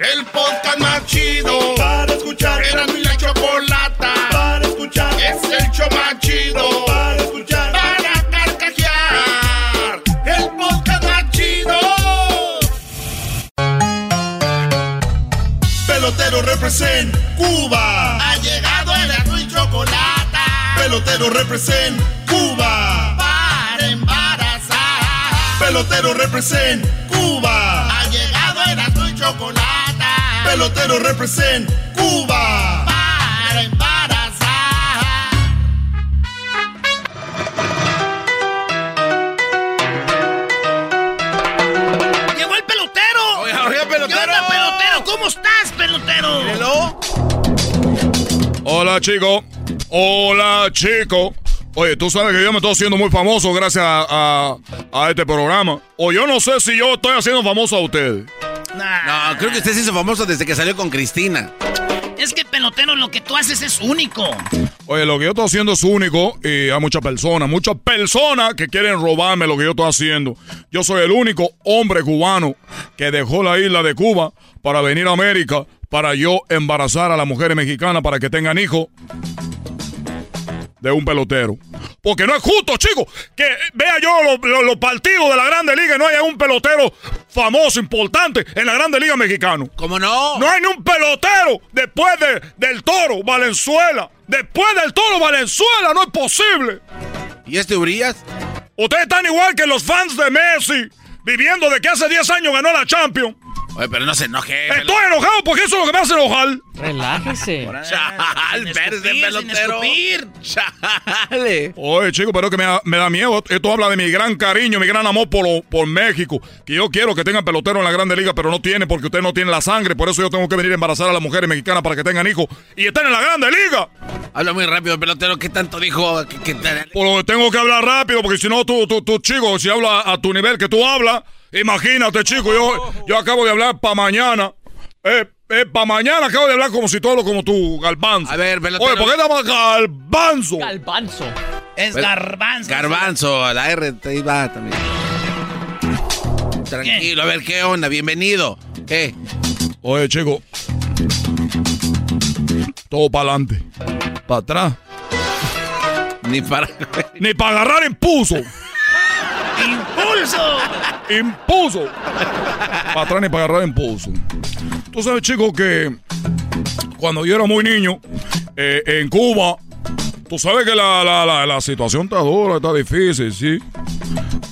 El podcast más chido para escuchar. Era mi la chocolata para escuchar. Es el show más chido para escuchar. Para carcajear. El podcast más chido. Pelotero represent Cuba. Ha llegado el azul y chocolate. Pelotero represent Cuba. Para embarazar. Pelotero represent Cuba. Ha llegado el azul y chocolate. Pelotero represent Cuba. Para embarazar. ¡Llegó el pelotero! Oiga, pelotero. ¿Qué onda, pelotero? ¿Cómo estás, pelotero? Hello. Hola, chico. Hola, chico. Oye, tú sabes que yo me estoy haciendo muy famoso gracias a, a- a este programa. O yo no sé si yo estoy haciendo famoso a ustedes. No, creo que usted se hizo famoso desde que salió con Cristina. Es que, pelotero, lo que tú haces es único. Oye, lo que yo estoy haciendo es único y hay muchas personas, muchas personas que quieren robarme lo que yo estoy haciendo. Yo soy el único hombre cubano que dejó la isla de Cuba para venir a América para yo embarazar a las mujeres mexicanas para que tengan hijos de un pelotero. Porque no es justo, chicos, que vea yo los, los- los partidos de la Grande Liga y no haya un pelotero famoso, importante en la Grande Liga mexicano. ¿Cómo no? No hay ni un pelotero después de- del toro, Valenzuela. Después del toro, Valenzuela, no es posible. ¿Y este Urias? Ustedes están igual que los fans de Messi, viviendo de que hace 10 años ganó la Champions. Oye, pero no se enoje. Estoy enojado porque eso es lo que me hace enojar. Relájese. Chal, verde pelotero. Chale. Oye, chico, pero es que me da, me da miedo. Esto habla de mi gran cariño, mi gran amor por, lo- por México. Que yo quiero que tengan pelotero en la Grande Liga, pero no tiene porque usted no tiene la sangre. Por eso yo tengo que venir a embarazar a las mujeres mexicanas para que tengan hijos y estén en la Grande Liga. Habla muy rápido, pelotero. ¿Qué tanto dijo? ¿Qué- qué? Por lo que tengo que hablar rápido, porque si no, tú, tú, tú, chico, si habla a tu nivel que tú hablas, imagínate, chico, yo, yo acabo de hablar para mañana. Eh, eh, para mañana acabo de hablar como si todo lo como tú, Galbanzo. A ver, pelotero. Oye, ¿por qué llamas Galbanzo? Galbanzo. Es garbanzo. Garbanzo, a la R te iba también. Tranquilo, a ver, ¿qué onda? Bienvenido. ¿Qué? Oye, chico. Todo para adelante. Para atrás. Ni para... Ni para agarrar impulso. ¡Impulso! Impulso. Atrás ni para agarrar impulso. Tú sabes, chico, que cuando yo era muy niño, eh, en Cuba, tú sabes que la, la, la, situación está dura, está difícil, ¿sí?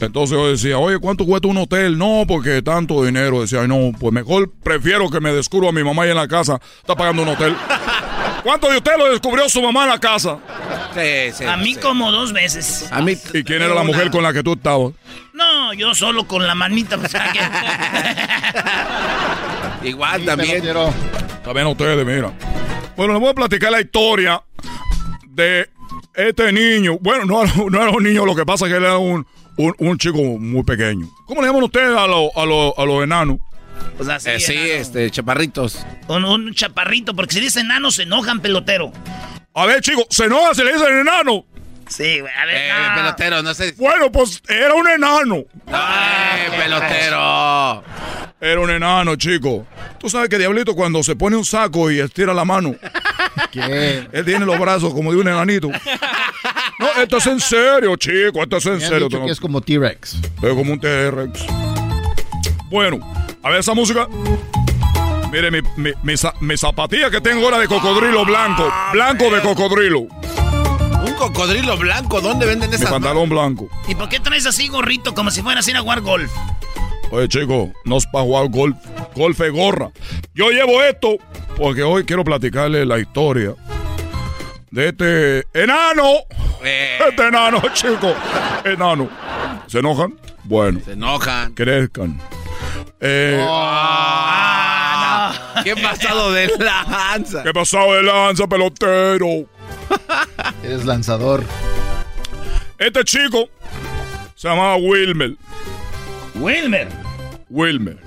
Entonces yo decía, oye, ¿cuánto cuesta un hotel? No, porque tanto dinero. Decía, "Ay, no, pues mejor prefiero que me descubra a mi mamá ahí en la casa. Está pagando un hotel. ¿Cuánto de usted lo descubrió su mamá en la casa? Sí, sí, A mí sí. como dos veces. A mí... ¿Y quién era la mujer con la que tú estabas? No, yo solo con la manita. pues. Igual también. También ustedes, mira. Bueno, les voy a platicar la historia de este niño. Bueno, no, era- no era un niño, lo que pasa es que él era un, un, un chico muy pequeño. ¿Cómo le llaman ustedes a, los a, los a los enanos? Eh, sí, enano. este, chaparritos. Con un chaparrito, porque si dice enano se enojan, pelotero. A ver, chicos, se enoja, se le dice enano. Sí, güey, a ver. Eh, no. pelotero, no sé. Bueno, pues era un enano. ¡Ay, pelotero! Era un enano, chico. Tú sabes que Diablito cuando se pone un saco y estira la mano, él tiene los brazos como de un enanito. No, esto es en serio, chico, esto es en Me han serio. dicho Tengo- que es como T-Rex. Es como un T-Rex. Bueno, a ver esa música. Mire, mi, mi, mi za- mi zapatilla que tengo ahora de cocodrilo blanco. Blanco de cocodrilo. Un cocodrilo blanco, ¿dónde venden Mi esas? pantalón blanco. ¿Y por qué traes así gorrito como si fueras a ir a jugar golf? Oye, chico, no es para jugar golf. Golf es gorra. Yo llevo esto porque hoy quiero platicarle la historia de este enano. Eh, Este enano, chico. Enano. ¿Se enojan? Bueno, se enojan. crezcan. Eh, Ah, ¿Qué pasado de lanza? ¿Qué pasado de lanza, pelotero? Eres lanzador. Este chico se llamaba Wilmer. Wilmer. Wilmer.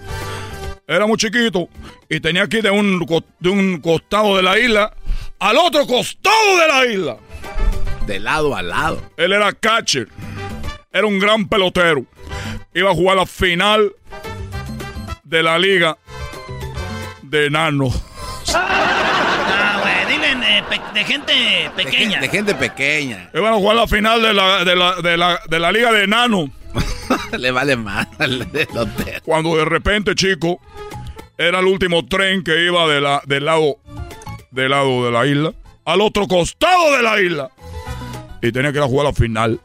Era muy chiquito y tenía que ir de un, co- de un costado de la isla al otro costado de la isla. De lado a lado. Él era catcher. Era un gran pelotero. Iba a jugar la final de la liga de enano. Ah, güey, dile eh, de gente De, pequeña. de gente pequeña. Iban a jugar la final de la, de la, de la, de la liga de enano. Le vale más al del hotel. Cuando de repente, chico, era el último tren que iba de la, del lado del lado de la isla al otro costado de la isla. Y tenía que ir a jugar la final.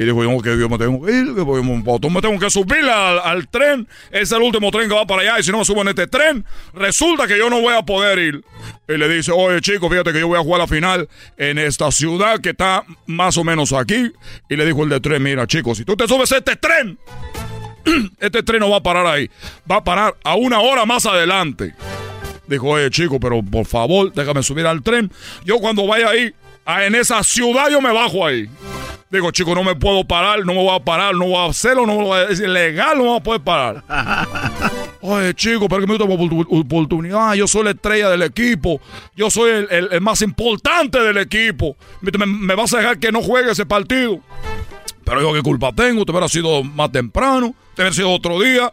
Y dijo, yo, que yo me tengo que ir, yo me tengo que subir al, al tren. Es el último tren que va para allá. Y si no me subo en este tren, resulta que yo no voy a poder ir. Y le dice, oye, chico, fíjate que yo voy a jugar la final en esta ciudad que está más o menos aquí. Y le dijo el de tren, mira, chico, si tú te subes a este tren, este tren no va a parar ahí. Va a parar a una hora más adelante. Dijo, oye, chico, pero por favor, déjame subir al tren. Yo cuando vaya ahí, en esa ciudad, yo me bajo ahí. Digo, chico, no me puedo parar, no me voy a parar, no voy a hacerlo, no me voy a es ilegal, no me voy a poder parar. Oye, chico, pero que me oportu- oportunidad. Yo soy la estrella del equipo. Yo soy el, el- el más importante del equipo. Me, me- me vas a dejar que no juegue ese partido. Pero yo, ¿qué culpa tengo? Te hubiera sido más temprano, te hubiera sido otro día.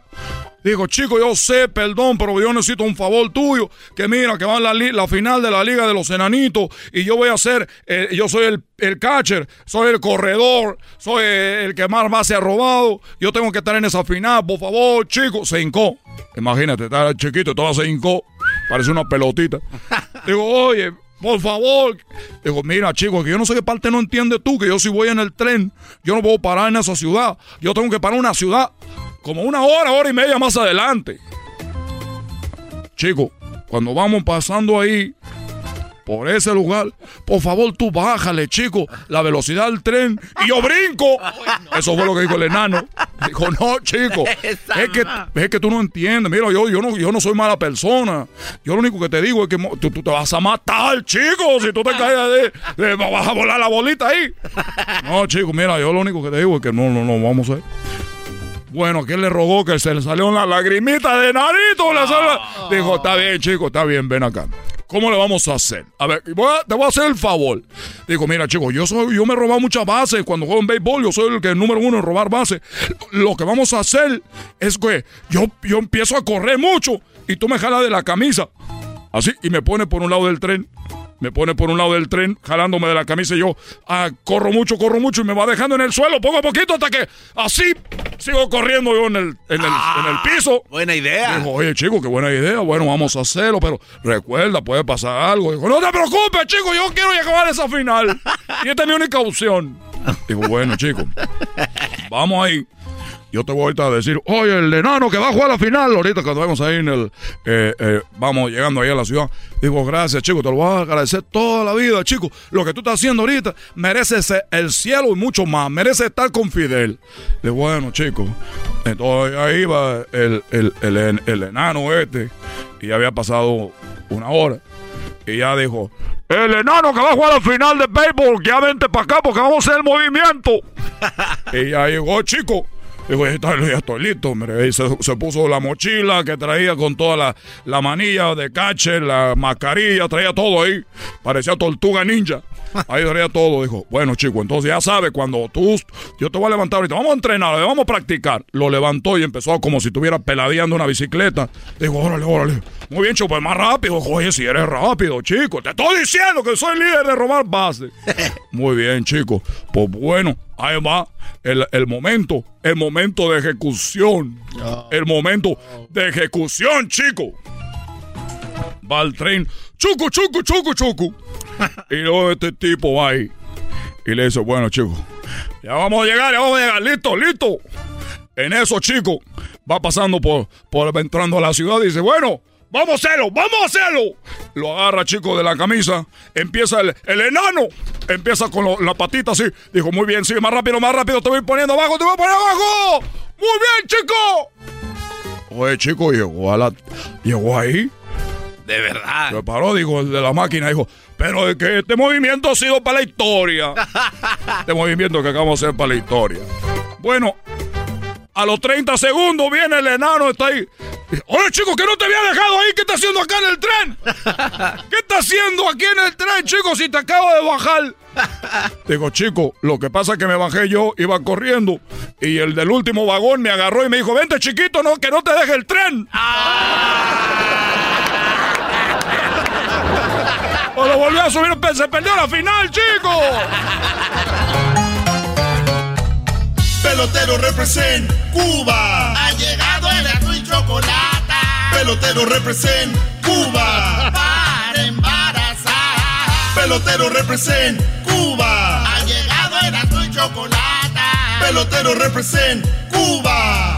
Digo, chico, yo sé, perdón, pero yo necesito un favor tuyo. Que mira, que va la, la final de la Liga de los Enanitos y yo voy a ser, eh, yo soy el, el catcher, soy el corredor, soy eh, el que más base ha robado. Yo tengo que estar en esa final, por favor, chico. Se hincó. Imagínate, está chiquito, todo se hincó. Parece una pelotita. Digo, oye, por favor. Digo, mira, chico, que yo no sé qué parte no entiendes tú, que yo si voy en el tren, yo no puedo parar en esa ciudad. Yo tengo que parar en una ciudad como una hora, hora y media más adelante. Chico, cuando vamos pasando ahí, por ese lugar, por favor tú bájale, chico, la velocidad del tren y yo brinco. Eso fue lo que dijo el enano. Dijo, no, chico, es que, es que tú no entiendes. Mira, yo, yo, no, yo no soy mala persona. Yo lo único que te digo es que tú te vas a matar, chico. Si tú te caes de, de- vas a volar la bolita ahí. No, chico, mira, yo lo único que te digo es que no, no, no, vamos a ver. Bueno, aquel le rogó que se le salió una lagrimita de narito. le salió- Dijo, está bien, chico, está bien, ven acá. ¿Cómo le vamos a hacer? A ver, voy a- te voy a hacer el favor. Dijo, mira, chico, yo soy, yo me he robado muchas bases. Cuando juego en béisbol, yo soy el que número uno en robar bases. Lo que vamos a hacer es que yo, yo empiezo a correr mucho y tú me jalas de la camisa. Así, y me pone por un lado del tren. Me pone por un lado del tren, jalándome de la camisa y yo ah, corro mucho, corro mucho y me va dejando en el suelo poco a poquito hasta que así sigo corriendo yo en el, en el, en el piso. Buena idea. Dijo, oye, chico, qué buena idea. Bueno, vamos a hacerlo, pero recuerda, puede pasar algo. Dijo, no te preocupes, chico, yo quiero llegar a esa final. Y esta es mi única opción. Digo, bueno, chico, vamos ahí. Yo te voy ahorita a decir, oye, el enano que va a jugar la final, ahorita cuando vamos ahí en el, eh, eh, vamos llegando ahí a la ciudad. Digo, gracias, chico, te lo voy a agradecer toda la vida, chico. Lo que tú estás haciendo ahorita merece ser el cielo y mucho más, merece estar con Fidel. Digo, bueno, chico, entonces ahí va el, el, el, el enano este, y ya había pasado una hora. Y ya dijo, el enano que va a jugar la final de béisbol, ya vente para acá porque vamos a hacer el movimiento. y ya llegó, chico. Digo, ya, está- ya estoy listo. Mire, y se, se puso la mochila que traía con toda la, la manilla de cache, la mascarilla, traía todo ahí. Parecía tortuga ninja. Ahí traía todo. Dijo, bueno, chico, entonces ya sabes, cuando tú, yo te voy a levantar ahorita, vamos a entrenar, vamos a practicar. Lo levantó y empezó como si estuviera peladeando una bicicleta. Digo, órale, órale. Muy bien, chico, pues más rápido. Oye, si eres rápido, chico. Te estoy diciendo que soy líder de robar bases. Muy bien, chico. Pues bueno, va el, el momento, el momento de ejecución. El momento de ejecución, chico. Va el tren, chucu, chucu, chucu, chucu. Y luego este tipo va ahí. Y le dice, bueno, chico, ya vamos a llegar, ya vamos a llegar, listo, listo. En eso, chico, va pasando por, por entrando a la ciudad y dice, bueno, vamos a hacerlo, vamos a hacerlo. Lo agarra, chico, de la camisa, empieza el, el enano, empieza con lo- la patita así. Dijo, muy bien, sigue más rápido, más rápido, te voy poniendo abajo, te voy a poner abajo. Muy bien, chico. Oye, chico, llegó a la, llegó ahí. De verdad. Se paró, dijo el de la máquina, dijo, pero es que este movimiento ha sido para la historia. este movimiento que acabamos de hacer para la historia. Bueno, a los 30 segundos viene el enano, está ahí. Oye, chico, que no te había dejado ahí. ¿Qué estás haciendo acá en el tren? ¿Qué estás haciendo aquí en el tren, chico, si te acabo de bajar? Digo, chico, lo que pasa es que me bajé yo, iba corriendo. Y el del último vagón me agarró y me dijo, vente, chiquito, no, que no te deje el tren. o lo volvió a subir, se perdió la final, chico. Pelotero represent Cuba Chocolate. Pelotero represent Cuba. Para embarazar. Pelotero represent Cuba. Ha llegado el azul y chocolate. Pelotero represent Cuba.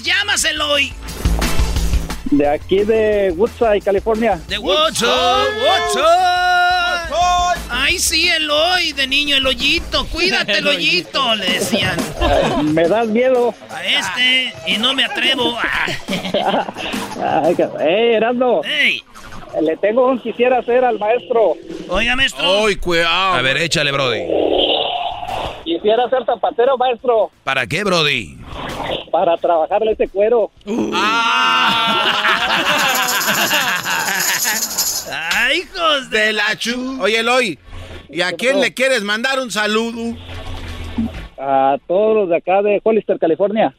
Nos llamas, Eloy? De aquí de Woodside, California. De Woodside, Woodside. Ay, sí, Eloy, de niño, el hoyito. Cuídate, el hoyito, le decían. Ay, me das miedo. A este, y no me atrevo. Eh, Erasmo, ¡Ey! le tengo un quisiera hacer al maestro. Oiga, maestro. ¡Ay, cuidado! A ver, échale, Brody. Quisiera ser zapatero, maestro, ¿Para qué, Brody? Para trabajarle ese cuero. Ay, hijos de... La chu. Oye, Eloy, ¿y a quién le quieres mandar un saludo? A todos los de acá de Hollister, California.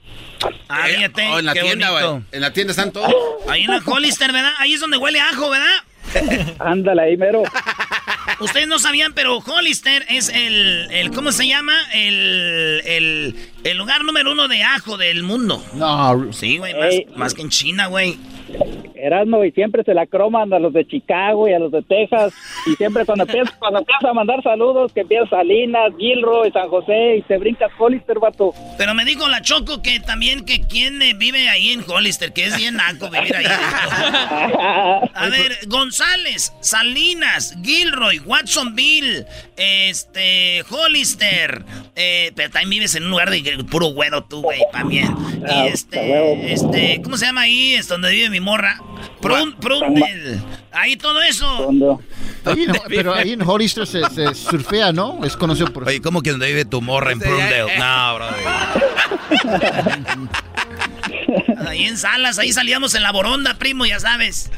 Ah, Eh, fíjate, oh, en la qué tienda, bonito. güey. En la tienda están todos. Ahí en la Hollister, ¿verdad? Ahí es donde huele ajo, ¿verdad? Ándale ahí, mero. Ustedes no sabían, pero Hollister es el, el ¿cómo se llama? El, el, el lugar número uno de ajo del mundo. No, Sí, güey, más, más que en China, güey. Erasmo, y siempre se la croman a los de Chicago y a los de Texas. Y siempre cuando empiezas, cuando a mandar saludos, que empiezas Salinas, Gilroy, San José, y te brincas Hollister, vato. Pero me dijo la Choco que también que quién eh, vive ahí en Hollister, que es bien naco vivir ahí. A ver, González, Salinas, Gilroy, Watsonville, este, Hollister. Eh, pero también vives en un lugar de puro güero tú, güey, también. Ah, Y a este, este, ¿cómo se llama ahí? Es donde vive mi morra. Prun, Prundel. Ahí todo eso. Cuando- ahí en- pero ahí en Hollister se, se surfea, ¿no? Es conocido por... Oye, ¿cómo que donde vive tu morra en eh. No, Brody. Ahí en Salas, ahí salíamos en la boronda, primo, ya sabes.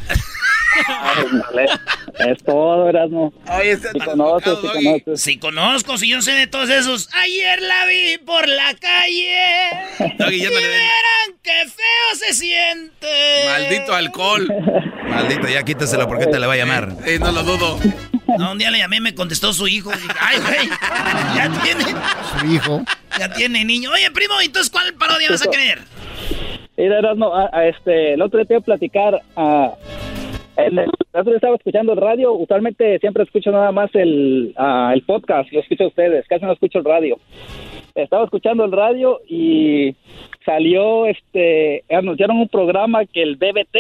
Es todo, Erasmo. Oye, este Si conoces, si conoces. Si conozco, si yo sé de todos esos. Ayer la vi por la calle. No. Vieran qué feo se siente. Maldito alcohol. Maldito, ya quítaselo porque te le va a llamar. Eh, no lo dudo. No, un día le llamé, me contestó su hijo. Dije, Ay, güey, ya tiene, Su hijo. ya tiene niño. Oye, primo, entonces cuál parodia vas a creer? Mira, Erasmo, a- a este, el otro día te iba a platicar. en el, estaba escuchando el radio. Usualmente siempre escucho nada más el, ah, el podcast. Lo escucho a ustedes. Casi no escucho el radio. Estaba escuchando el radio y salió, este, anunciaron un programa que el BBT.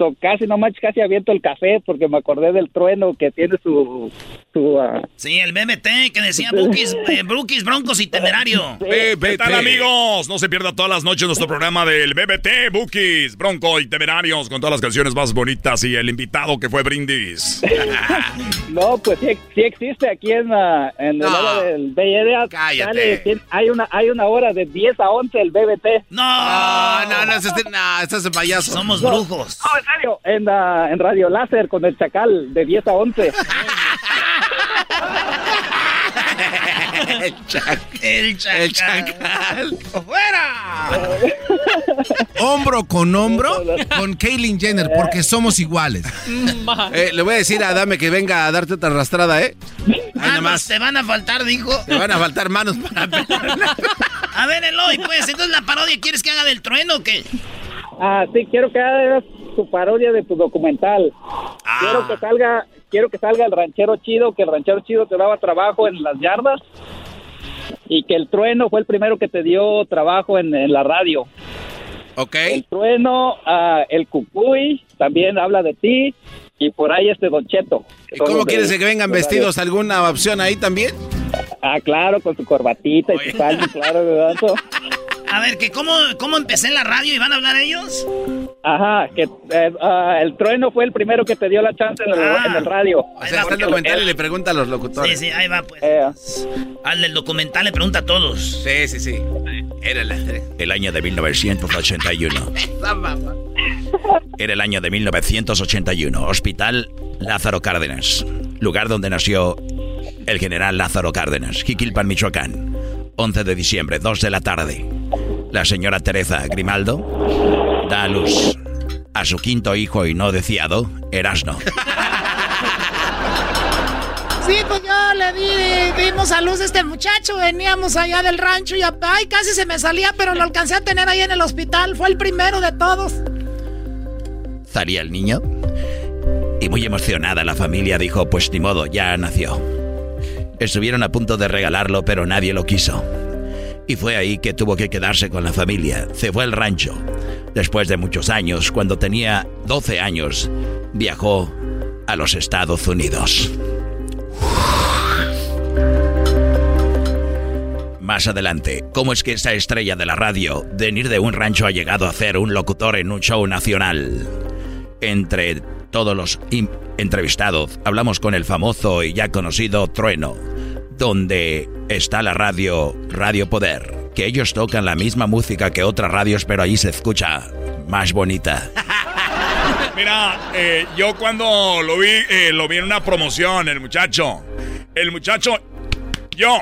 So, casi no manches, casi aviento el café porque me acordé del trueno que tiene su, su ah, Sí, el BBT que decía eh, Brookies, Broncos y Temerario. ¿Qué tal, amigos? No se pierda todas las noches nuestro programa del BBT, Bookies, Bronco y Temerarios, con todas las canciones más bonitas y el invitado que fue Brindis. No, pues sí, sí existe aquí en, la- en el No. hora del. Cállate. Sale, hay, una, hay una hora de 10 a 11 el BBT. No, No, no, no, este, no, estás de payaso. somos brujos. No, en serio, en, en Radio Láser con el Chacal de 10 a 11. El chac- El chacal. El chacal. ¡Fuera! hombro con hombro con Kaylin Jenner, porque somos iguales. Eh, le voy a decir a Dame que venga a darte otra arrastrada, ¿eh? Manos nomás. te van a faltar, dijo. Te van a faltar manos para pegarla. A ver, Eloy, pues, entonces la parodia, ¿quieres que haga del trueno o qué? Ah, sí, quiero que hagas tu parodia de tu documental. Quiero que salga, quiero que salga el ranchero chido, que el ranchero chido te daba trabajo en las yardas y que el trueno fue el primero que te dio trabajo en, en la radio. ¿Ok? El trueno, ah, el cucuy, también habla de ti y por ahí este Don Cheto. ¿Y cómo quieres que vengan vestidos? ¿Alguna opción ahí también? Ah, claro, con su corbatita y Oye. su sal, claro, ¿verdad? A ver, que cómo, cómo empecé en la radio y van a hablar ellos. Ajá, que eh, ah, el trueno fue el primero que te dio la chance en el, Ah. en el radio. O sea, está el documental y le pregunta a los Sí, locutores. sí, ahí va pues. Eh, Al del documental le pregunta a todos. Sí, sí, sí. Era la El año de 1981. Era el año de 1981. Hospital Lázaro Cárdenas. Lugar donde nació el general Lázaro Cárdenas. Jiquilpan, Michoacán. 11 de diciembre, 2 de la tarde. La señora Teresa Grimaldo da a luz a su quinto hijo y no deseado, Erasno. Sí, pues yo le di, dimos a luz a este muchacho, veníamos allá del rancho y ay, casi se me salía, pero lo alcancé a tener ahí en el hospital, fue el primero de todos. Salía el niño y muy emocionada la familia dijo, pues ni modo, ya nació. Estuvieron a punto de regalarlo, pero nadie lo quiso. Y fue ahí que tuvo que quedarse con la familia. Se fue al rancho. Después de muchos años, cuando tenía 12 años, viajó a los Estados Unidos. Más adelante, ¿cómo es que esta estrella de la radio, de venir de un rancho, ha llegado a ser un locutor en un show nacional? Entre todos los entrevistados, hablamos con el famoso y ya conocido Trueno, donde está la radio Radio Poder, que ellos tocan la misma música que otras radios, pero ahí se escucha más bonita. Mira, eh, yo cuando lo vi, eh, lo vi en una promoción, el muchacho. El muchacho, yo,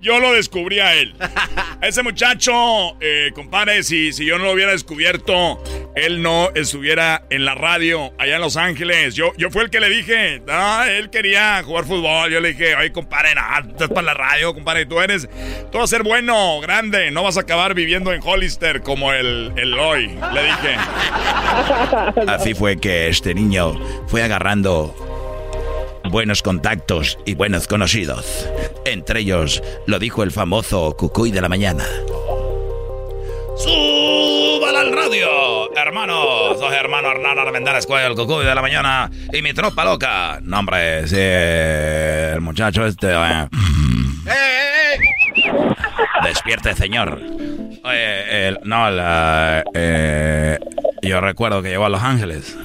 yo lo descubrí a él. Ese muchacho, eh, compadre, si, si yo no lo hubiera descubierto, él no estuviera en la radio allá en Los Ángeles. Yo, yo fui el que le dije, ah, él quería jugar fútbol. Yo le dije, oye, compadre, no, estás para la radio, compadre, tú eres, tú vas a ser bueno, grande, no vas a acabar viviendo en Hollister como el, el hoy. Le dije. Así fue que este niño fue agarrando buenos contactos y buenos conocidos. Entre ellos lo dijo el famoso Cucuy de la mañana. ¡Súbala al radio! Hermano, soy hermano Hernán Armendáriz Cuello, el Cucuy de la mañana y mi tropa loca. No, hombre, sí, el muchacho este... eh. Despierte, señor. Oye, el- no, la, eh, yo recuerdo que llegó a Los Ángeles.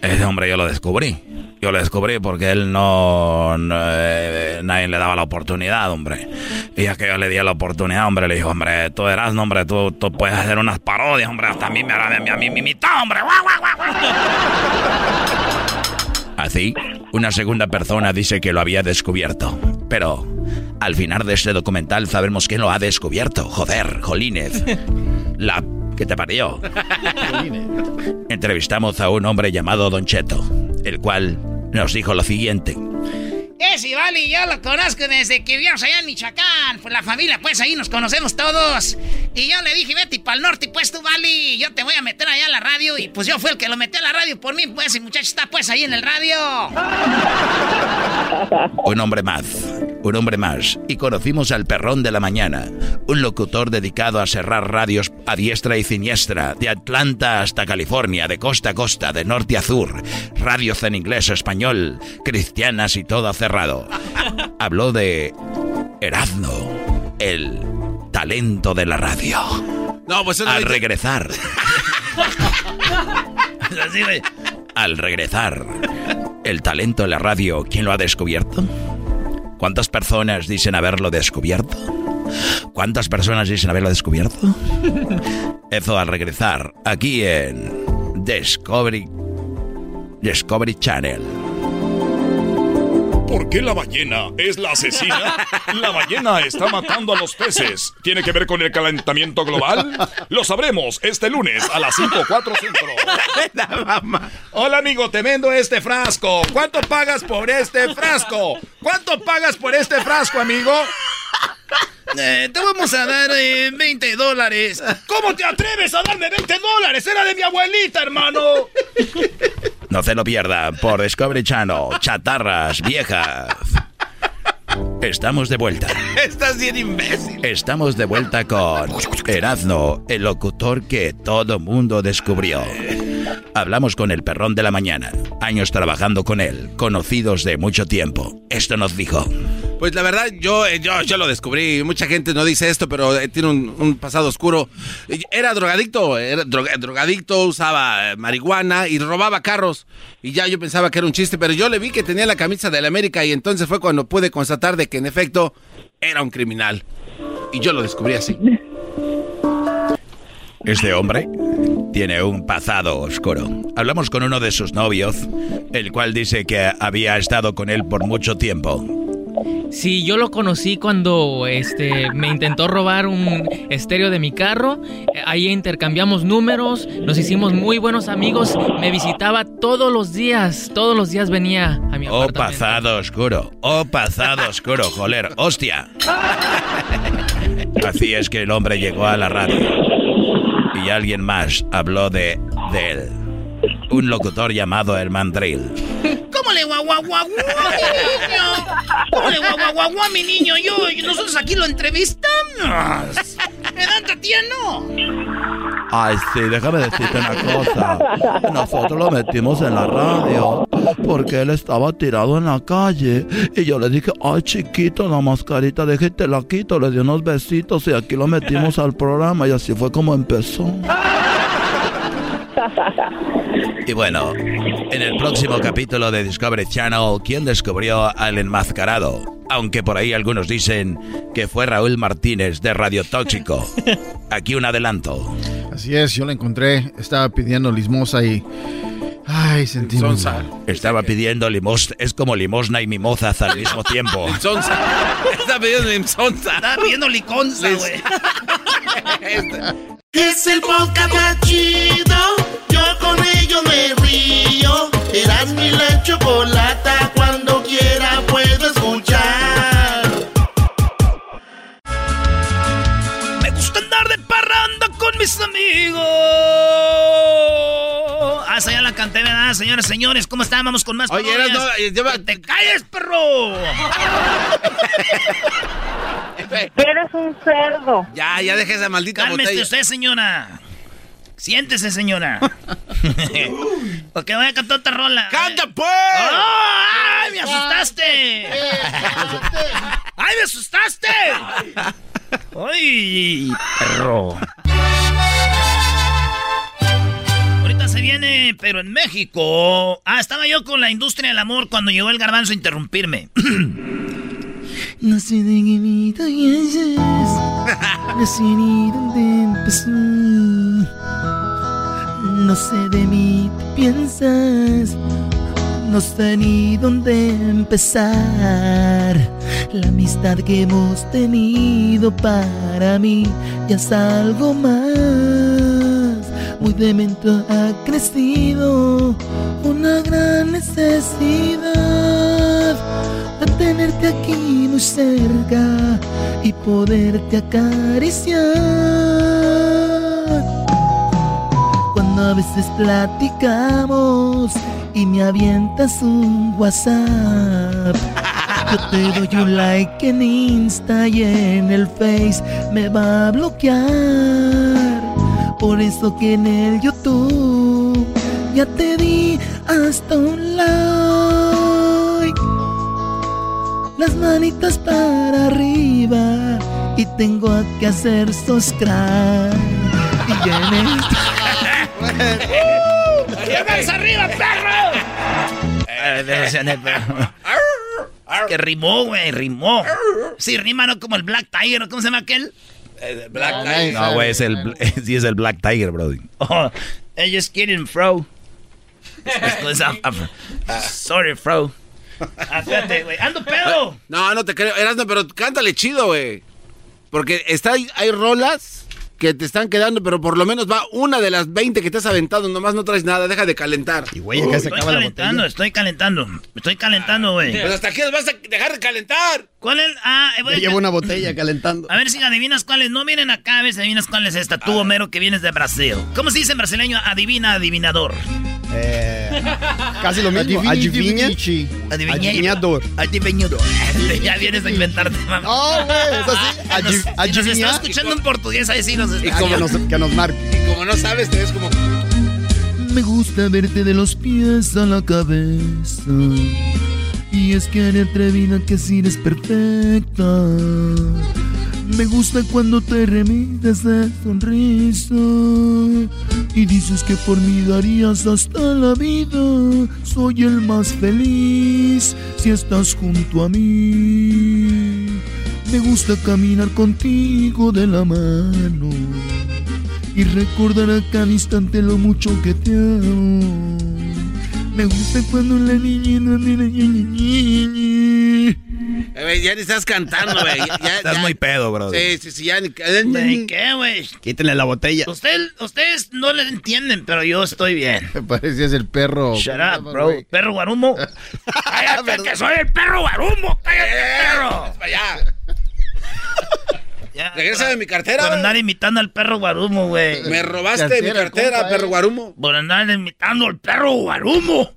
Ese hombre yo lo descubrí. Yo lo descubrí porque él no, eh, nadie le daba la oportunidad, hombre. Y ya que yo le di la oportunidad, hombre, le dijo, hombre, tú eras, no, hombre, tú, puedes hacer unas parodias, hombre, hasta a mí me, mí, a mí me imitó, hombre. Así, una segunda persona dice que lo había descubierto. Pero al final de este documental sabemos quién lo ha descubierto. Joder, Jolínez. La que te parió. Entrevistamos a un hombre llamado Don Cheto, el cual nos dijo lo siguiente. Ese vale, yo lo conozco desde que vivíamos allá en Michoacán. Pues la familia, pues ahí nos conocemos todos. Y yo le dije, vete para el norte, pues tú, vale, yo te voy a meter allá a la radio. Y pues yo fui el que lo metió a la radio por mí, pues el muchacho está pues ahí en el radio. Un hombre más, un hombre más. Y conocimos al perrón de la mañana, un locutor dedicado a cerrar radios a diestra y siniestra, de Atlanta hasta California, de costa a costa, de norte a sur, radios en inglés, español, cristianas y todo cerrado. Habló de Erasmo, el talento de la radio. No, pues Al regresar. Al regresar, el talento de la radio, ¿quién lo ha descubierto? ¿Cuántas personas dicen haberlo descubierto? ¿Cuántas personas dicen haberlo descubierto? Eso al regresar, aquí en Discovery, Discovery Channel. ¿Por qué la ballena es la asesina? La ballena está matando a los peces. ¿Tiene que ver con el calentamiento global? Lo sabremos este lunes a las 5.4 centro. Hola amigo, te vendo este frasco. ¿Cuánto pagas por este frasco? ¿Cuánto pagas por este frasco, amigo? Eh, te vamos a dar 20 dólares. ¿Cómo te atreves a darme 20 dólares? Era de mi abuelita, hermano. No se lo pierda por Discovery Channel, chatarras viejas. Estamos de vuelta. Estás bien imbécil. Estamos de vuelta con Erazno, el locutor que todo mundo descubrió. Hablamos con el perrón de la mañana, años trabajando con él, conocidos de mucho tiempo. Esto nos dijo. Pues la verdad, yo, eh, yo, yo lo descubrí. Mucha gente no dice esto, pero eh, tiene un, un pasado oscuro. Era drogadicto, era droga- drogadicto, usaba eh, marihuana y robaba carros. Y ya yo pensaba que era un chiste, pero yo le vi que tenía la camisa de la América y entonces fue cuando pude constatar de que en efecto era un criminal. Y yo lo descubrí así. Este hombre tiene un pasado oscuro. Hablamos con uno de sus novios, el cual dice que había estado con él por mucho tiempo. Sí, yo lo conocí cuando este me intentó robar un estéreo de mi carro. Ahí intercambiamos números, nos hicimos muy buenos amigos. Me visitaba todos los días, todos los días venía a mi Oh, apartamento. pasado oscuro. Oh, pasado oscuro, joder. ¡Hostia! Así es que el hombre llegó a la radio. Y alguien más habló de, de él. Un locutor llamado el Mandril. ¿Cómo le guau, mi niño? ¿Cómo le guau guau, mi niño? Yo, y nosotros aquí lo entrevistamos. ¿Verdad, Tatiano? Ay, sí, déjame decirte una cosa. Nosotros lo metimos en la radio porque él estaba tirado en la calle. Y yo le dije, ay, chiquito, la mascarita, déjate la quito. Le di unos besitos y aquí lo metimos al programa. Y así fue como empezó. Y bueno, en el próximo capítulo de Discovery Channel, ¿quién descubrió al enmascarado? Aunque por ahí algunos dicen que fue Raúl Martínez de Radio Tóxico. Aquí un adelanto. Así es, yo la encontré. Estaba pidiendo limosna y. Ay, sentí. Estaba pidiendo limosna, es como limosna y mimosas al mismo tiempo. Limsonza. Está pidiendo limsonza. Estaba pidiendo liconza, güey. Es el podcast más chido. Con ello me río. Eras mi la chocolata. Cuando quiera puedo escuchar. Me gusta andar de parranda con mis amigos. Ah, ya la canté, ¿verdad? Señores, señores, ¿cómo están? Vamos con más Oye, parodias. Erasno, eh, lleva- ¡Que te calles, perro! Eres un cerdo. Ya, ya deje esa maldita Cálmese botella. usted, señora. Siéntese, señora. Porque voy a cantar otra rola. ¡Canta, pues! ¡Ay, me asustaste! ¡Ay, me asustaste! ¡Ay, perro! Ahorita se viene, pero en México. Ah, estaba yo con la industria del amor cuando llegó el garbanzo a interrumpirme. No sé de qué no sé ni dónde empezó. No sé de mí piensas, no sé ni dónde empezar. La amistad que hemos tenido para mí ya es algo más. Muy de momento ha crecido una gran necesidad de tenerte aquí muy cerca y poderte acariciar. A veces platicamos y me avientas un WhatsApp. Yo te doy un like en Insta y en el Face me va a bloquear. Por eso que en el YouTube ya te di hasta un like. Las manitas para arriba y tengo que hacer subscribe. Y ya en ¡Llegas arriba, perro! Que rimó, güey, rimó. Sí, rima no como el Black Tiger, ¿cómo se llama aquel? Black Tiger. No, güey, es el, sí es el Black Tiger, bro. Oh, just kidding, bro. Sorry, bro. Ah, espérate, güey. ¡Ando pedo! No, no te creo. Erasno, pero cántale chido, güey. Porque está, hay rolas que te están quedando, pero por lo menos va una de las 20 que te has aventado. Nomás no traes nada, deja de calentar. Y estoy calentando, estoy calentando. Estoy calentando, güey. Pues hasta aquí vas a dejar de calentar. ¿Cuál es? Ah, eh, voy a- Ya llevo una botella calentando. A ver si adivinas cuál es. No vienen acá, a ver si adivinas cuál es esta. Tú, Homero, que vienes de Brasil. ¿Cómo se dice en brasileño? Adivina, adivinador. Eh, casi lo mismo. Adiviñe- Adivinador. Adivinador. ya vienes a inventarte, mamá. Oh, güey, es así. Si nos- si nos está escuchando en portugués, ahí sí nos Y como nos, que nos marque. Y como no sabes, te ves como. Me gusta verte de los pies a la cabeza. Y es que haré atrevida que si eres perfecta. Me gusta cuando te remites de sonrisa y dices que por mí darías hasta la vida. Soy el más feliz si estás junto a mí. Me gusta caminar contigo de la mano y recordar a cada instante lo mucho que te amo. Me gusta cuando la niña Eh, güey, ya ni estás cantando, güey. Ya- ya- Estás ya- muy pedo, bro. Sí, sí, sí, ya ni... ¿De qué, güey? Quítenle la botella. Usted, ustedes no le entienden, pero yo estoy bien. Me parecías el perro. Shut up, bro. Perro guarumo. ¡Cállate, que soy el perro guarumo! ¡Cállate, perro! Ya, Regresa de mi cartera. Por andar imitando al perro guarumo, güey. Me robaste mi cartera, perro guarumo. Por andar imitando al perro guarumo.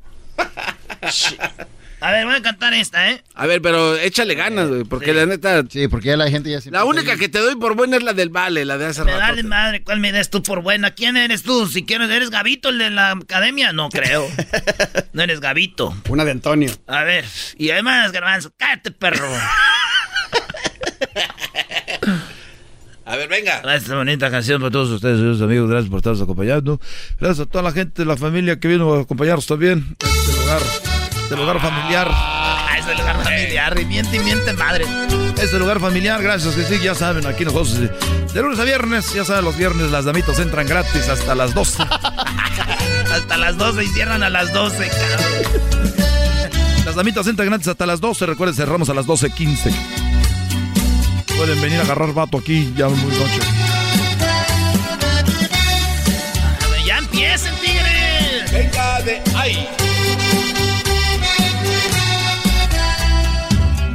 A ver, voy a cantar esta, ¿eh? A ver, pero échale ganas, güey, porque la neta... Sí, porque ya la gente ya se... La única que te doy por buena es la del vale, la de hace rato. vale madre, ¿cuál me des tú por buena? ¿Quién eres tú? Si quieres, ¿eres Gavito, el de la academia? No creo. No eres Gavito. Una de Antonio. A ver, y además, Garbanzo, cállate, perro. A ver, venga. Esta bonita canción para todos ustedes, amigos. Gracias por estarnos acompañando. Gracias a toda la gente, la familia que vino a acompañarnos también. Este lugar, este lugar familiar. Ah, es el lugar familiar, y miente y miente madre. Este lugar familiar, gracias que sí, ya saben, aquí nosotros de lunes a viernes, ya saben, los viernes las damitas entran gratis hasta las 12. Hasta las 12 y cierran a las 12, cabrón. Las damitas entran gratis hasta las 12, recuerden, cerramos a las 12.15. Pueden venir a agarrar vato aquí ya muy noche. Ver, ya empiecen, tigres. Venga de ahí.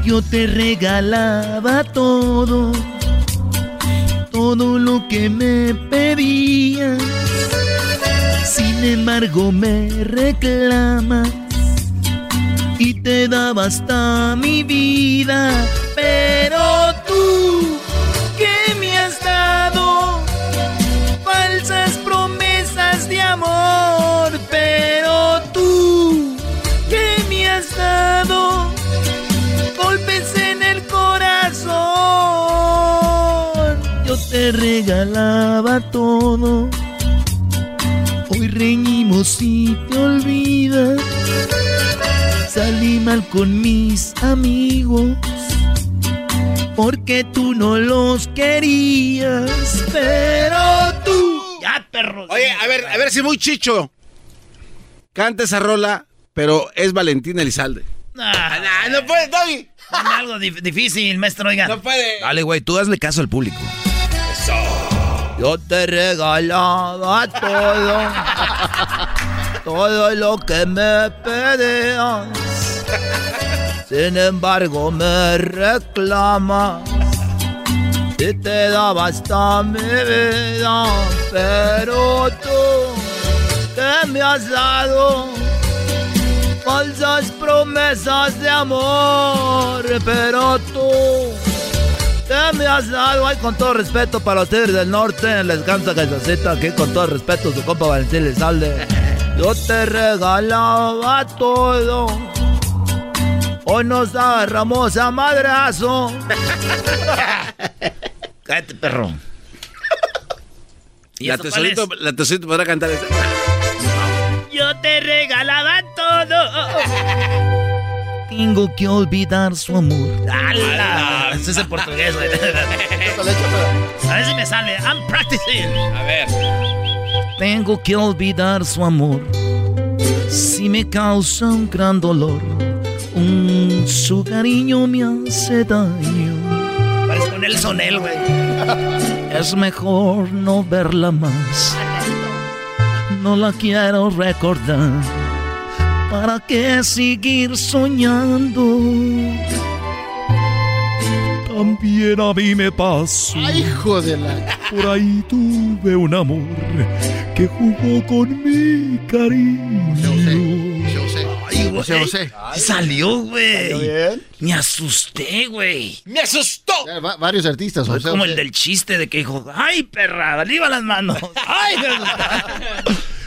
Yo te regalaba todo, todo lo que me pedías. Sin embargo me reclamas y te daba hasta mi vida. Pero te regalaba todo. Hoy reñimos y te olvidas. Salí mal con mis amigos. Porque tú no los querías. Pero tú. Ya, perro. Oye, a ver, a ver si muy chicho. Canta esa rola, pero es Valentín Elizalde. Ah, Nah, no puede, dame algo dif- difícil, maestro, oiga. No puede. Dale, güey, tú hazle caso al público. Yo te regalaba todo, todo lo que me pedías. Sin embargo me reclamas y te daba hasta mi vida. Pero tú, ¿qué me has dado? Falsas promesas de amor, pero tú con todo respeto para los tigres del norte, les canta Calzacita, aquí con todo respeto su compa Valentín Elizalde. Yo te regalaba todo. Hoy nos agarramos a madrazo. Cállate, perro. ¿Y La tesorito, la tesorito podrá cantar. Yo te regalaba todo. Tengo que olvidar su amor. ¡Hala! Ese es en portugués, güey. A ver si me sale. I'm practicing. A ver. Tengo que olvidar su amor. Si me causa un gran dolor, un, su cariño me hace daño. Parece con el sonel, güey. Es mejor no verla más. No la quiero recordar. ¿Para qué seguir soñando? También a mí me pasó. Ay, hijo de la... Por ahí tuve un amor que jugó con mi cariño. Ay, güey. José, José. Sí Salió, güey. ¿Salió bien? Me asusté, güey. ¡Me asustó! Va- varios artistas, Fue como José. el del chiste de que dijo, ¡ay, perra! ¡Arriba las manos! ¡Ay, me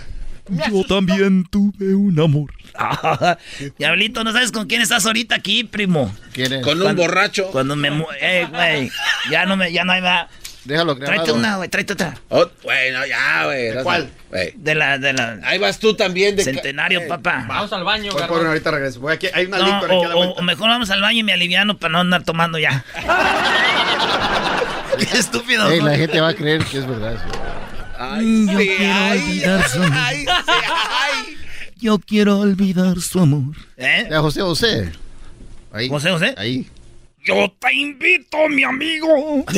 Yo también tuve un amor Diablito, ¿no sabes con quién estás ahorita aquí, primo? ¿Quién es? Con un Cuando- borracho. Cuando me... mu- Eh, güey. Ya no me... Ya no hay más. Déjalo grabado. Tráete una, güey. Tráete otra. Oh, bueno, ya, güey. cuál? güey. De la... De la... Ahí vas tú también. De Centenario, papá. Vamos al baño, Voy por ahorita regreso. Voy aquí, hay una No, licor o, aquí a la o- vuelta. o mejor vamos al baño y me aliviano para no andar tomando ya. Qué estúpido. Ey, ¿no? la gente va a creer que es verdad eso. Ay, Yo sí, quiero ay, olvidar su amor. ay, sí, ay. Yo quiero olvidar su amor. ¿Eh? Ya, José José. Ahí. José José. Ahí. Yo te invito, mi amigo.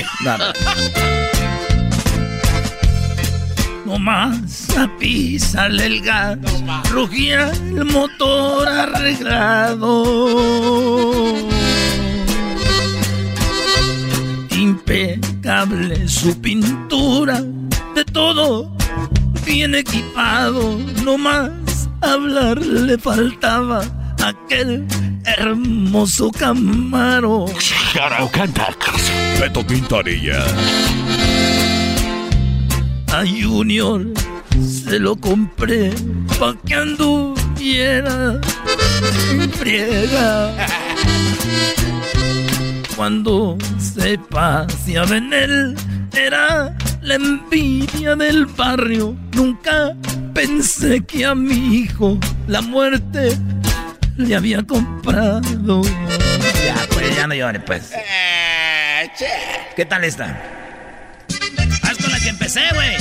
No más a pisarle el gas, rugía el motor arreglado. Impecable su pintura, de todo bien equipado. No más hablar le faltaba aquel hermoso camaro. Beto Quintanilla. A Junior se lo compré pa' que anduviera en friega. Cuando se paseaba en él, era la envidia del barrio. Nunca pensé que a mi hijo la muerte le había comprado. Ya, pues, ya no llores, pues. ¿Qué tal está? Haz con la que empecé, güey.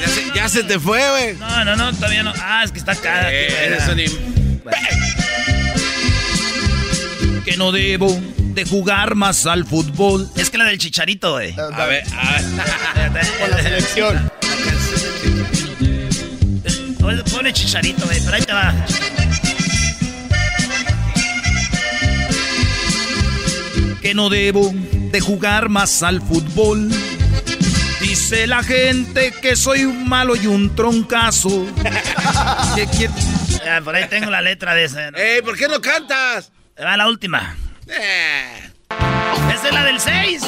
Ya se, ya se te fue, güey. No, no, no, todavía no. Ah, es que está acá. Eh, eres un im- Que no debo de jugar más al fútbol. Es que la del chicharito, güey. A ver, a ver. Con la selección. Pobre chicharito, güey, pero ahí te va. Que no debo de jugar más al fútbol. Dice la gente que soy un malo y un troncazo. que quiere- Ah, por ahí tengo la letra de ese. ¿no? Ey, ¿por qué no cantas? Va la última. Eh. Esa es la del 6.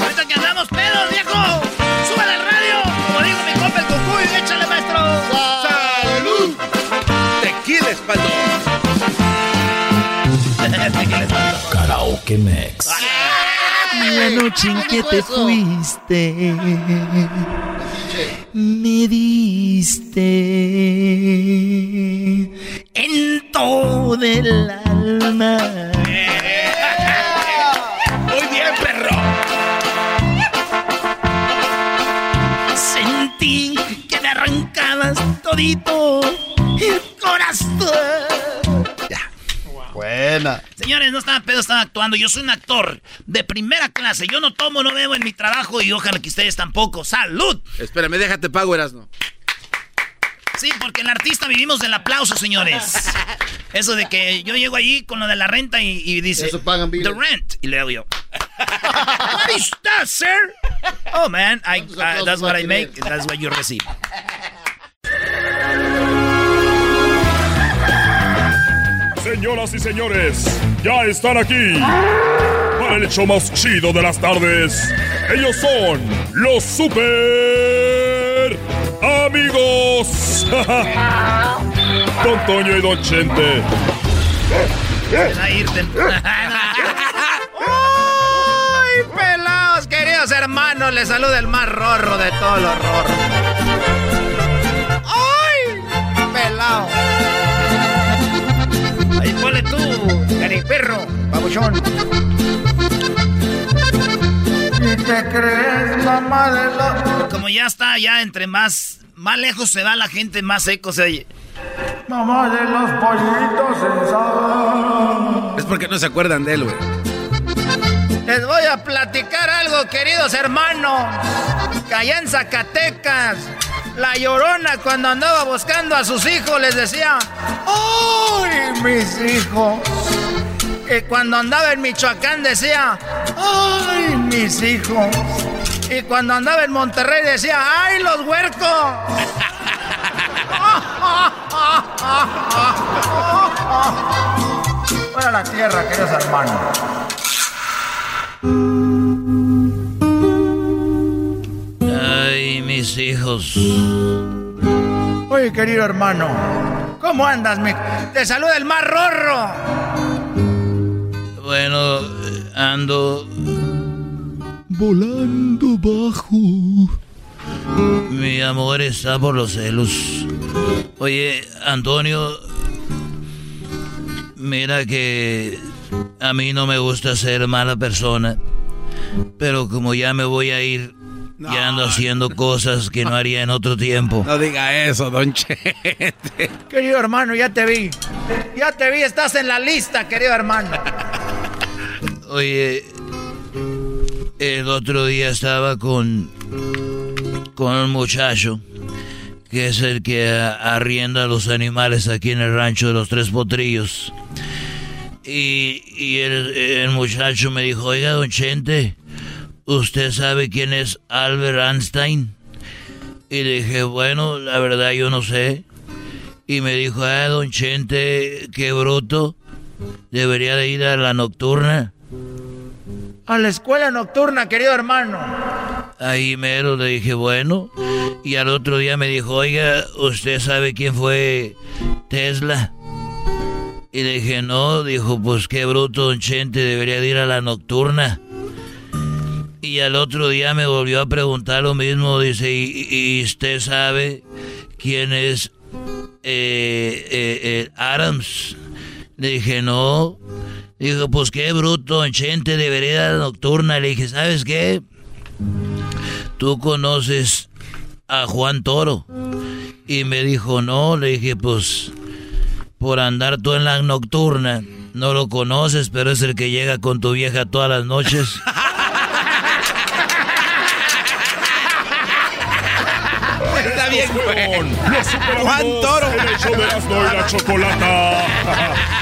Ahorita que andamos pedos, viejo. Súbale al radio. Como digo mi compa el cucuy, échale, maestro. ¡Salud! Tequila espaldo. Tequila espalda. Karaoke Mex. La noche en que te fuiste, me diste en todo el alma. Muy bien, perro. Sentí que me arrancabas todito el corazón. Ya. Buena. Señores, no estaba pedo, estaba actuando. Yo soy un actor de primera clase. Yo no tomo, no bebo en mi trabajo y ojalá que ustedes tampoco. ¡Salud! Espérame, déjate pago, Erasno. Sí, porque el artista vivimos del aplauso, señores. Eso de que yo llego allí con lo de la renta y, y dice... Eso pagan The rent. Y le hago yo... What is that, sir? Oh, man, I, uh, that's what I make, that's what you receive. Señoras y señores, ya están aquí para el hecho más chido de las tardes. Ellos son los super amigos. Don Toño y Don Chente. A irte. ¡Ay, pelados, queridos hermanos! Les saluda el más rorro de todos los rorros. ¡Ay, pelado! Ahí ponle tú, perro, babuchón. te crees mamá de la... Como ya está, ya entre más, más lejos se va la gente, más seco se oye. Mamá de los pollitos sensados. Es porque no se acuerdan de él, güey. Les voy a platicar algo, queridos hermanos. Que allá en Zacatecas, la llorona cuando andaba buscando a sus hijos les decía, ¡Ay, mis hijos! Y cuando andaba en Michoacán decía, ¡Ay, mis hijos! Y cuando andaba en Monterrey decía, ¡Ay, los huercos! Fuera la tierra, queridos hermanos. hijos. Oye, querido hermano, ¿cómo andas? Me... Te saluda el más rorro. Bueno, ando volando bajo. Mi amor está por los celos. Oye, Antonio, mira que a mí no me gusta ser mala persona, pero como ya me voy a ir, ya ando haciendo cosas que no haría en otro tiempo. No diga eso, don Chete. Querido hermano, ya te vi. Ya te vi, estás en la lista, querido hermano. Oye, el otro día estaba con con un muchacho que es el que arrienda los animales aquí en el rancho de los Tres Potrillos. Y, el, muchacho me dijo, oiga, don Chente, ¿usted sabe quién es Albert Einstein? Y dije, bueno, la verdad yo no sé. Y me dijo, ah, don Chente, qué bruto, debería de ir a la nocturna. A la escuela nocturna, querido hermano. Ahí mero le dije, bueno. Y al otro día me dijo, oiga, ¿usted sabe quién fue Tesla? Y le dije, no. Dijo, pues qué bruto, don Chente, debería de ir a la nocturna. Y al otro día me volvió a preguntar lo mismo. Dice, ¿y, usted sabe quién es eh, eh, eh, Adams? Le dije, no. Dijo, pues qué bruto, don Chente, debería ir a la nocturna. Le dije, ¿sabes qué? ¿tú conoces a Juan Toro? Y me dijo, no, le dije, pues, por andar tú en la nocturna, no lo conoces, pero es el que llega con tu vieja todas las noches. Está bien, Juan Toro. la chocolata.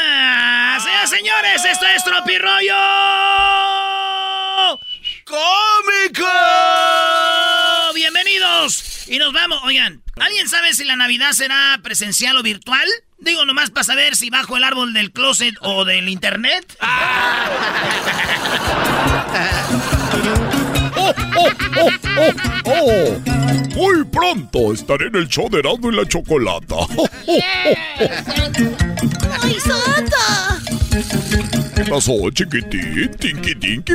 Ah, señores, esto es Tropi Rollo Cómico. Bienvenidos. Y nos vamos. Oigan, ¿alguien sabe si la Navidad será presencial o virtual? Digo nomás para saber si bajo el árbol del closet o del internet. ¡Oh, oh, oh, oh, oh! Muy pronto estaré en el show de Erasmo y la Chocolata. ¡Ay, Santa! ¿Qué pasó, chiquitín? Tinky Tinky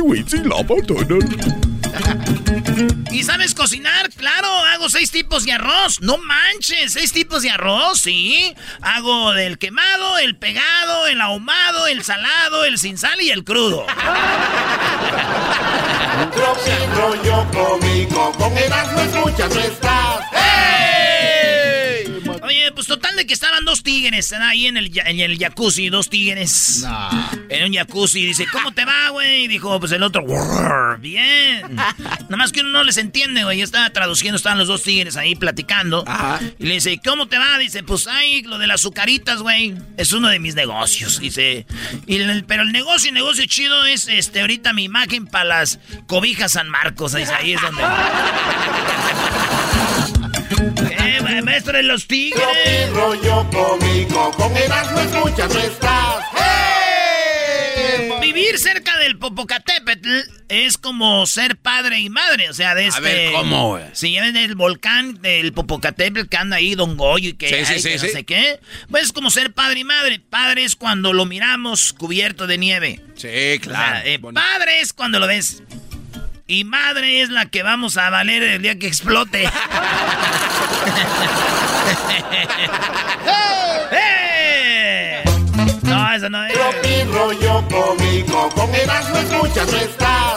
¿Y sabes cocinar? Claro, hago seis tipos de arroz. No manches, seis tipos de arroz, sí. Hago del quemado, el pegado, el ahumado, el salado, el sin sal y el crudo. rollo cómico, con Erasmo escuchas nuestras. Oye, pues total de que estaban dos tigres ahí en el, en el jacuzzi, dos tigres. En un jacuzzi. Dice, ¿cómo te va, güey? Y dijo, pues el otro, bien. Nada más que uno no les entiende, güey. Yo estaba traduciendo, estaban los dos tigres ahí platicando. Y le dice, ¿cómo te va? Dice, pues ay, lo de las azucaritas, güey. Es uno de mis negocios. Dice, y pero el negocio, el negocio chido es este ahorita mi imagen para las cobijas San Marcos. Dice, ahí es donde. ¡Eh, maestro de los tigres! rollo cómico, con Erasmo escuchas nuestras. Vivir cerca del Popocatépetl es como ser padre y madre, o sea, de este... A ver, ¿cómo, güey? Si lleven el volcán del Popocatépetl que anda ahí, Don Goyo y que, Sí, sí, hay, sí, que sí. no sé qué, pues es como ser padre y madre. Padre es cuando lo miramos cubierto de nieve. Sí, O sea, claro. eh, padre es cuando lo ves. Y madre es la que vamos a valer el día que explote. ¡Eh! No, eso no es. Tropi rollo cómico, con Erasmo escuchas nuestras.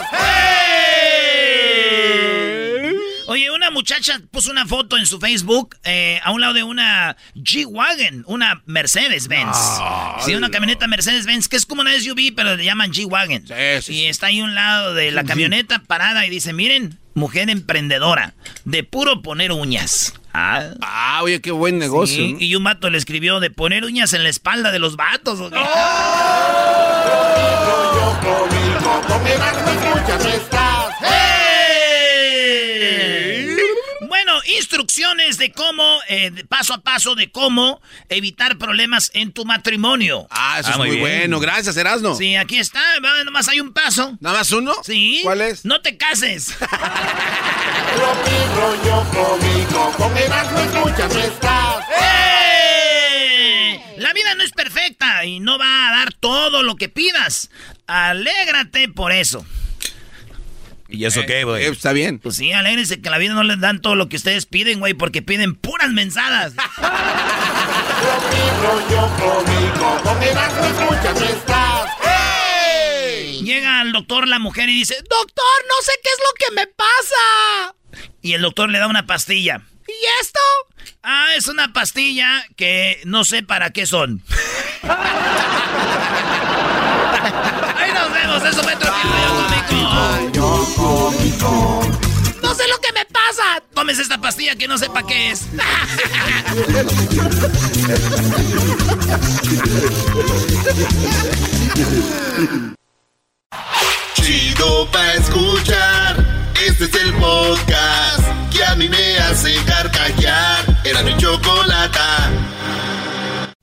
Oye, una muchacha puso una foto en su Facebook eh, a un lado de una G-Wagon, una Mercedes-Benz. sí, una camioneta Mercedes-Benz, que es como una SUV, pero le llaman G-Wagon. y está ahí a un lado de la camioneta parada y dice, miren, mujer emprendedora, de puro poner uñas. Ah. Ah, oye, qué buen negocio. Sí, y un vato le escribió de poner uñas en la espalda de los vatos. ¿o qué? ¡Hey! Instrucciones de cómo, eh, de paso a paso, de cómo evitar problemas en tu matrimonio. Ah, eso es muy, bueno. Gracias, Erasno. Sí, aquí está. Nomás hay un paso. ¿Nada más uno? Sí. ¿Cuál es? No te cases. rollo cómico, con Erasmo escuchas no estás. ¡Eh! La vida no es perfecta y no va a dar todo lo que pidas. Alégrate por eso. ¿Y eso qué, güey? Eh, está bien. Pues sí, alégrense que la vida no les dan todo lo que ustedes piden, güey, porque piden puras mensadas. Llega al doctor la mujer y dice, doctor, no sé qué es lo que me pasa. Y el doctor le da una pastilla. ¿Y esto? Ah, es una pastilla que no sé para qué son. Ahí nos vemos, eso fue Cómico. No sé lo que me pasa. Tomes esta pastilla que no sé para qué es. Chido pa' escuchar. Este es el podcast que a mí me hace carcajear. Era mi chocolata.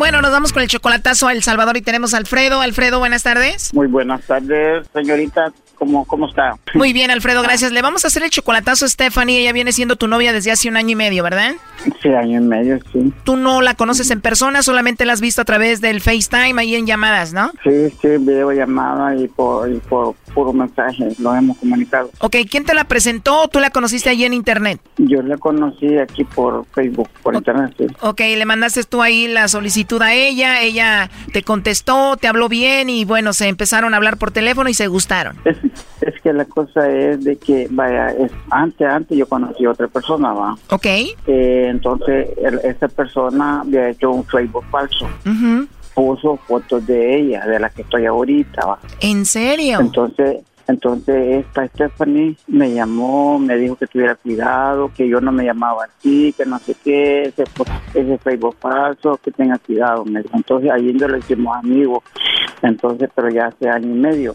Bueno, nos vamos con el chocolatazo a El Salvador y tenemos a Alfredo. Alfredo, buenas tardes. Muy buenas tardes, señorita. ¿Cómo, ¿Cómo está? Muy bien, Alfredo, gracias. Le vamos a hacer el chocolatazo a Stephanie. Ella viene siendo tu novia desde hace un año y medio, ¿verdad? Sí, año y medio, sí. Tú no la conoces en persona, solamente la has visto a través del FaceTime ahí en llamadas, ¿no? Sí, sí, video llamada y por, y por puro mensaje lo hemos comunicado. Ok, ¿quién te la presentó o tú la conociste allí en internet? Yo la conocí aquí por Facebook, por internet, sí. Ok, le mandaste tú ahí la solicitud a ella, ella te contestó, te habló bien y bueno, se empezaron a hablar por teléfono y se gustaron. Es, es que la cosa es de que, vaya, es, antes, antes yo conocí a otra persona, va. Ok. Eh, entonces, el- esta persona había hecho un Facebook falso. Ujú. Puso fotos de ella, de la que estoy ahorita, va. ¿En serio? Entonces, entonces esta Stephanie me llamó, me dijo que tuviera cuidado, que yo no me llamaba así, que no sé qué, ese, ese Facebook falso, que tenga cuidado. Me dijo. Entonces ahí nos lo hicimos amigos, entonces, pero ya hace año y medio.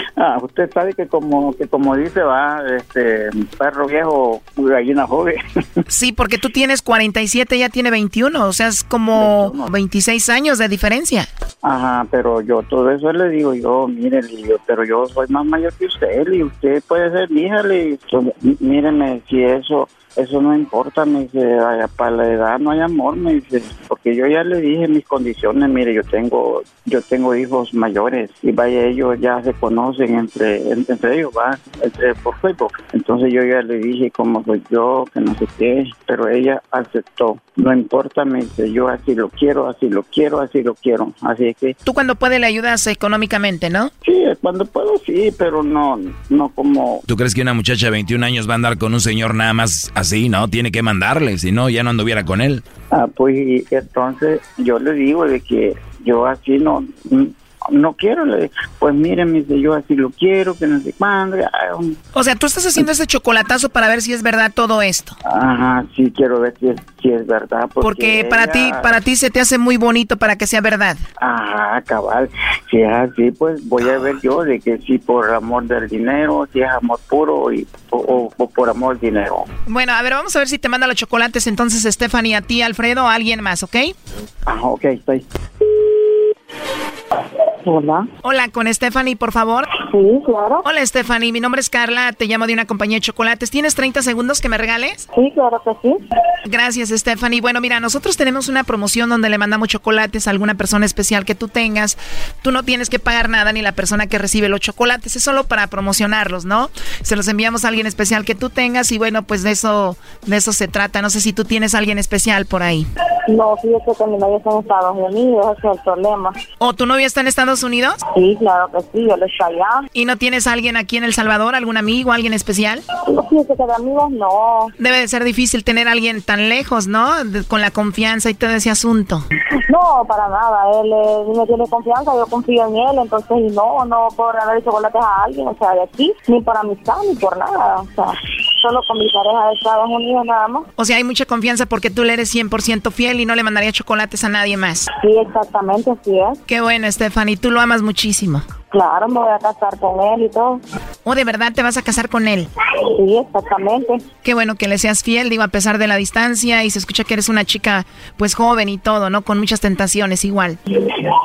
Ah, usted sabe que como que como dice va, este perro viejo, gallina joven. Sí, porque tú tienes 47, ella tiene 21, o sea, es como 26 años de diferencia. Ajá, pero yo todo eso le digo yo, mire, digo, pero yo soy más mayor que usted, y usted puede ser mi hija, mí- míreme, si eso eso no importa, me dice, "Vaya, para la edad no hay amor, me dice, porque yo ya le dije mis condiciones, mire, yo tengo yo tengo hijos mayores y vaya, ellos ya se conocen entre entre ellos, va, entre, por Facebook. Entonces yo ya le dije cómo soy yo, que no sé qué, pero ella aceptó. No importa, me dice, yo así lo quiero, así lo quiero, así lo quiero. Así es que Tú cuando puedes le ayudas económicamente, ¿no? Sí, cuando puedo sí, pero no, no como... ¿Tú crees que una muchacha de 21 años va a andar con un señor nada más así, no? Tiene que mandarle, si no, ya no anduviera con él. Ah, pues entonces yo le digo de que yo así no, no quiero. Le pues mire, me dice, yo así lo quiero, que no sé cuándo. Ay, O sea, tú estás haciendo ese chocolatazo para ver si es verdad todo esto. Ajá, sí, quiero ver si es, si es verdad. Porque, Porque para ti, para ti se te hace muy bonito para que sea verdad. Ajá, cabal. Si es así, pues voy a ver yo de que si por amor del dinero, si es amor puro y, o, por amor del dinero. Bueno, a ver, vamos a ver si te manda los chocolates entonces Stephanie a ti, Alfredo, o a alguien más, ¿ok? Ajá, ok, estoy. Hola. Hola, con Stephanie, por favor. Sí, claro. Hola, Stephanie. Mi nombre es Carla. Te llamo de una compañía de chocolates. ¿Tienes 30 segundos que me regales? Sí, claro que sí. Gracias, Stephanie. Bueno, mira, nosotros tenemos una promoción donde le mandamos chocolates a alguna persona especial que tú tengas. Tú no tienes que pagar nada ni la persona que recibe los chocolates. Es solo para promocionarlos, ¿no? Se los enviamos a alguien especial que tú tengas y bueno, pues de eso, de eso se trata. No sé si tú tienes a alguien especial por ahí. No, fíjate que mi novio está en Estados Unidos, ese es el problema. ¿O tu novia está en Estados Unidos? Sí, claro que sí, yo le estoy allá. ¿Y no tienes a alguien aquí en El Salvador, algún amigo, alguien especial? No, fíjate que de amigos no. Debe de ser difícil tener a alguien tan lejos, ¿no? De- con la confianza y todo ese asunto. No, para nada. Él eh, me tiene confianza, yo confío en él, entonces no, no por regalar chocolates a alguien, o sea, de aquí, ni por amistad, ni por nada. O sea, solo con mi pareja de Estados Unidos nada más. O sea, hay mucha confianza porque tú le eres 100% fiel y no le mandaría chocolates a nadie más. Sí, exactamente, así es. Qué bueno, Stephanie. Tú lo amas muchísimo. Claro, me voy a casar con él y todo. ¿O de verdad te vas a casar con él? Sí, exactamente. Qué bueno que le seas fiel, digo, a pesar de la distancia y se escucha que eres una chica pues joven y todo, ¿no? Con muchas tentaciones igual.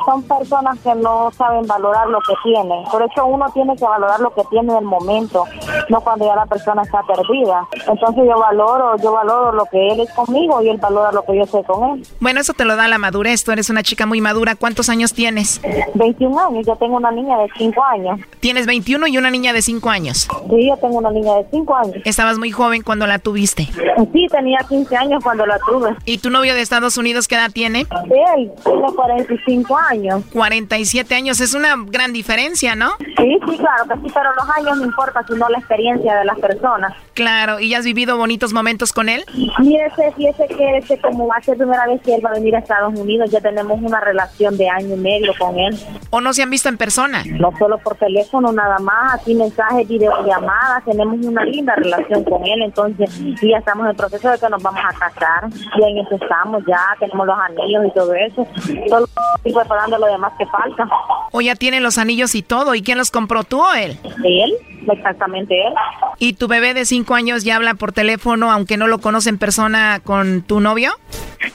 Son personas que no saben valorar lo que tienen. Por eso uno tiene que valorar lo que tiene en el momento, no cuando ya la persona está perdida. Entonces yo valoro, yo valoro lo que él es conmigo y él valora lo que yo soy con él. Bueno, eso te lo da la madurez. Tú eres una chica muy madura. ¿Cuántos años tienes? 21 años, yo tengo una niña de 5 años. Tienes 21 y una niña de 5 años. Sí, yo tengo una niña de 5 años. Estabas muy joven cuando la tuviste. Sí, tenía 15 años cuando la tuve. ¿Y tu novio de Estados Unidos qué edad tiene? Él tiene 45 años. 47 años, es una gran diferencia, ¿no? Sí, sí, claro que sí, pero los años no importa, sino la experiencia de las personas. Claro, ¿y has vivido bonitos momentos con él? Fíjese, fíjese que este, como va a ser primera vez que él va a venir a Estados Unidos, ya tenemos una relación de año y medio con él. ¿O no se han visto en persona? No solo por teléfono, nada más, aquí mensajes, videollamadas, tenemos una linda relación con él, entonces y ya estamos en el proceso de que nos vamos a casar, ya en eso estamos, ya tenemos los anillos y todo eso, solo estoy preparando lo demás que falta. ¿O ya tienen los anillos y todo? ¿Y quién los compró, tú o él? Él, exactamente él. ¿Y tu bebé de 5 años ya habla por teléfono, aunque no lo conoce en persona, con tu novio?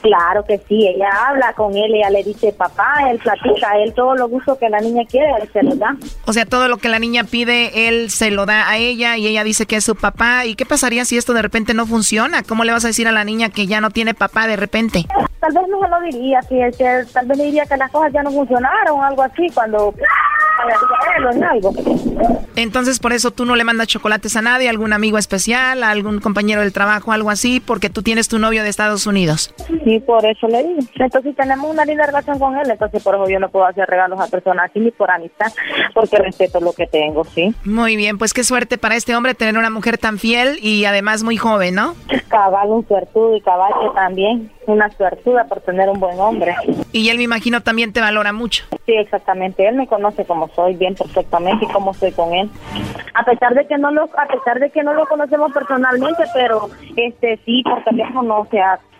Claro que sí, ella habla con él, ella le dice papá, él platica, a él todo lo gusto que la niña quiere, él se lo da. O sea, todo lo que la niña pide, él se lo da a ella y ella dice que es su papá. ¿Y qué pasaría si esto de repente no funciona? ¿Cómo le vas a decir a la niña que ya no tiene papá de repente? Tal vez no se lo diría, si es que tal vez le diría que las cosas ya no funcionaron algo así, cuando. Entonces, por eso tú no le mandas chocolates a nadie, a algún amigo especial, a algún compañero del trabajo, algo así, porque tú tienes tu novio de Estados Unidos. Sí, por eso le digo. Entonces tenemos una linda relación con él, entonces por eso yo no puedo hacer regalos a personas así ni por amistad, porque respeto lo que tengo, ¿sí? Muy bien, pues qué suerte para este hombre tener una mujer tan fiel y además muy joven, ¿no? Cabal, un suertudo y caballo también, una suertuda por tener un buen hombre. Y él me imagino también te valora mucho. Sí, exactamente. Él me conoce como soy bien perfectamente y cómo soy con él. A pesar de que no lo, a pesar de que no lo conocemos personalmente, pero este sí por teléfono, o sea,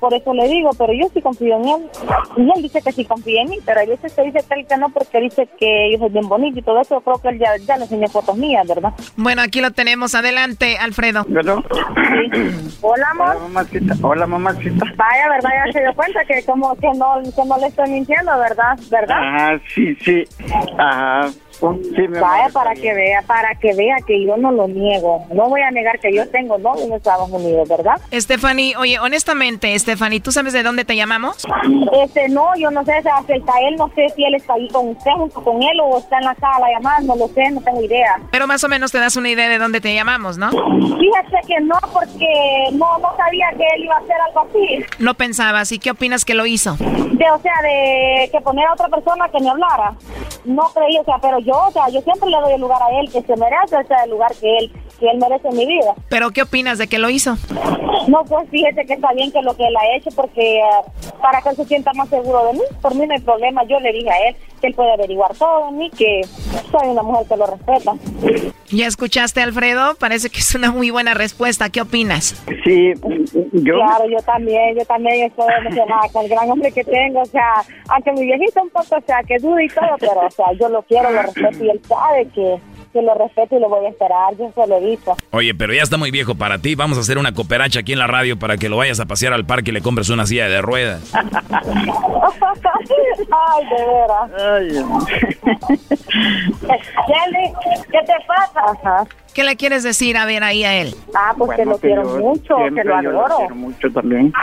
por eso le digo, pero yo sí confío en él, y él dice que sí confía en mí, pero hay veces que dice que él que no porque dice que yo soy bien bonito y todo eso, creo que él ya, ya le enseñó fotos mías, ¿verdad? Bueno, aquí lo tenemos. Adelante, Alfredo. ¿Verdad? Hola, amor. Hola, mamacita. Hola, mamacita. Vaya, ¿verdad? Ya se dio cuenta que como que no, que no le estoy mintiendo, ¿verdad? ¿Verdad? Ajá, sí, sí. Ajá. Sí, mi Vaya para que vea, para que vea que yo no lo niego. No voy a negar que yo tengo novio en Estados Unidos, ¿verdad? Stephanie, oye, honestamente, Stephanie. ¿Tú sabes de dónde te llamamos? Este, no, yo no sé, o sea, cerca él, no sé si él está ahí con usted, junto con él, o está en la sala llamando, no lo sé, no tengo idea. Pero más o menos te das una idea de dónde te llamamos, ¿no? Fíjate que no, porque no, no sabía que él iba a hacer algo así. No pensabas, ¿y qué opinas que lo hizo? De, o sea, de que poner a otra persona que me hablara. No creí, o sea, pero yo, o sea, yo siempre le doy el lugar a él, que se merece, o sea, el lugar que él, que él merece en mi vida. ¿Pero qué opinas de que lo hizo? No, pues fíjate que está bien que lo que él ha hecho, porque eh, para que él se sienta más seguro de mí, por mí no hay problema. Yo le dije a él que él puede averiguar todo de mí, que soy una mujer que lo respeta. ¿Ya escuchaste, Alfredo? Parece que es una muy buena respuesta. ¿Qué opinas? Sí, yo... Claro, yo también, yo también estoy emocionada con el gran hombre que tengo, o sea, aunque mi viejito un poco, o sea, que duda y todo, pero, o sea, yo lo quiero, lo respeto y él sabe que que lo respeto y lo voy a esperar, yo se lo he dicho. Oye, pero ya está muy viejo para ti. Vamos a hacer una cooperacha aquí en la radio para que lo vayas a pasear al parque y le compres una silla de ruedas. Ay, de veras. Kelly, ¿qué te pasa? ¿Qué le quieres decir a ver ahí a él? Ah, pues que lo quiero mucho, que lo adoro. quiero mucho también.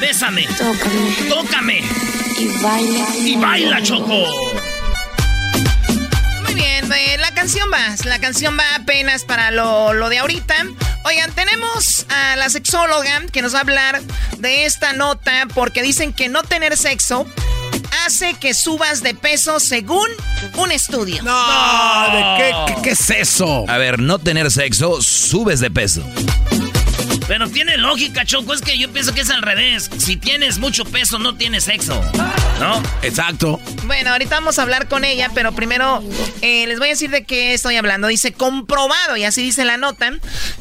Bésame. Tócame. Tócame. Y baila. Y baila, Choco. Muy bien, eh, la canción va. La canción va apenas para lo, lo de ahorita. Oigan, tenemos a la sexóloga que nos va a hablar de esta nota porque dicen que no tener sexo hace que subas de peso según un estudio. No, ¿de qué, qué, qué es eso? A ver, no tener sexo, subes de peso. Pero tiene lógica, Choco. Es que yo pienso que es al revés. Si tienes mucho peso, no tienes sexo. ¿No? Exacto. Bueno, ahorita vamos a hablar con ella, pero primero eh, les voy a decir de qué estoy hablando. Dice comprobado, y así dice la nota.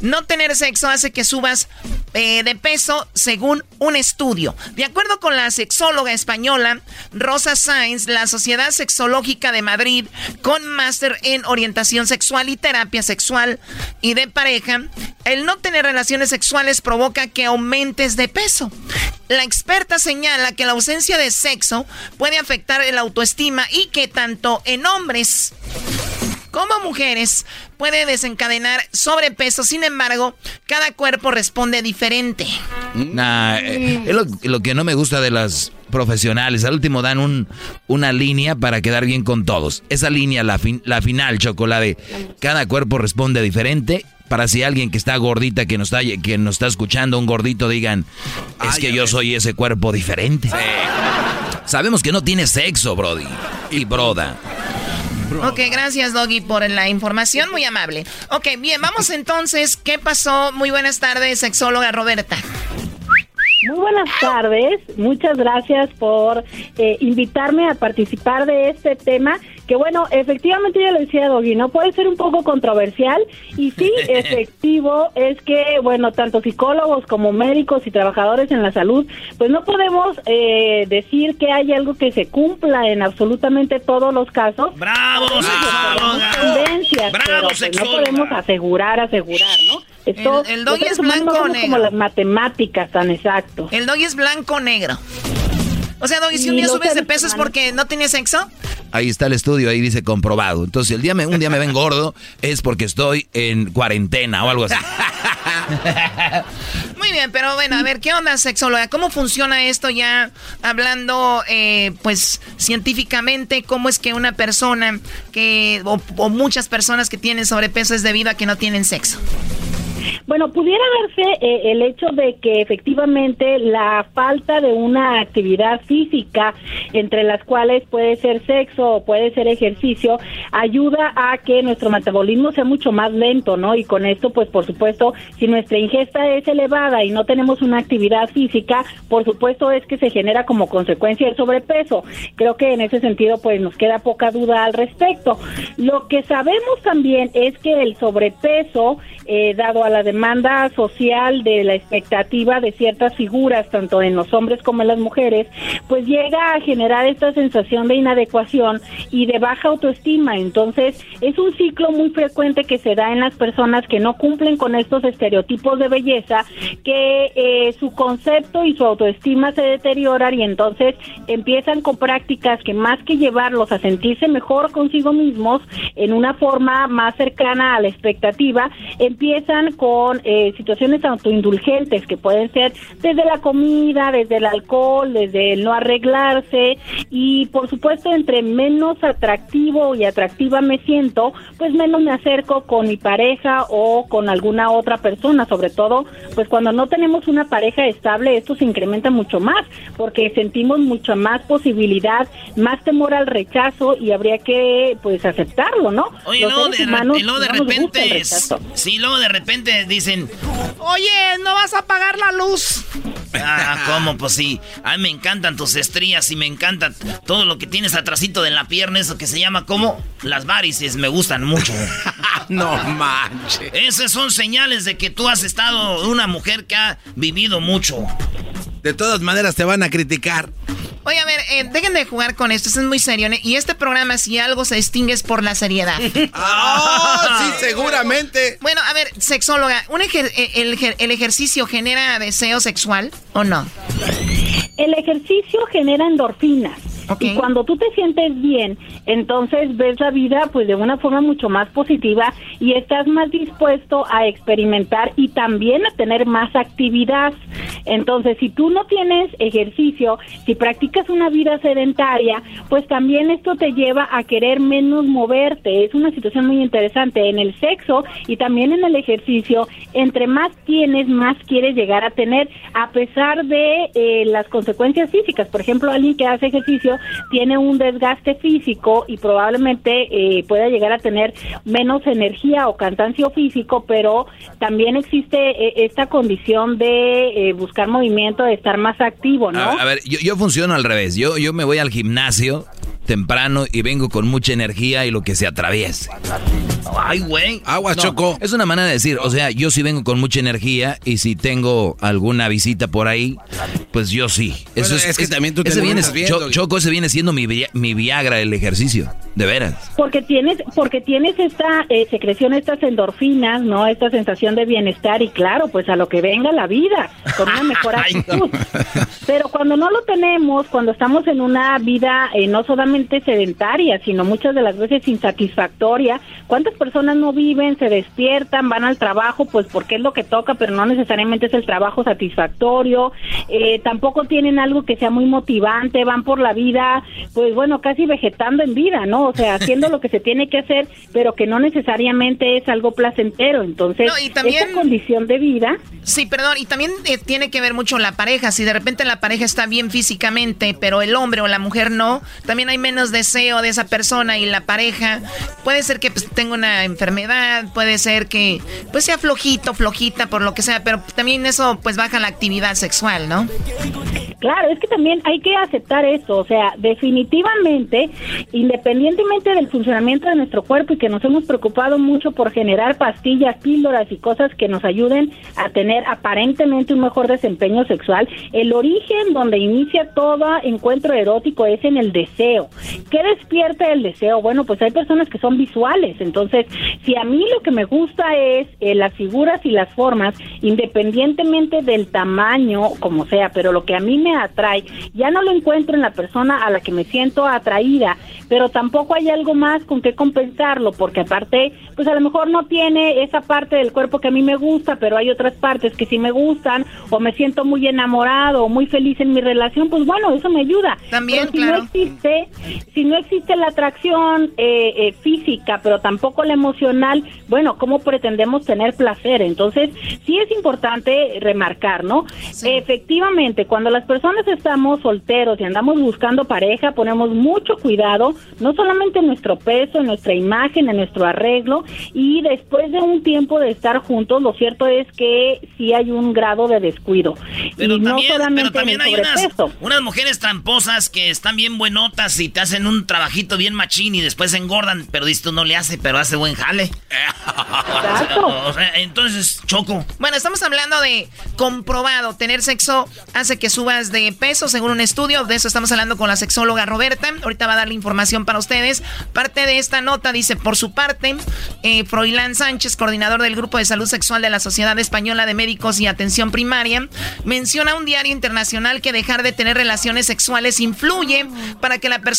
No tener sexo hace que subas eh, de peso según un estudio. De acuerdo con la sexóloga española Rosa Sainz, la Sociedad Sexológica de Madrid, con máster en orientación sexual y terapia sexual y de pareja, el no tener relaciones sexuales provoca que aumentes de peso. La experta señala que la ausencia de sexo puede afectar el autoestima y que tanto en hombres como mujeres puede desencadenar sobrepeso. Sin embargo, cada cuerpo responde diferente. Eh, es lo, que no me gusta de las profesionales. Al último dan un, una línea para quedar bien con todos. Esa línea, la, fin- la final, chocolate. Cada cuerpo responde diferente. Para si alguien que está gordita, que nos está, que nos está escuchando, un gordito, digan, es que yo soy ese cuerpo diferente. Sabemos que no tiene sexo, Brody. Y broda. Ok, gracias Doggy por la información, muy amable. Ok, bien, vamos entonces. ¿Qué pasó? Muy buenas tardes, sexóloga Roberta. Muy buenas tardes, muchas gracias por eh, invitarme a participar de este tema, que bueno, efectivamente ya lo decía Doggy, ¿no? Puede ser un poco controversial y sí, efectivo es que, bueno, tanto psicólogos como médicos y trabajadores en la salud, pues no podemos eh, decir que hay algo que se cumpla en absolutamente todos los casos. ¡Bravo! Tendencias, ¡Bravo, pero, pues, no podemos asegurar, asegurar, ¿no? Esto, El- el doggy es blanco o somos como negro. las matemáticas, tan exacto. El doggy es blanco o negro. O sea, Doggy, si un día subes de peso es porque no tienes sexo. Ahí está el estudio, ahí dice comprobado. Entonces, si el día me, un día me ven gordo, es porque estoy en cuarentena o algo así. Muy bien, pero bueno, a ver, ¿qué onda, sexóloga? ¿Cómo funciona esto ya hablando, eh, pues, científicamente? ¿Cómo es que una persona que, o, o muchas personas que tienen sobrepeso es debido a que no tienen sexo? Bueno, pudiera verse eh, el hecho de que efectivamente la falta de una actividad física, entre las cuales puede ser sexo o puede ser ejercicio, ayuda a que nuestro metabolismo sea mucho más lento, ¿no? Y con esto, pues por supuesto, si nuestra ingesta es elevada y no tenemos una actividad física, por supuesto es que se genera como consecuencia el sobrepeso. Creo que en ese sentido, pues nos queda poca duda al respecto. Lo que sabemos también es que el sobrepeso eh, dado a la demanda social de la expectativa de ciertas figuras, tanto en los hombres como en las mujeres, pues llega a generar esta sensación de inadecuación y de baja autoestima. Entonces, es un ciclo muy frecuente que se da en las personas que no cumplen con estos estereotipos de belleza, que eh, su concepto y su autoestima se deterioran y entonces empiezan con prácticas que más que llevarlos a sentirse mejor consigo mismos en una forma más cercana a la expectativa, empiezan con eh, situaciones autoindulgentes que pueden ser desde la comida, desde el alcohol, desde el no arreglarse. Y por supuesto entre menos atractivo y atractiva me siento, pues menos me acerco con mi pareja o con alguna otra persona, sobre todo pues cuando no tenemos una pareja estable esto se incrementa mucho más porque sentimos mucha más posibilidad, más temor al rechazo y habría que pues aceptarlo, ¿no? Oye, Los luego de, humanos y luego repente, sí, luego de repente dicen, Oye, ¿no vas a apagar la luz? ah, ¿cómo? Pues sí, a mí me encantan tus estrías y me encanta todo lo que tienes atrasito de la pierna, eso que se llama como las varices, me gustan mucho. no manches. Esas son señales de que tú has estado una mujer que ha vivido mucho. De todas maneras te van a criticar. Oye, a ver, eh, dejen de jugar con esto, esto es muy serio. ¿eh? Y este programa, si algo se distingue, es por la seriedad. ¡Ah! sí, seguramente. Bueno, a ver, sexóloga, ¿un ejer- eh, el, ejer- ¿el ejercicio genera deseo sexual o no? El ejercicio genera endorfinas. Y cuando tú te sientes bien, entonces ves la vida pues de una forma mucho más positiva y estás más dispuesto a experimentar y también a tener más actividad. Entonces, si tú no tienes ejercicio, si practicas una vida sedentaria, pues también esto te lleva a querer menos moverte. Es una situación muy interesante en el sexo y también en el ejercicio. Entre más tienes, más quieres llegar a tener, a pesar de eh, las consecuencias físicas. Por ejemplo, alguien que hace ejercicio tiene un desgaste físico y probablemente eh, pueda llegar a tener menos energía o cansancio físico, pero también existe eh, esta condición de eh, buscar movimiento, de estar más activo, ¿no? A, a ver, yo, yo funciono al revés. Yo, yo me voy al gimnasio temprano y vengo con mucha energía y lo que se atraviese. Ay, güey. Agua, No, Choco. Es una manera de decir, o sea, yo sí vengo con mucha energía y si tengo alguna visita por ahí, pues yo sí. Eso Bueno, es que también tú te ese viene, Doggy. Choco, ese viene siendo mi, mi Viagra el ejercicio, de veras. Porque tienes, porque tienes esta eh, secreción, estas endorfinas, ¿no? Esta sensación de bienestar y claro, pues a lo que venga la vida, con una mejor actitud. Pero cuando no lo tenemos, cuando estamos en una vida eh, no solamente sedentaria, sino muchas de las veces insatisfactoria, ¿cuántas personas no viven, se despiertan, van al trabajo, pues porque es lo que toca, pero no necesariamente es el trabajo satisfactorio, eh, tampoco tienen algo que sea muy motivante, van por la vida, pues bueno, casi vegetando en vida, ¿no? O sea, haciendo lo que se tiene que hacer, pero que no necesariamente es algo placentero. Entonces, No, y también- condición de vida Sí, perdón, y también eh, tiene que ver mucho la pareja. Si de repente la pareja está bien físicamente, pero el hombre o la mujer no, también hay menos deseo de esa persona y la pareja. Puede ser que pues, tenga una enfermedad, puede ser que pues sea flojito, flojita, por lo que sea, pero también eso pues baja la actividad sexual, ¿no? Claro, es que también hay que aceptar eso, o sea, definitivamente, independientemente del funcionamiento de nuestro cuerpo y que nos hemos preocupado mucho por generar pastillas, píldoras y cosas que nos ayuden a tener aparentemente un mejor desempeño sexual, el origen donde inicia todo encuentro erótico es en el deseo. ¿Qué despierta el deseo? Bueno, pues hay personas que son visuales, entonces, si a mí lo que me gusta es eh, las figuras y las formas, independientemente del tamaño, como sea, pero lo que a mí me atrae, ya no lo encuentro en la persona a la que me siento atraída, pero tampoco hay algo más con que compensarlo, porque aparte, pues a lo mejor no tiene esa parte del cuerpo que a mí me gusta, pero hay otras partes que sí me gustan, o me siento muy enamorado, o muy feliz en mi relación, pues bueno, eso me ayuda. También, Pero si claro. no existe, si no existe la atracción eh, eh, física, pero tampoco la emocional, bueno, ¿cómo pretendemos tener placer? Entonces, sí es importante remarcar, ¿no? Efectivamente, cuando las personas estamos solteros y andamos buscando pareja, ponemos mucho cuidado, no solamente en nuestro peso, en nuestra imagen, en nuestro arreglo, y después de un tiempo de estar juntos, lo cierto es que sí hay un grado de descuido. Pero y no también, solamente pero también hay unas, unas mujeres tramposas que están bien buenotas y te hacen un trabajito bien machín y después engordan, pero dices tú no le hace, pero hace buen jale. O sea, entonces, Choco. Bueno, estamos hablando de comprobado. Tener sexo hace que subas de peso, según un estudio. De eso estamos hablando con la sexóloga Roberta. Ahorita va a dar la información para ustedes. Parte de esta nota dice, por su parte, eh, Froilán Sánchez, coordinador del Grupo de Salud Sexual de la Sociedad Española de Médicos y Atención Primaria, menciona un diario internacional que dejar de tener relaciones sexuales influye para que la persona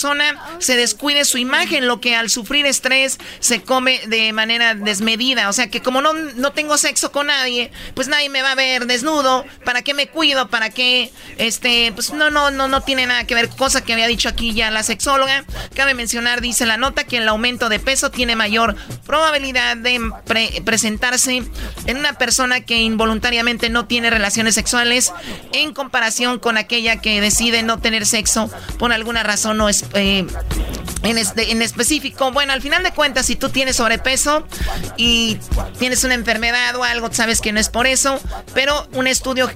se descuide su imagen, lo que al sufrir estrés se come de manera desmedida. O sea que como no, no tengo sexo con nadie, pues nadie me va a ver desnudo. ¿Para qué me cuido? ¿Para qué? Este, pues no, no, no, no tiene nada que ver. Cosa que había dicho aquí ya la sexóloga. Cabe mencionar, dice la nota, que el aumento de peso tiene mayor probabilidad de pre- presentarse en una persona que involuntariamente no tiene relaciones sexuales en comparación con aquella que decide no tener sexo por alguna razón no es eh, en, en específico. Bueno, al final de cuentas, si tú tienes sobrepeso y tienes una enfermedad o algo, sabes que no es por eso, pero un estudio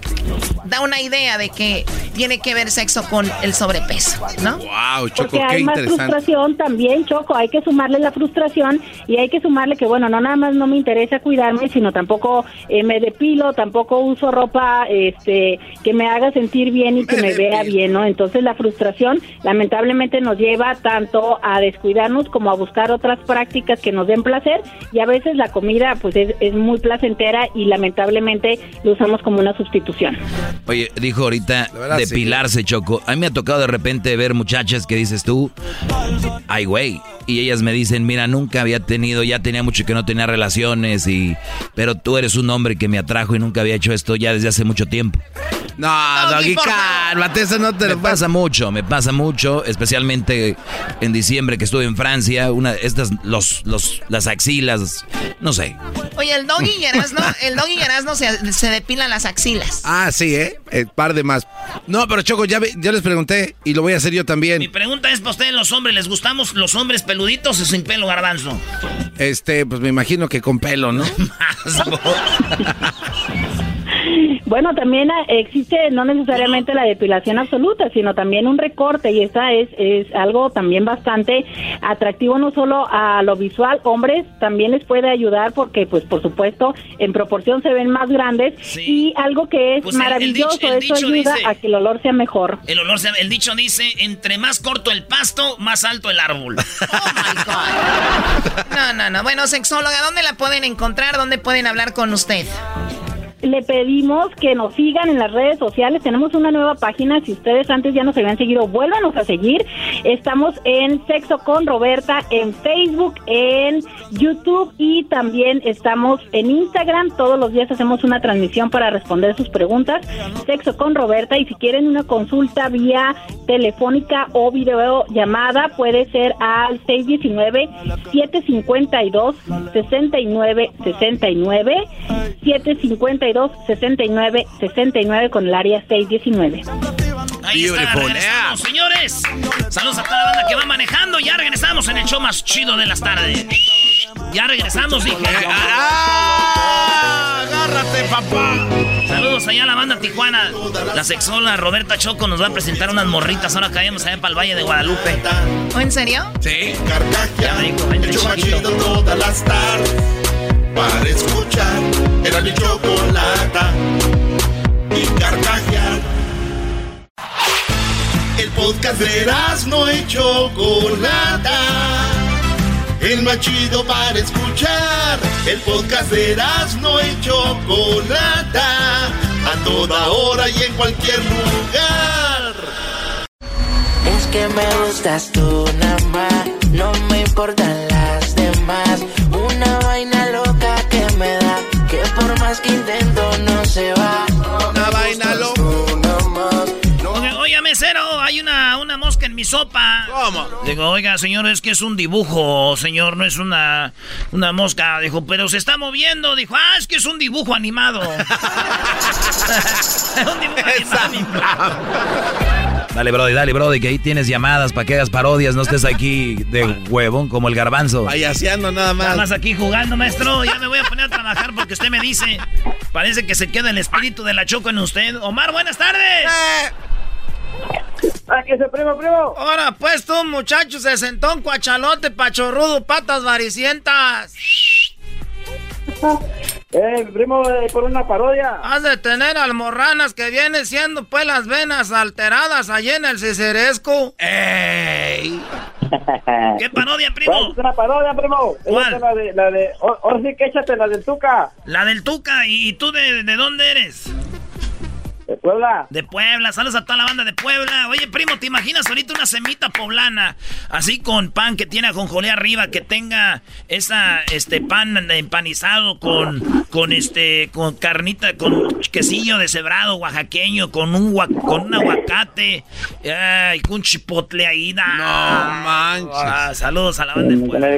da una idea de que tiene que ver sexo con el sobrepeso, ¿no? Wow, Choco, Porque qué hay más frustración también, Choco. Hay que sumarle la frustración y hay que sumarle que, bueno, no nada más no me interesa cuidarme, sino tampoco eh, me depilo, tampoco uso ropa este, que me haga sentir bien y que me, vea bien, ¿no? Entonces la frustración lamentablemente nos lleva tanto a descuidarnos como a buscar otras prácticas que nos den placer y a veces la comida pues es, es muy placentera y lamentablemente lo usamos como una sustitución. Oye, dijo ahorita verdad, sí. depilarse, Choco. A mí me ha tocado de repente ver muchachas que dices tú, ay, güey. Y ellas me dicen, mira, nunca había tenido, ya tenía mucho que no tenía relaciones, y pero tú eres un hombre que me atrajo y nunca había hecho esto ya desde hace mucho tiempo. No, Doggy, cálmate, eso no te Me lo pasa mucho, me pasa mucho, especialmente en diciembre que estuve en Francia, una estas los los las axilas, no sé. Oye, el doggy y Erasno, el doggy y Erasno se, se depilan las axilas. Ah, sí, ¿eh? El par de más. No, pero Choco, ya, ya les pregunté y lo voy a hacer yo también. Mi pregunta es para ustedes los hombres, ¿les gustamos los hombres peluditos o sin pelo garbanzo? Este, pues me imagino que con pelo, ¿no? Bueno, también ah, existe no necesariamente la depilación absoluta, sino también un recorte y esa es, es algo también bastante atractivo no solo a lo visual, hombres también les puede ayudar porque pues por supuesto en proporción se ven más grandes y algo que es Pues el- el maravilloso, dicho- el eso dicho ayuda dice- a que el olor sea mejor. El olor, se- el dicho dice, entre más corto el pasto, más alto el árbol. No, no, no. Bueno, sexóloga, ¿dónde la pueden encontrar? ¿Dónde pueden hablar con usted? Le pedimos que nos sigan en las redes sociales. Tenemos una nueva página. Si ustedes antes ya nos habían seguido, vuélvanos a seguir. Estamos en Sexo con Roberta en Facebook, en YouTube y también estamos en Instagram. Todos los días hacemos una transmisión para responder sus preguntas. Sexo con Roberta. Y si quieren una consulta vía telefónica o videollamada, puede ser al 619-752-6969. 752-6969 con el área 619. Ahí está, regresamos, señores. Saludos a toda la banda que va manejando. Ya regresamos en el show más chido de las tardes. Ya regresamos, dije. Agárrate, papá. Saludos allá a la banda Tijuana. La sexóloga Roberta Choco nos va a presentar unas morritas. Ahora caemos allá para el Valle de Guadalupe. ¿O en serio? Sí. Carcajear, me dijo, vente, el show más chiquito. chido todas las tardes. Para escuchar, era mi chocolata. Y carcajear. El podcast de no y Chocolata. El más chido para escuchar. El podcast de no y Chocolata. A toda hora y en cualquier lugar. Es que me gustas tú nada más, no me importan las demás. Una hay una, una mosca en mi sopa. ¿Cómo? Digo, oiga, señor, es que es un dibujo, señor, no es una, una mosca. Dijo, pero se está moviendo. Dijo, ah, es que es un dibujo animado. un dibujo animado. Dale, Brody, dale, Brody, que ahí tienes llamadas para que hagas parodias, no estés aquí de huevón como el garbanzo. Payaseando nada más. Nada más aquí jugando, maestro. Ya me voy a poner a trabajar porque usted me dice. Parece que se queda el espíritu de la choco en usted. Omar, buenas tardes. Aquí se primo, primo. Ahora, pues tú, muchacho, se sentó un cuachalote, pachorrudo, patas varicientas. Eh, primo, eh, por una parodia. Has de tener almorranas que vienen siendo pues las venas alteradas allí en el ciceresco. ¡Ey! ¿Qué parodia, primo? Es una parodia, primo. ¿Cuál? Es la de, la de, oh, oh, sí que échate la del Tuca. La del Tuca. ¿Y, y tú de, de dónde eres? De Puebla. De Puebla, saludos a toda la banda de Puebla. Oye, primo, ¿te imaginas ahorita una semita poblana? Así con pan que tiene ajonjolé arriba, que tenga esa, este, pan empanizado con, con este, con carnita, con quesillo deshebrado oaxaqueño, con un, gua- con un aguacate, ay, con chipotle ahí. No manches. saludos a la banda de Puebla.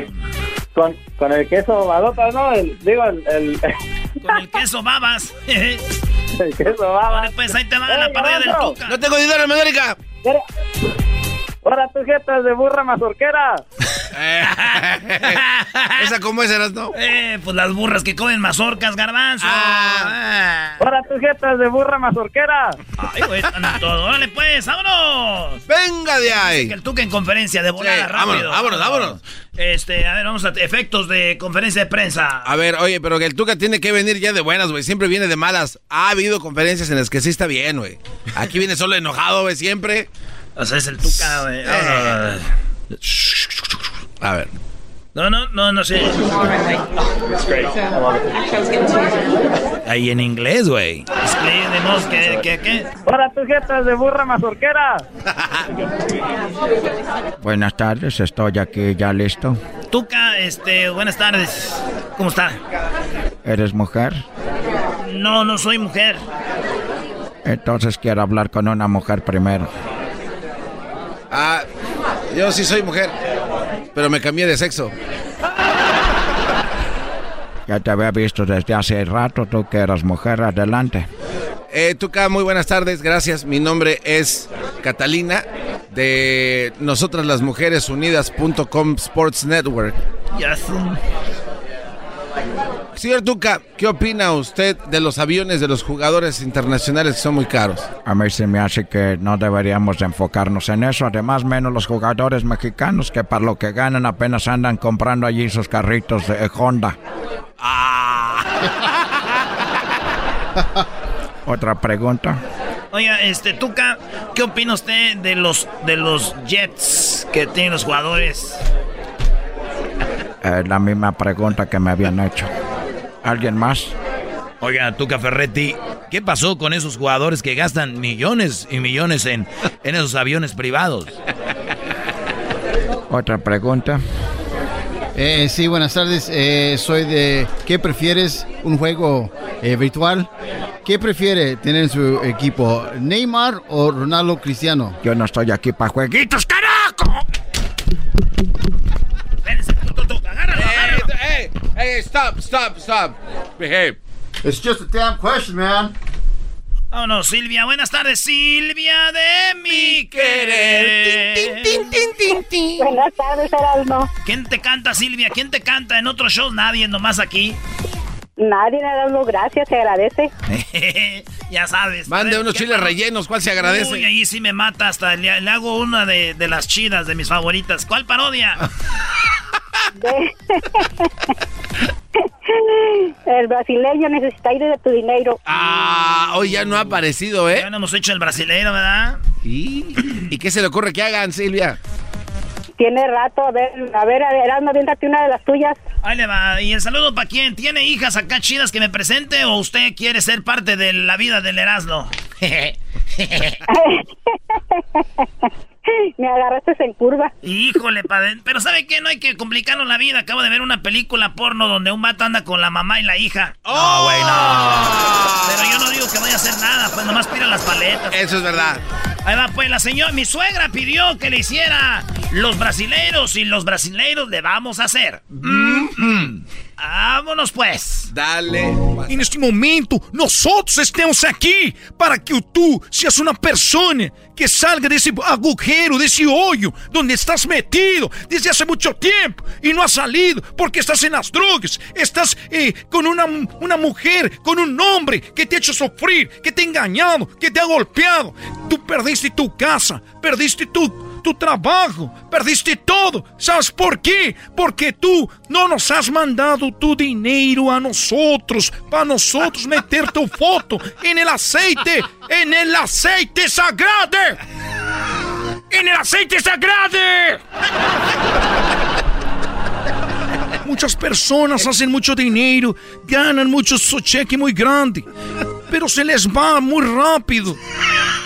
Con, con el queso badota, ¿no? El, digo, el, el, Con el queso babas. el queso baba. Vale, pues ahí te va la parodia del Tuca. No tengo dinero en América. Ahora tus jetas de burra mazorquera. ¿Esa cómo es, no? Eh, pues las burras que comen mazorcas, garbanzo. Ah. Ahora tus jetas de burra mazorquera. Ay, güey, están en todo. Órale, pues, vámonos. Venga de ahí. Que el Tuca en conferencia de volada, Sí, vámonos, rápido. vámonos, vámonos. Este, a ver, vamos a efectos de conferencia de prensa. A ver, oye, pero que el Tuca tiene que venir ya de buenas, güey. Siempre viene de malas. Ha habido conferencias en las que sí está bien, güey. Aquí viene solo enojado, güey, siempre. O sea, es el Tuca, güey. Ah, A ver. No, no, no, no sé. Ahí en inglés, güey. Qué, qué. Ahora tus jetas de burra mazorquera. Buenas tardes, estoy aquí ya listo. Tuca, este, buenas tardes. ¿Cómo está? ¿Eres mujer? No, no soy mujer. Entonces quiero hablar con una mujer primero. Ah, yo sí soy mujer, pero me cambié de sexo. Ya te había visto desde hace rato, tú que eras mujer, adelante. Eh, Tuca, muy buenas tardes, gracias. Mi nombre es Catalina de Nosotras las Mujeres Unidas.com Sports Network. Ya sé. Señor Tuca, ¿qué opina usted de los aviones de los jugadores internacionales que son muy caros? A mí se me hace que no deberíamos de enfocarnos en eso, además menos los jugadores mexicanos que para lo que ganan apenas andan comprando allí sus carritos de Honda. Otra pregunta. Oiga, este, Tuca, ¿qué opina usted de los, de los jets que tienen los jugadores? Eh, la misma pregunta que me habían hecho. ¿Alguien más? Oiga, Tuca Ferretti, ¿qué pasó con esos jugadores que gastan millones y millones en, en esos aviones privados? Otra pregunta. Eh, sí, buenas tardes. Eh, soy de. ¿Qué prefieres? ¿Un juego eh, virtual? ¿Qué prefiere tener en su equipo? ¿Neymar o Ronaldo Cristiano? Yo no estoy aquí para jueguitos, carajo. Hey, stop, stop, stop. Behave. It's just a damn question, man. Oh, no, Silvia. Buenas tardes, Silvia de mi querer. Buenas tardes, Erasmo. ¿Quién te canta, Silvia? ¿Quién te canta en otro show? Nadie, nomás aquí. Nadie, Erasmo, gracias, se agradece. ya sabes. Mande unos ¿qué chiles rellenos, ¿cuál se agradece? Uy, ahí sí me mata hasta. Le, le hago una de, de las chidas, de mis favoritas. ¿Cuál parodia? El brasileño necesita ir de tu dinero. Ah, hoy ya no ha aparecido, ¿eh? Ya no hemos hecho el brasileiro, ¿verdad? ¿Y? ¿Y qué se le ocurre que hagan, Silvia? Tiene rato, a ver, a ver, a ver, Erasmo, aviéntate una de las tuyas. Ahí le va. ¿Y el saludo para quién? ¿Tiene hijas acá chidas que me presente o usted quiere ser parte de la vida del Erasmo? Me agarraste en curva. Híjole, padre. Pero ¿sabe qué? No hay que complicarnos la vida. Acabo de ver una película porno donde un vato anda con la mamá y la hija. ¡Oh, güey, no! Pero yo no digo que vaya a hacer nada, pues nomás pira las paletas. Eso es verdad. Ahí va, pues la señora, mi suegra pidió que le hiciera los brasileiros y los brasileiros le vamos a hacer. Mm, mm. Vámonos pues. Dale. En este momento, nosotros estamos aquí para que tú seas una persona que salga de ese agujero, de ese hoyo donde estás metido desde hace mucho tiempo y no has salido porque estás en las drogas, estás eh, con una, una mujer, con un hombre que te ha hecho sufrir, que te ha engañado, que te ha golpeado. Tú perdiste tu casa, perdiste tu tu trabajo, perdiste todo. ¿Sabes por qué? Porque tú no nos has mandado tu dinero a nosotros, para nosotros meter tu foto en el aceite, en el aceite sagrado. En el aceite sagrado. Muchas personas hacen mucho dinero, ganan mucho su cheque muy grande, pero se les va muy rápido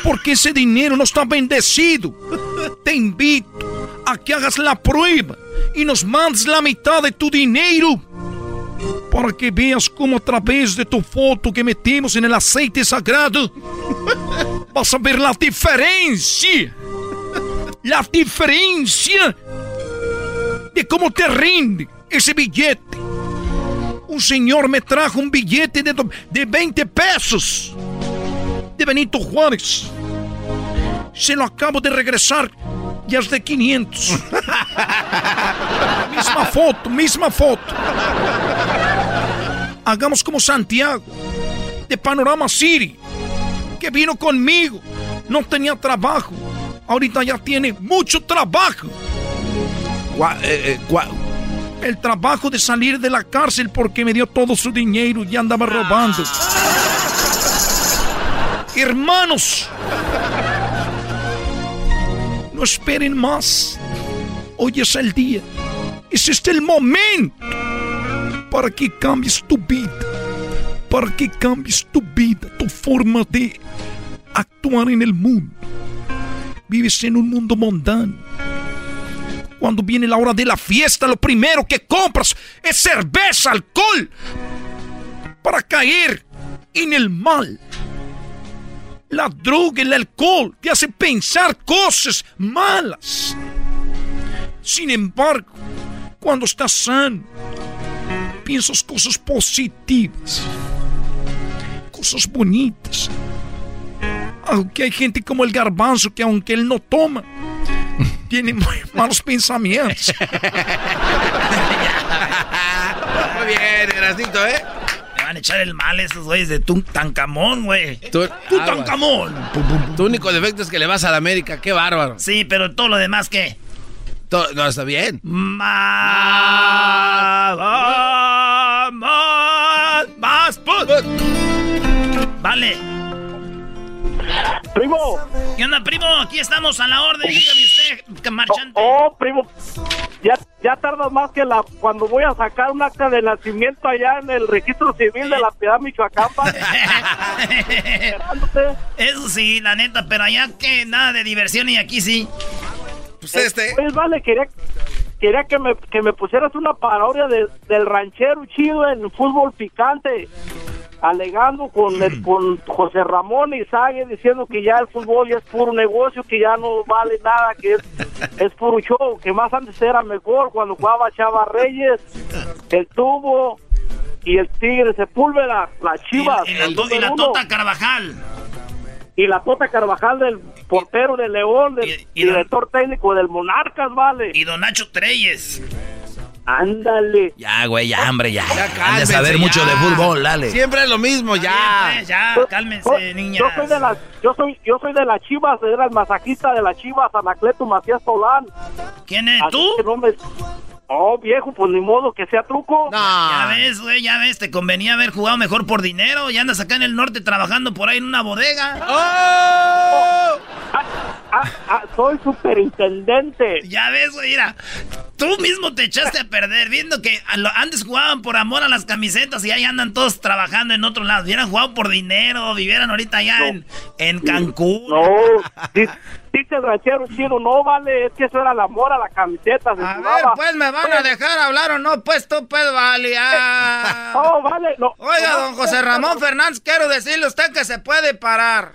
porque ese dinero no está bendecido. Te invito a que hagas la prueba y nos mandes la mitad de tu dinero para que veas cómo a través de tu foto que metemos en el aceite sagrado vas a ver la diferencia. La diferencia de cómo te rinde ese billete. Un señor me trajo un billete de, de 20 pesos de Benito Juárez. Se lo acabo de regresar. Ya es de 500. misma foto, misma foto. Hagamos como Santiago, de Panorama City, que vino conmigo. No tenía trabajo. Ahorita ya tiene mucho trabajo. eh, El trabajo de salir de la cárcel porque me dio todo su dinero y andaba robando. Hermanos, no esperen más. Hoy es el día. Es este el momento para que cambies tu vida. Para que cambies tu vida, tu forma de actuar en el mundo. Vives en un mundo mundano. Cuando viene la hora de la fiesta, lo primero que compras es cerveza, alcohol, para caer en el mal. La droga, el alcohol te hace pensar cosas malas. Sin embargo, cuando estás sano, piensas cosas positivas, cosas bonitas. Aunque hay gente como el garbanzo que aunque él no toma, tiene muy malos pensamientos. Muy bien, Erasito, ¿eh? Me van a echar el mal esos güeyes de Tutankamón, güey. Tutankamón. Tu único defecto es que le vas a la América, qué bárbaro. Sí, pero todo lo demás, ¿qué? Todo, no, está bien. Más, más, más, Vale. Aquí estamos a la orden. Dígame usted, marchante. Oh, oh, primo. Ya, ya tarda más que la cuando voy a sacar un acta de nacimiento allá en el registro civil de la Piedad Michoacán. Eso sí, la neta, pero allá que nada de diversión y aquí sí. Pues este. Pues vale, quería, quería que, me, que me pusieras una parodia de- del ranchero chido en fútbol picante. Alegando con, el- con José Ramón Izague diciendo que ya el fútbol ya es puro negocio, que ya no vale nada, que es, es puro show, que más antes era mejor cuando jugaba Chava Reyes, el Tubo y el Tigre Sepúlveda, las Chivas. Y, la, el y la. Tota Carvajal. y la Tota Carvajal del portero de León, del director técnico del Monarcas, vale. Y Don Nacho Treyes. Ándale. Ya, güey, ya, hombre, ya. Ya cálmense, saber ya. mucho de fútbol, dale. Siempre es lo mismo, ya. Pues, ya, cálmense, Yo- niñas. Yo soy de las, yo soy, yo soy de las Chivas, era el masajista de las Chivas, Anacleto Macías Solán. ¿Quién es Así tú? que no me- Oh, viejo, pues ni modo que sea truco. Ya ves, güey, ya ves, te convenía haber jugado mejor por dinero. Y andas acá en el norte trabajando por ahí en una bodega. Ah, ah, soy superintendente. Ya ves, güey, mira. Tú mismo te echaste a perder viendo que antes jugaban por amor a las camisetas y ahí andan todos trabajando en otro lado. Hubieran jugado por dinero, vivieran ahorita allá en, en Cancún. No, di- dice el ranchero chido, no vale, es que eso era el amor a la camiseta. Se A ver, pues me van a dejar hablar o no, pues tú, pues vale. ah. Oh, vale, no. Oiga, no, don José Ramón Fernández, quiero decirle a usted que se puede parar.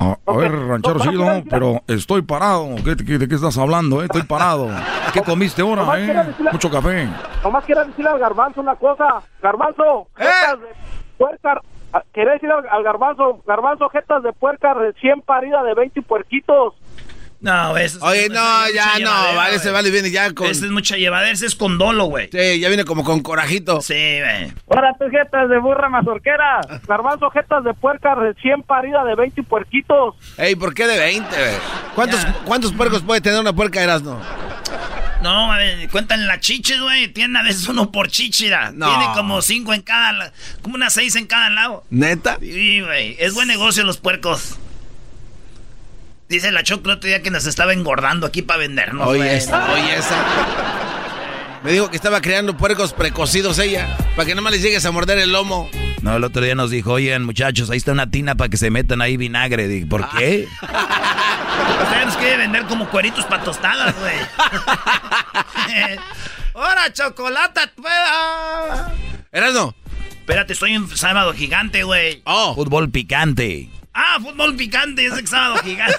A, a ver, ranchero chido, pero estoy parado. ¿Qué- qué- ¿De qué estás hablando? eh? Estoy parado. ¿Qué comiste ahora, Nomás eh? decirle- Mucho café. Nomás quiero decirle al garbanzo una cosa. Garbanzo, jetas de puerca. ah, Quería al, al garbanzo, garbanzo, jetas de puerca recién parida de 20 puerquitos. No, eso es- Oye, no, es ya no, vale, ese güey. vale viene ya con... Ese es mucha llevadera, ese es con dolo, güey. Sí, ya viene como con corajito. Sí, güey. Ahora tus jetas de burra mazorquera. Garbanzo, jetas de puerca recién parida de 20 puerquitos. Ey, ¿por qué de 20, güey? ¿Cuántos, ¿Cuántos puercos puede tener una puerca de Erasmo? No, a ver, cuentan las chichis, güey. Tienen a veces uno por chichira. No. Tiene como cinco en cada, como unas seis en cada lado. ¿Neta? Sí, güey. Es buen negocio los puercos. Dice la Choco el otro día que nos estaba engordando aquí para vendernos, Oye, güey. esa, oye, esa. Me dijo que estaba creando puercos precocidos ella, para que no más les llegues a morder el lomo. No, el otro día nos dijo, oigan muchachos, ahí está una tina para que se metan ahí vinagre. Dije, ¿por qué? Ustedes nos quieren vender como cueritos para tostadas, güey. ¡Hora, chocolate! Erasmo. Espérate, estoy en sábado gigante, güey. Oh. Fútbol picante. Ah, fútbol picante, es sábado gigante.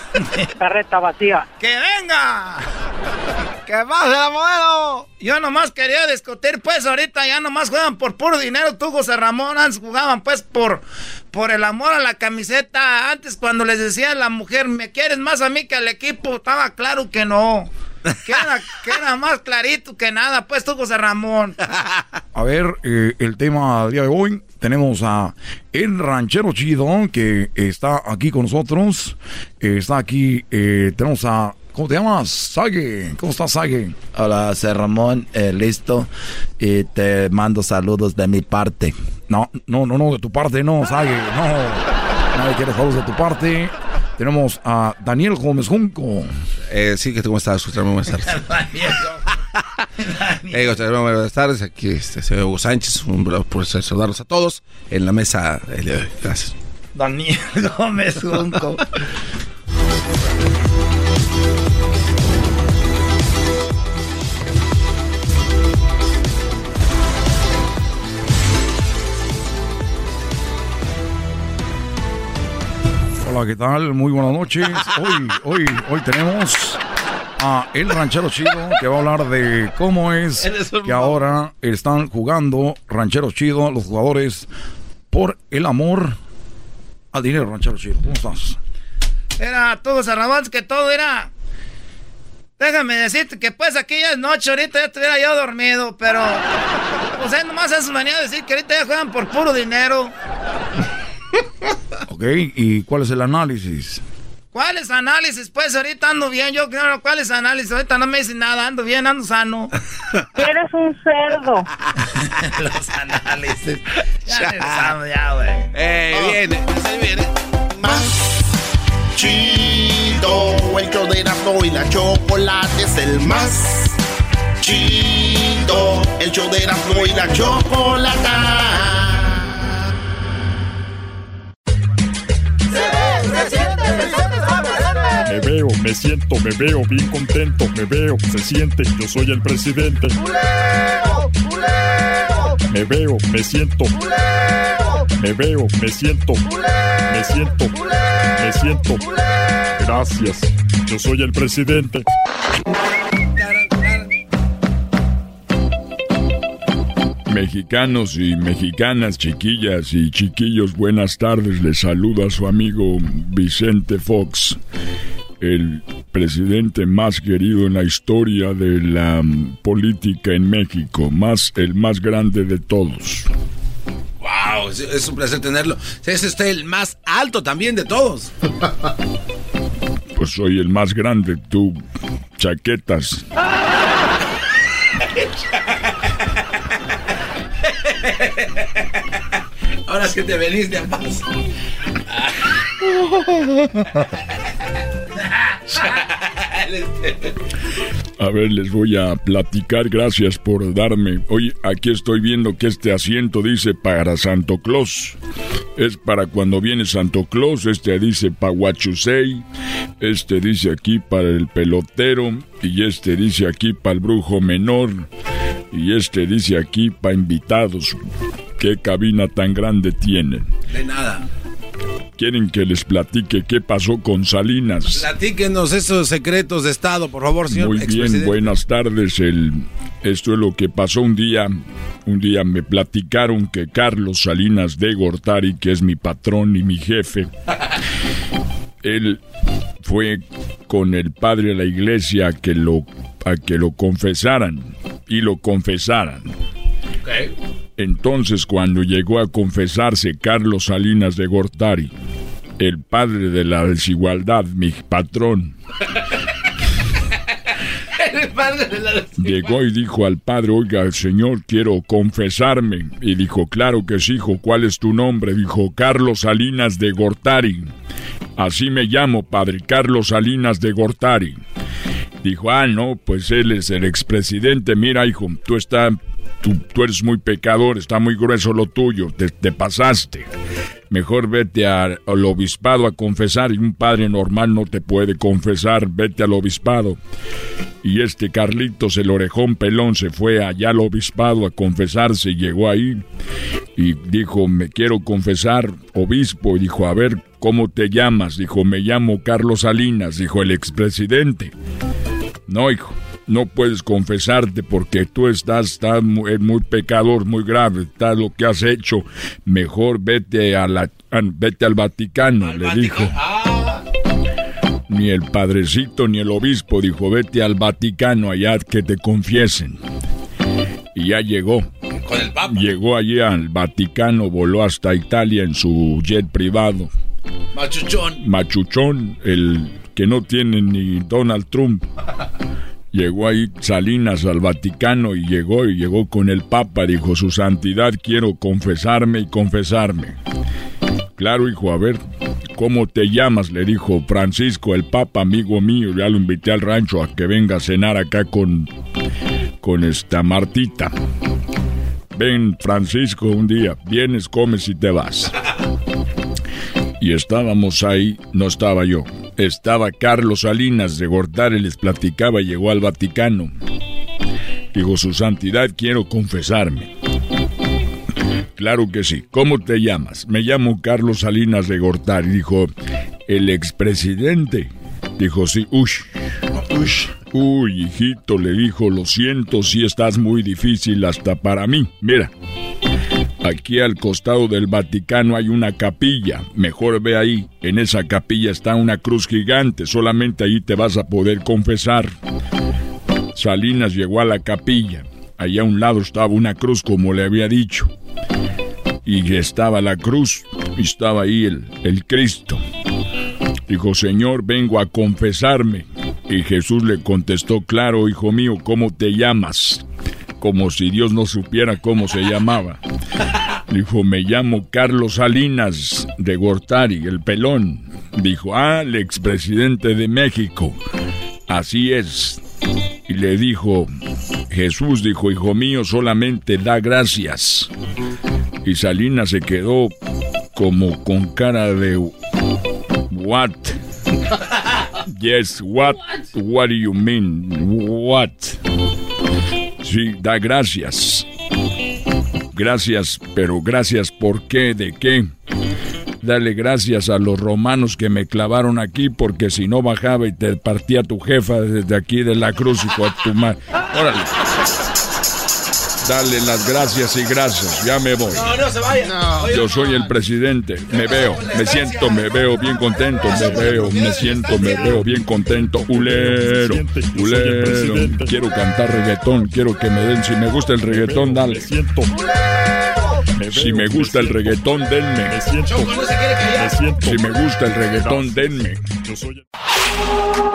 Carreta vacía. ¡Que venga! ¡Que pase la modelo! Yo nomás quería discutir, pues ahorita ya nomás juegan por puro dinero. Tú, José Ramón, antes jugaban pues por, por el amor a la camiseta. Antes cuando les decía a la mujer, ¿me quieres más a mí que al equipo? Estaba claro que no. Que era, que era más clarito que nada, pues tú, José Ramón. A ver, eh, el tema del día de hoy. Tenemos a el ranchero chido que está aquí con nosotros. Eh, está aquí, eh, tenemos a... ¿Cómo te llamas? Sage. ¿Cómo estás, Sage? Hola, José Ramón, eh, listo. Y te mando saludos de mi parte. No, no, no, no, de tu parte no, Sage. No. Nadie quiere saludos de tu parte. Tenemos a Daniel Gómez Junco. Eh, sí, que ¿cómo estás? Buenas tardes. Eh, buenas tardes. Aquí este, señor Hugo Sánchez. Un por saludarlos a todos en la mesa el día de hoy. Gracias. Daniel Gómez Junco. Hola, ¿qué tal? Muy buenas noches. Hoy, hoy, hoy tenemos a El Ranchero Chido que va a hablar de cómo es que ahora están jugando Ranchero Chido los jugadores por el amor al dinero, Ranchero Chido. ¿Cómo estás? Era todo José Ramón, que todo era. Déjame decirte que pues aquí ya es noche, ahorita ya estuviera yo dormido, pero. Pues es nomás es manía de decir que ahorita ya juegan por puro dinero. Ok, ¿y cuál es el análisis? ¿Cuáles análisis? Pues ahorita ando bien, yo creo, ¿cuáles análisis? Ahorita no me dicen nada, ando bien, ando sano. Eres un cerdo. Los análisis. Ya regresamos, ya, güey. Eh, viene, se viene. Más chido, el show de Erasmo y la chocolate es el más chido, el show de Erasmo y la chocolata. Me veo, me siento, me veo bien contento, me veo, se siente, yo soy el presidente. Me veo, me siento, me veo, me siento, me siento, me siento. Gracias, yo soy el presidente. Mexicanos y mexicanas, chiquillas y chiquillos, buenas tardes. Les saluda su amigo Vicente Fox, el presidente más querido en la historia de la mm, política en México, más el más grande de todos. Wow, es, es un placer tenerlo. Es usted el más alto también de todos. Pues soy el más grande, tú, chaquetas. Ahora sí te venís de paz. A ver, les voy a platicar, gracias por darme. Oye, aquí estoy viendo que este asiento dice para Santo Claus. Es para cuando viene Santo Claus, este dice para Huachusei, este dice aquí para el pelotero, y este dice aquí para el brujo menor, y este dice aquí para invitados. ¿Qué cabina tan grande tienen? De nada. Quieren que les platique qué pasó con Salinas. Platíquenos esos secretos de Estado, por favor, señor Muy bien, buenas tardes. El, esto es lo que pasó un día. Un día me platicaron que Carlos Salinas de Gortari, que es mi patrón y mi jefe, él fue con el padre de la iglesia a que lo, a que lo confesaran y lo confesaran. Entonces, cuando llegó a confesarse Carlos Salinas de Gortari, el padre de la desigualdad, mi patrón, llegó y dijo al padre, oiga, señor, quiero confesarme. Y dijo, claro que sí, hijo, ¿cuál es tu nombre? Dijo, Carlos Salinas de Gortari. Así me llamo, padre, Carlos Salinas de Gortari. Dijo, ah, no, pues él es el expresidente. Mira, hijo, tú estás, tú, tú eres muy pecador, está muy grueso lo tuyo, te, te pasaste. Mejor vete al obispado a confesar y un padre normal no te puede confesar, vete al obispado. Y este Carlitos, el orejón pelón, se fue allá al obispado a confesarse llegó ahí y dijo, me quiero confesar, obispo, y dijo, a ver, ¿cómo te llamas? Dijo, me llamo Carlos Salinas, dijo el expresidente. No, hijo, no puedes confesarte porque tú estás, estás muy, muy pecador, muy grave, está lo que has hecho. Mejor vete a la, a- vete al Vaticano, le dijo. Ni el padrecito ni el obispo dijo, vete al Vaticano allá que te confiesen. Y ya llegó. Con el Papa. Llegó allí al Vaticano, voló hasta Italia en su jet privado. Machuchón. Machuchón, el que no tiene ni Donald Trump. Llegó ahí Salinas al Vaticano y llegó y llegó con el Papa. Dijo, su santidad, quiero confesarme y confesarme. Claro, hijo, a ver, ¿cómo te llamas? Le dijo Francisco, el Papa, amigo mío. Ya lo invité al rancho a que venga a cenar acá con, con esta Martita. Ven, Francisco, un día. Vienes, comes y te vas. Y estábamos ahí, no estaba yo. Estaba Carlos Salinas de Gortari, les platicaba, llegó al Vaticano. Dijo, su santidad, quiero confesarme. Claro que sí. ¿Cómo te llamas? Me llamo Carlos Salinas de Gortari. Dijo, el expresidente. Dijo, sí, ush. Uy, hijito, le dijo, lo siento si estás muy difícil hasta para mí. Mira, Aquí al costado del Vaticano hay una capilla. Mejor ve ahí. En esa capilla está una cruz gigante. Solamente ahí te vas a poder confesar. Salinas llegó a la capilla. Allá a un lado estaba una cruz como le había dicho. Y estaba la cruz. Y estaba ahí el, el Cristo. Dijo, Señor, vengo a confesarme. Y Jesús le contestó, claro, hijo mío, ¿cómo te llamas? Como si Dios no supiera cómo se llamaba. Dijo, me llamo Carlos Salinas de Gortari, el pelón. Dijo, ah, el expresidente de México. Así es. Y le dijo, Jesús dijo, hijo mío, solamente da gracias. Y Salinas se quedó como con cara de... What? Yes, what? What do you mean? What? Sí, da gracias. Gracias, pero gracias ¿por qué? ¿De qué? Dale gracias a los romanos que me clavaron aquí porque si no bajaba y te partía tu jefa desde aquí de la cruz y a tu madre. Órale. Dale las gracias y gracias. Ya me voy. No, no se vaya. Yo soy el presidente. Me veo, me siento, me veo bien contento. Me veo, me siento, me veo bien contento. Ulero, ulero. Quiero cantar reggaetón. Quiero que me den. Si me gusta el reggaetón, dale. Si me gusta el reggaetón, denme. Si me gusta el reggaetón, denme.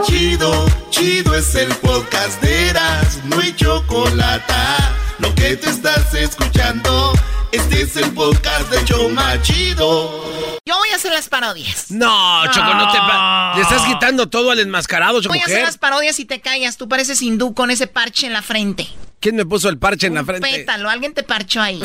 Chido, chido es el podcast de Eras, no hay chocolate. Que te estás escuchando, este es el podcast de Choma Chido. Yo voy a hacer las parodias. No, Choco, no te va- Le estás quitando todo al enmascarado, Choco. Voy a hacer las parodias y te callas. Tú pareces hindú con ese parche en la frente. ¿Quién me puso el parche en la frente? Pétalo, alguien te parchó ahí.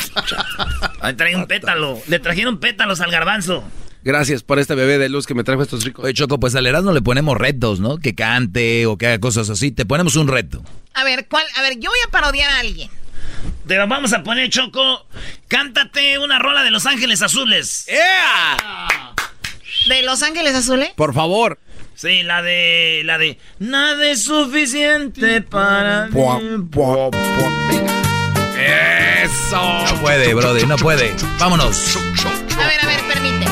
Ahí trae un pétalo. Le trajeron pétalos al garbanzo. Gracias por este bebé de luz que me trajo estos ricos. Oye, Choco, pues al Erasmo le ponemos retos, ¿no? Que cante o que haga cosas así. Te ponemos un reto. A ver, ¿cuál? A ver, yo voy a parodiar a alguien. Te lo vamos a poner, Choco. Cántate una rola de Los Ángeles Azules. ¿De Los Ángeles Azules? Por favor. Sí, la de. La de. Nada es suficiente para. mí. Eso. No puede, brother, no puede. Vámonos. A ver, a ver, permite.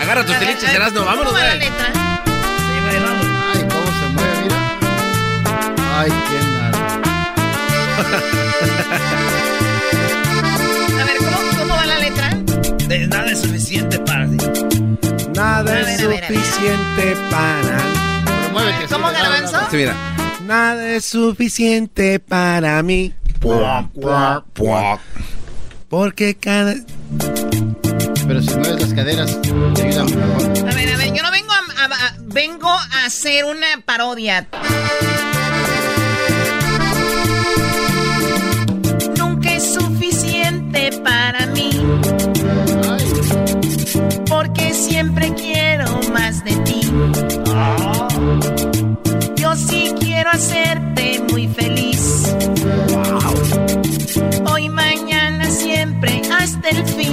Agarra tus teliches, ver, Erasmo, vámonos, ¿Cómo va la güey. letra? Ay, cómo se mueve, mira. Ay, qué A ver, ¿cómo, cómo va la letra? De nada es suficiente para ti. Nada es suficiente para. ¿Cómo, Garbanzo? Sí, mira. Nada es suficiente para mí. Porque cada. Pero si mueves las caderas, te ayuda mejor. A ver, a ver, yo no vengo a, a- a- vengo a hacer una parodia. Para mí. Porque siempre quiero más de ti. Yo sí quiero hacerte muy feliz. Hoy, mañana, siempre, hasta el fin.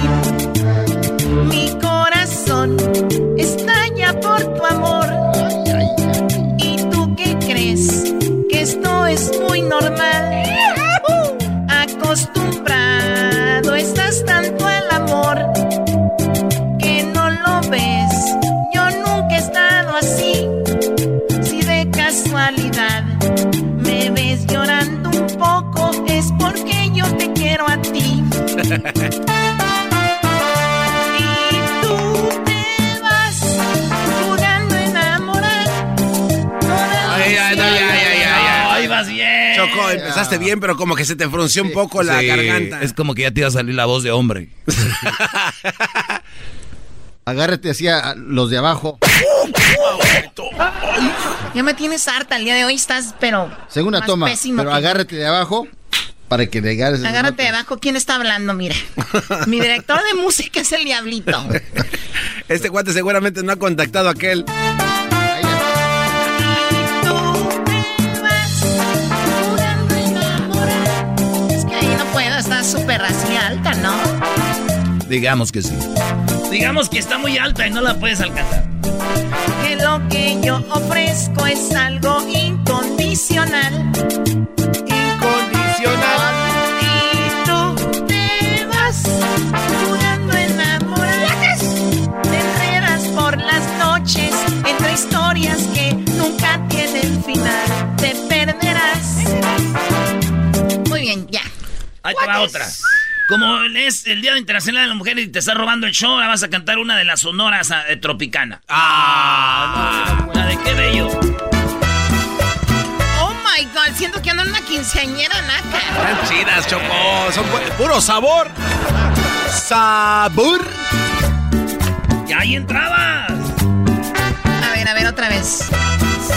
Mi corazón estalla por tu amor. ¿Y tú qué crees? Que esto es muy normal. Choco, empezaste bien, pero como que se te frunció un poco la Sí, garganta. Es como que ya te iba a salir la voz de hombre. Agárrate así a los de abajo. Ya me tienes harta el día de hoy, estás, pero. Segunda más toma. pésimo Pero que- agárrate de abajo para que esas Agárrate de notas. abajo, ¿quién está hablando? Mira. Mi director de música es el diablito. Este cuate seguramente no ha contactado a aquel. Es que ahí no puedo, está súper así alta, ¿no? Digamos que sí. Digamos que está muy alta y no la puedes alcanzar. Que lo que yo ofrezco es algo. Incondicional. Ahí te va otra. Como es el Día Internacional de la Mujer y te está robando el show, ahora vas a cantar una de las sonoras eh, tropicana. ¡Ah! La de qué bello. Oh my god, siento que ando en una quinceañera naca. Están chidas, Choco. Son puro sabor. Sabor. Y ahí entrabas. A ver, a ver, otra vez.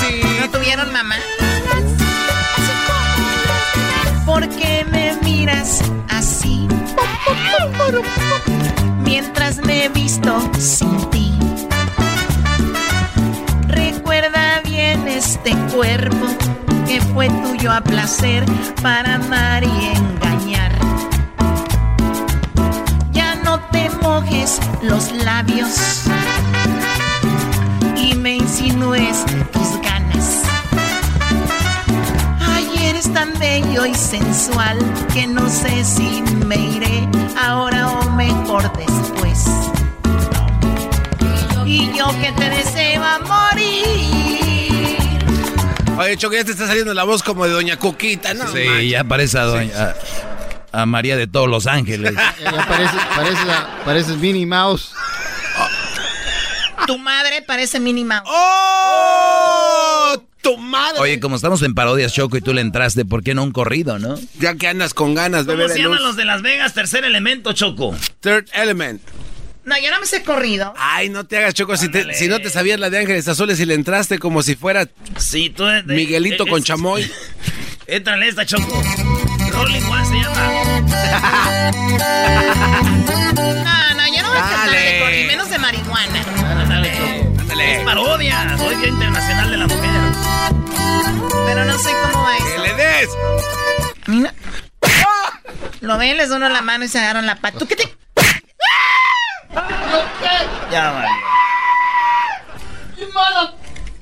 Sí. ¿No tuvieron mamá? ¿Por qué me así? Mientras me he visto sin ti. Recuerda bien este cuerpo que fue tuyo a placer para amar y engañar. Ya no te mojes los labios y me insinúes tus ganas. Eres tan bello y sensual que no sé si me iré ahora o mejor después. Y yo que te deseo a morir. Oye, Choco, ya te está saliendo la voz como de Doña Cuquita, ¿no? Sí, ya parece a, doña- a- a María de todos los ángeles. Ya parece, parece la- pareces Minnie Mouse. Tu madre parece Minnie Mouse. ¡Oh! ¡Tu madre! Oye, como estamos en parodias, Choco, y tú le entraste, ¿por qué no un corrido, no? Ya que andas con ganas, ¿Cómo bebé se de llaman los de Las Vegas? Tercer elemento, Choco. Third Element. No, yo no me sé corrido. Ay, no te hagas, Choco. Si, te- si no te sabías la de Ángeles Azules y le entraste como si fuera Sí, tú. de- de- Miguelito es- con chamoy. Éntrale esta, Choco. Rolling One se llama. No, no, yo no voy a cantar de corrido, menos de marihuana. Parodia. Hoy Día Internacional de la Mujer. Pero no sé cómo va eso. ¡Que le des! Mira. Lo ven, les uno la mano y se agarran la pata. ¿Tú qué te...? Ya, vale. mother.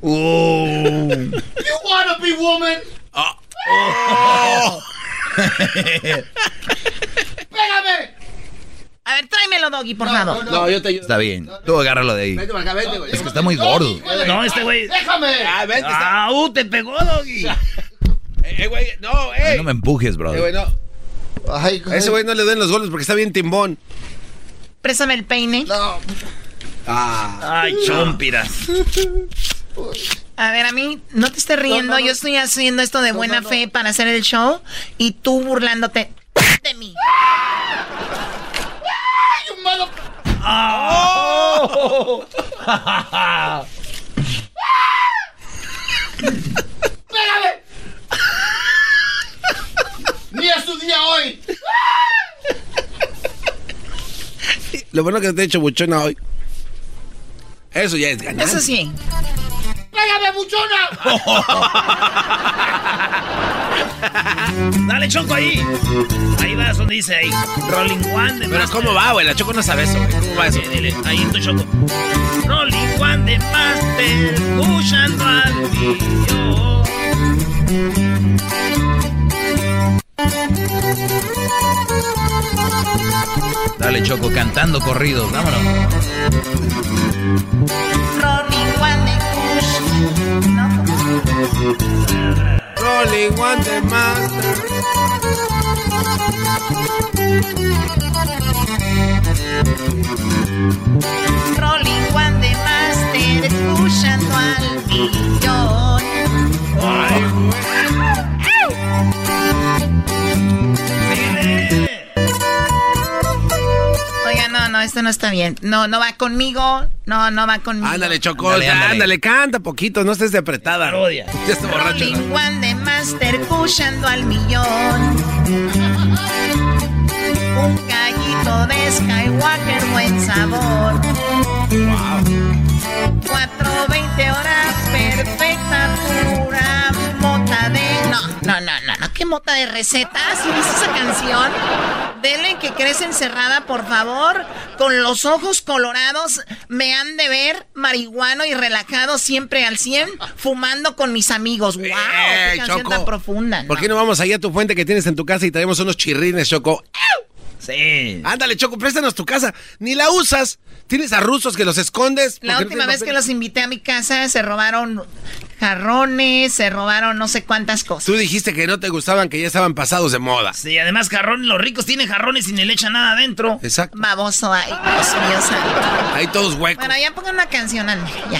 Oh. You wanna be woman. Oh. Pégame. A ver, tráemelo, Doggy, por favor. No, yo te ayudo. Está bien. Tú agárralo de ahí. Vente para acá, vente, güey. Es que está muy gordo. No, este güey. Déjame. Ah, vente. está- Ah, uh, te pegó, Doggy. Eh, güey, no, eh. No me empujes, Eh, güey, brother. no. Ay, A ese güey no le den los golpes porque está bien timbón. Préstame el peine. Ah. Ay, chompiras. A ver, a mí, no te estés riendo. Yo estoy haciendo esto de buena fe para hacer el show y tú burlándote de mí. Oh. Pégame. Ni es su día hoy. Lo bueno que te he hecho buchona hoy. Eso ya es ganar. Eso sí. Pégame, buchona. Dale, Choco, ahí. Ahí vas donde dice ahí. Rolling One de Pero Master. ¿cómo va, güey? La Choco no sabe eso, güey. ¿Cómo va eso? Sí, dile, ahí en tu Choco. Rolling One de Master, escuchando al mío. Dale, Choco, cantando corridos. Vámonos. Rolling One de Kush. No, Rolling One no, esto no está bien. No, no va conmigo. No, no va conmigo. Ándale, Choco. Ándale, Ándale, ándale. canta poquito. No estés de apretada. Borracho. Rolling One de Master, escuchando al millón. Un gallito de Skywalker, buen sabor. 420 horas, perfecta, qué mota de recetas. ¿Sí viste esa canción? Dele que crees encerrada, por favor. Con los ojos colorados, me han de ver marihuano y relajado siempre al 100, fumando con mis amigos. ¡Wow! ¡Qué Ey, canción Choco. tan profunda! ¿Por qué no vamos allá a tu fuente que tienes en tu casa y traemos unos chirrines, Choco? Sí. Ándale, Choco, préstanos tu casa. Ni la usas. Tienes a rusos que los escondes. La no última vez que los invité a mi casa se robaron jarrones, se robaron no sé cuántas cosas. Tú dijiste que no te gustaban, que ya estaban pasados de moda. Sí, además jarrón, los ricos tienen jarrones y ni le echan nada adentro. Exacto. Baboso, ay, Dios mío. Ahí todos huecos. Bueno, ya pongan una canción, ande, ya.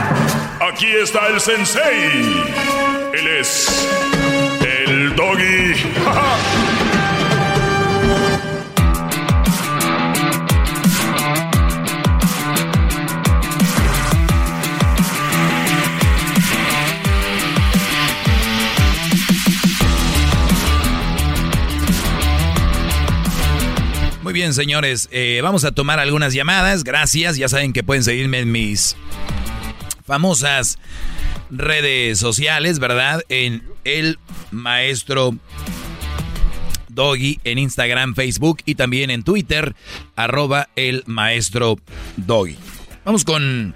Aquí está el sensei. Él es. El doggy. Muy bien, señores. eh, vamos a tomar algunas llamadas. Gracias. Ya saben que pueden seguirme en mis famosas redes sociales, ¿verdad? En el maestro Doggy en Instagram, Facebook y también en Twitter, arroba el maestro Doggy. Vamos con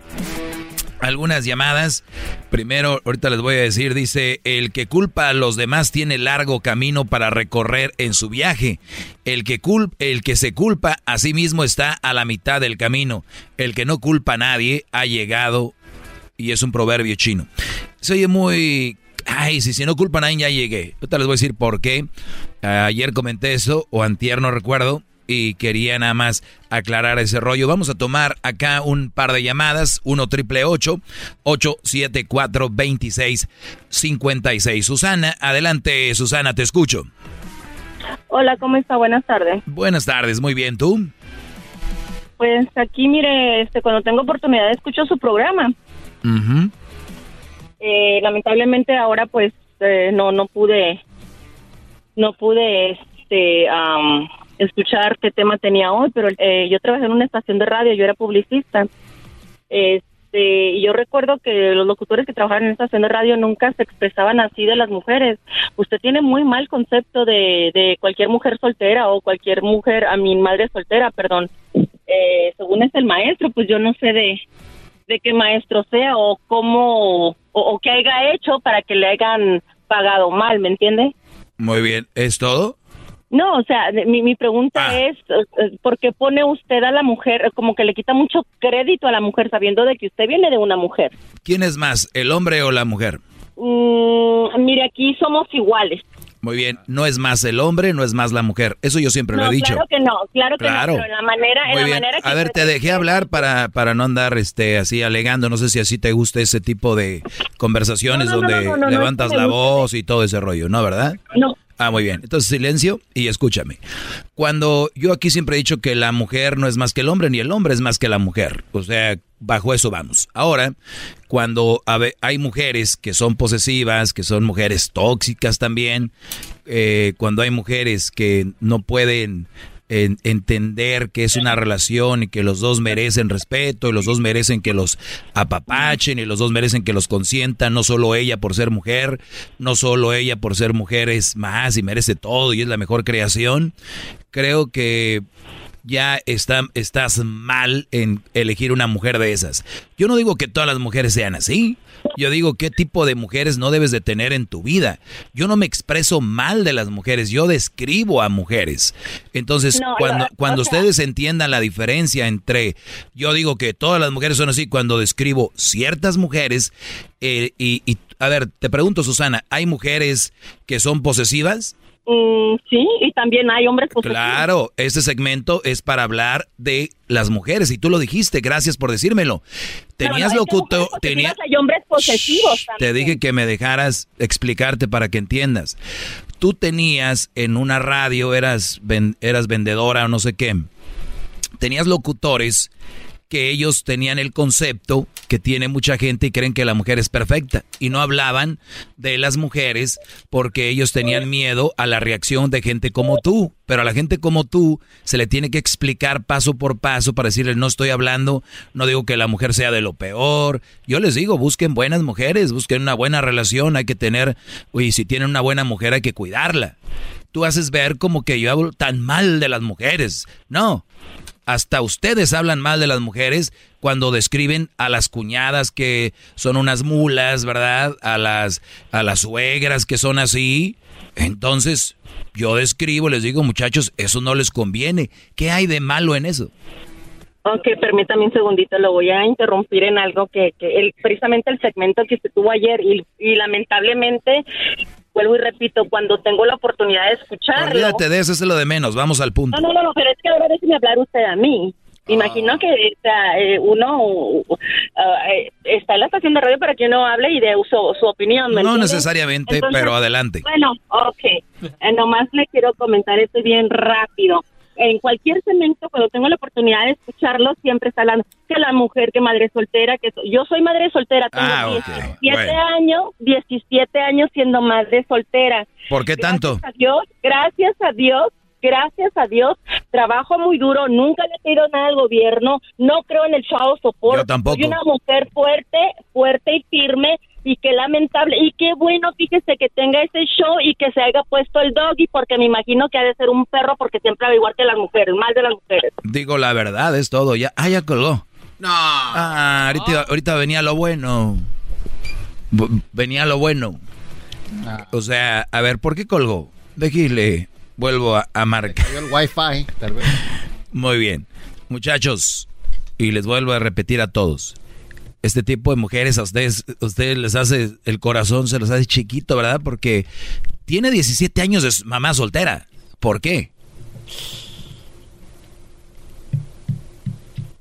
algunas llamadas. Primero, ahorita les voy a decir, dice, el que culpa a los demás tiene largo camino para recorrer en su viaje. El que, cul el que se culpa a sí mismo está a la mitad del camino. El que no culpa a nadie ha llegado, y es un proverbio chino. Se oye muy... Ay, si, si no culpa a nadie ya llegué. Ahorita les voy a decir por qué. Ayer comenté eso, o antier, no recuerdo y quería nada más aclarar ese rollo. Vamos a tomar acá un par de llamadas, 1 triple 874 2656. Susana, adelante, Susana, te escucho. Hola, ¿cómo está? Buenas tardes. Buenas tardes, muy bien, ¿tú? Pues aquí, mire, este, cuando tengo oportunidad escucho su programa. Eh, lamentablemente ahora pues eh, no no pude no pude este am, escuchar qué tema tenía hoy, pero eh, yo trabajé en una estación de radio, yo era publicista. Este, y yo recuerdo que los locutores que trabajaban en esta estación de radio nunca se expresaban así de las mujeres. Usted tiene muy mal concepto de, de cualquier mujer soltera o cualquier mujer, a mi madre soltera, perdón. Eh, según es el maestro, pues yo no sé de, de qué maestro sea o cómo o, o qué haya hecho para que le hayan pagado mal, ¿me entiende? Muy bien, ¿es todo? No, o sea, mi, mi pregunta es, eh, eh, ¿por qué pone usted a la mujer, como que le quita mucho crédito a la mujer sabiendo de que usted viene de una mujer? ¿Quién es más, el hombre o la mujer? Mm, mire, aquí somos iguales. Muy bien, no es más el hombre, no es más la mujer. Eso yo siempre lo he dicho. claro que no, claro que Claro. no, pero en la manera, en la bien. manera que A ver, te dejé hablar para, para no andar este así alegando. No sé si así te gusta ese tipo de conversaciones No, no, no, donde levantas la voz y todo ese rollo, ¿no? ¿Verdad? No. Ah, muy bien. Entonces, silencio y escúchame. Cuando yo aquí siempre he dicho que la mujer no es más que el hombre, ni el hombre es más que la mujer. O sea, bajo eso vamos. Ahora, cuando hay mujeres que son posesivas, que son mujeres tóxicas también, eh, cuando hay mujeres que no pueden en- entender que es una relación y que los dos merecen respeto y los dos merecen que los apapachen y los dos merecen que los consientan, no solo ella por ser mujer, no solo ella por ser mujer es más y merece todo y es la mejor creación. Creo que ya está, estás mal en elegir una mujer de esas. Yo no digo que todas las mujeres sean así. Yo digo qué tipo de mujeres no debes de tener en tu vida. Yo no me expreso mal de las mujeres, yo describo a mujeres. Entonces, No, cuando, cuando sea- ustedes entiendan la diferencia entre, yo digo que todas las mujeres son así, cuando describo ciertas mujeres, eh, y, y, a ver, te pregunto, Susana, ¿hay mujeres que son posesivas? Mm, sí, y también hay hombres posesivos. Claro, este segmento es para hablar de las mujeres y tú lo dijiste, gracias por decírmelo. Tenías No, locutor, tenía, Hay hombres posesivos te dije que me dejaras explicarte para que entiendas. Tú tenías en una radio, eras, ven- eras vendedora o no sé qué, tenías locutores que ellos tenían el concepto que tiene mucha gente y creen que la mujer es perfecta. Y no hablaban de las mujeres porque ellos tenían miedo a la reacción de gente como tú, pero a la gente como tú se le tiene que explicar paso por paso para decirles no estoy hablando, no digo que la mujer sea de lo peor, yo les digo busquen buenas mujeres, busquen una buena relación, hay que tener, y si tienen una buena mujer hay que cuidarla. Tú haces ver como que yo hablo tan mal de las mujeres, no, hasta ustedes hablan mal de las mujeres cuando describen a las cuñadas que son unas mulas, ¿verdad? A las a las suegras que son así. Entonces, yo describo, les digo, muchachos, eso no les conviene. ¿Qué hay de malo en eso? Ok, permítame un segundito, lo voy a interrumpir en algo que, que el, precisamente el segmento que se tuvo ayer y, y lamentablemente, vuelvo y repito, cuando tengo la oportunidad de escucharlo... Olvídate de eso, es lo de menos, vamos al punto. No, no, no, pero es que ahora déjeme hablar usted a mí. Imagino que o sea, eh, uno uh, eh, está en la estación de radio para que uno hable y dé su, su opinión. ¿me No entiende? necesariamente, Entonces, pero adelante. Bueno, ok. Eh, nomás le quiero comentar esto bien rápido. En cualquier segmento, cuando tengo la oportunidad de escucharlo, siempre está hablando que la mujer, que madre soltera, que so- yo soy madre soltera, tengo Ah, ok, 17 bueno. años, 17 años siendo madre soltera. ¿Por qué tanto? Gracias a Dios, gracias a Dios, gracias a Dios, trabajo muy duro, nunca le pido nada al gobierno, no creo en el chavo soporte. Yo tampoco. Soy una mujer fuerte, fuerte y firme y qué lamentable y qué bueno, fíjese que tenga ese show y que se haya puesto el doggy porque me imagino que ha de ser un perro porque siempre va igual que las mujeres, mal de las mujeres. Digo la verdad, es todo. Ya, ah, ya colgó. No. Ah, ahorita, ahorita venía lo bueno. Venía lo bueno. O sea, a ver, ¿por qué colgó? Déjale, vuelvo a, a marcar. el wifi, tal vez. Muy bien. Muchachos, y les vuelvo a repetir a todos. Este tipo de mujeres a ustedes, a ustedes les hace el corazón, se les hace chiquito, ¿verdad? Porque tiene 17 años de mamá soltera. ¿Por qué?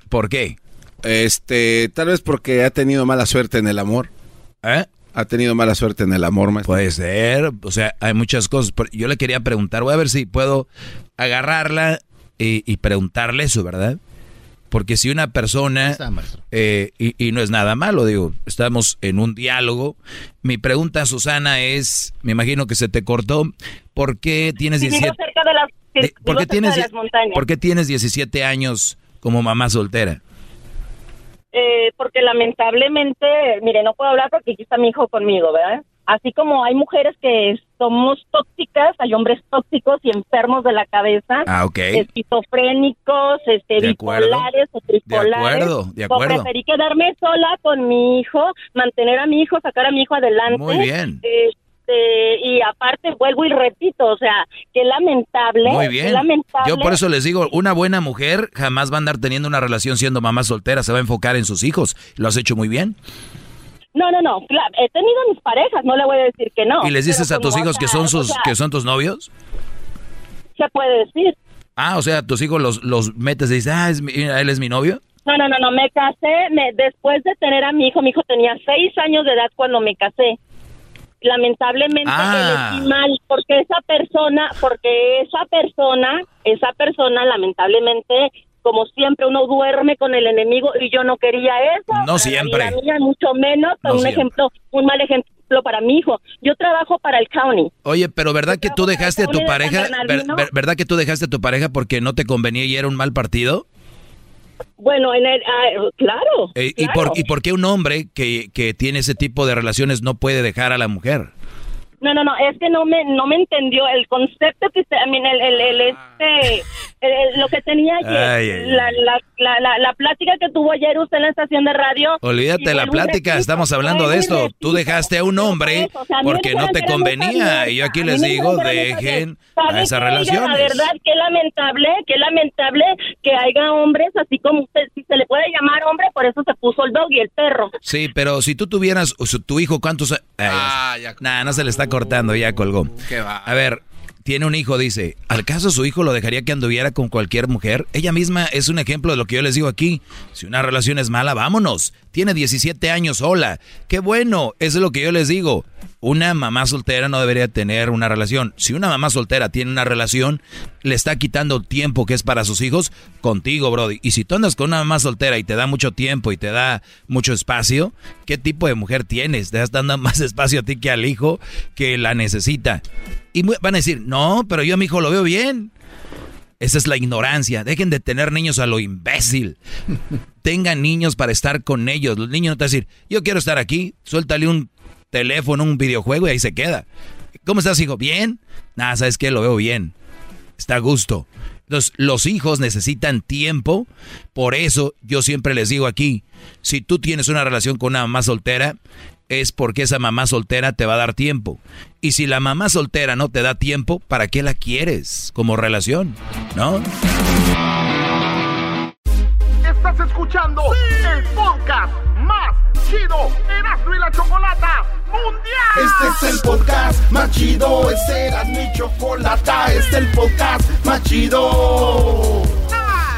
¿Por qué? Este, tal vez porque ha tenido mala suerte en el amor. ¿Eh? Ha tenido mala suerte en el amor, maestro. Puede ser, o sea, hay muchas cosas. Yo le quería preguntar, voy a ver si puedo agarrarla y, y preguntarle eso, ¿verdad? Porque si una persona, eh, y, y, no es nada malo, digo, estamos en un diálogo. Mi pregunta, Susana, es, me imagino que se te cortó, ¿por qué tienes 17, ¿por qué tienes, ¿por qué tienes 17 años como mamá soltera? Eh, porque lamentablemente, mire, no puedo hablar porque aquí está mi hijo conmigo, ¿verdad? Así como hay mujeres que somos tóxicas, hay hombres tóxicos y enfermos de la cabeza, ah, esquizofrénicos, este, bipolares o tripolares. De acuerdo, de acuerdo. preferí quedarme sola con mi hijo, mantener a mi hijo, sacar a mi hijo adelante. Muy bien. Este, y aparte vuelvo y repito, o sea, qué lamentable. Muy bien. lamentable. Yo por eso les digo, una buena mujer jamás va a andar teniendo una relación siendo mamá soltera, se va a enfocar en sus hijos. Lo has hecho muy bien. No, no, no. He tenido mis parejas, no le voy a decir que no. ¿Y les dices a tus hijos que son sus, que son tus novios? Se puede decir. Ah, o sea, tus hijos los, los metes y dices, ah, es él es mi novio. No, no, no, no. Me casé me, después de tener a mi hijo. Mi hijo tenía seis años de edad cuando me casé. Lamentablemente Ah. elegí mal porque esa persona, porque esa persona, esa persona lamentablemente como siempre uno duerme con el enemigo y yo no quería eso. No siempre. Mía, mucho menos, No un siempre. ejemplo, un mal ejemplo para mi hijo. Yo trabajo para el county. Oye, pero ¿verdad que tú dejaste a tu pareja? ver- Bernardino. ver- ¿Verdad que tú dejaste a tu pareja porque no te convenía y era un mal partido? Bueno, en el, ah, claro. Eh, ¿y, claro. por, ¿Y por qué un hombre que, que tiene ese tipo de relaciones no puede dejar a la mujer? No, no, no, es que no me no me entendió el concepto que usted, I mean, el, el, el, este, el- el- lo que tenía ayer, Ay, ay, la, la, la, la, la plática que tuvo ayer usted en la estación de radio. Olvídate la plática, repito, estamos hablando de esto. repito. Tú dejaste a un hombre Eso, o sea, a mí porque no te convenía. Y yo aquí A mí les digo, dejen ¿Sabe a esas relaciones. La verdad, qué lamentable, qué lamentable que haya hombres así como usted, si se le puede llamar hombre, por eso se puso el dog y el perro. Sí, pero si tú tuvieras, o sea, tu hijo, ¿cuántos? a- Ay, Nah, no se le está cortando, ya colgó. Qué va. A ver, tiene un hijo, dice, ¿al caso su hijo lo dejaría que anduviera con cualquier mujer? Ella misma es un ejemplo de lo que yo les digo aquí. Si una relación es mala, vámonos. Tiene 17 años sola. Qué bueno, eso es lo que yo les digo. Una mamá soltera no debería tener una relación. Si una mamá soltera tiene una relación, le está quitando tiempo que es para sus hijos contigo, Brody. Y si tú andas con una mamá soltera y te da mucho tiempo y te da mucho espacio, ¿qué tipo de mujer tienes? Te estás dando más espacio a ti que al hijo que la necesita. Y van a decir, no, pero yo a mi hijo lo veo bien. Esa es la ignorancia. Dejen de tener niños a lo imbécil. Tengan niños para estar con ellos. Los niños no te van a decir, yo quiero estar aquí, suéltale un teléfono, un videojuego y ahí se queda. ¿Cómo estás, hijo? ¿Bien? Nada, ¿sabes qué? Lo veo bien. Está a gusto. Entonces, los hijos necesitan tiempo. Por eso yo siempre les digo aquí, si tú tienes una relación con una mamá soltera, es porque esa mamá soltera te va a dar tiempo. Y si la mamá soltera no te da tiempo, ¿para qué la quieres como relación? ¿No? Estás escuchando el podcast más chido Erasmo y la Chocolata Mundial. Este es el podcast más chido, este era mi chocolata, este es el podcast más chido.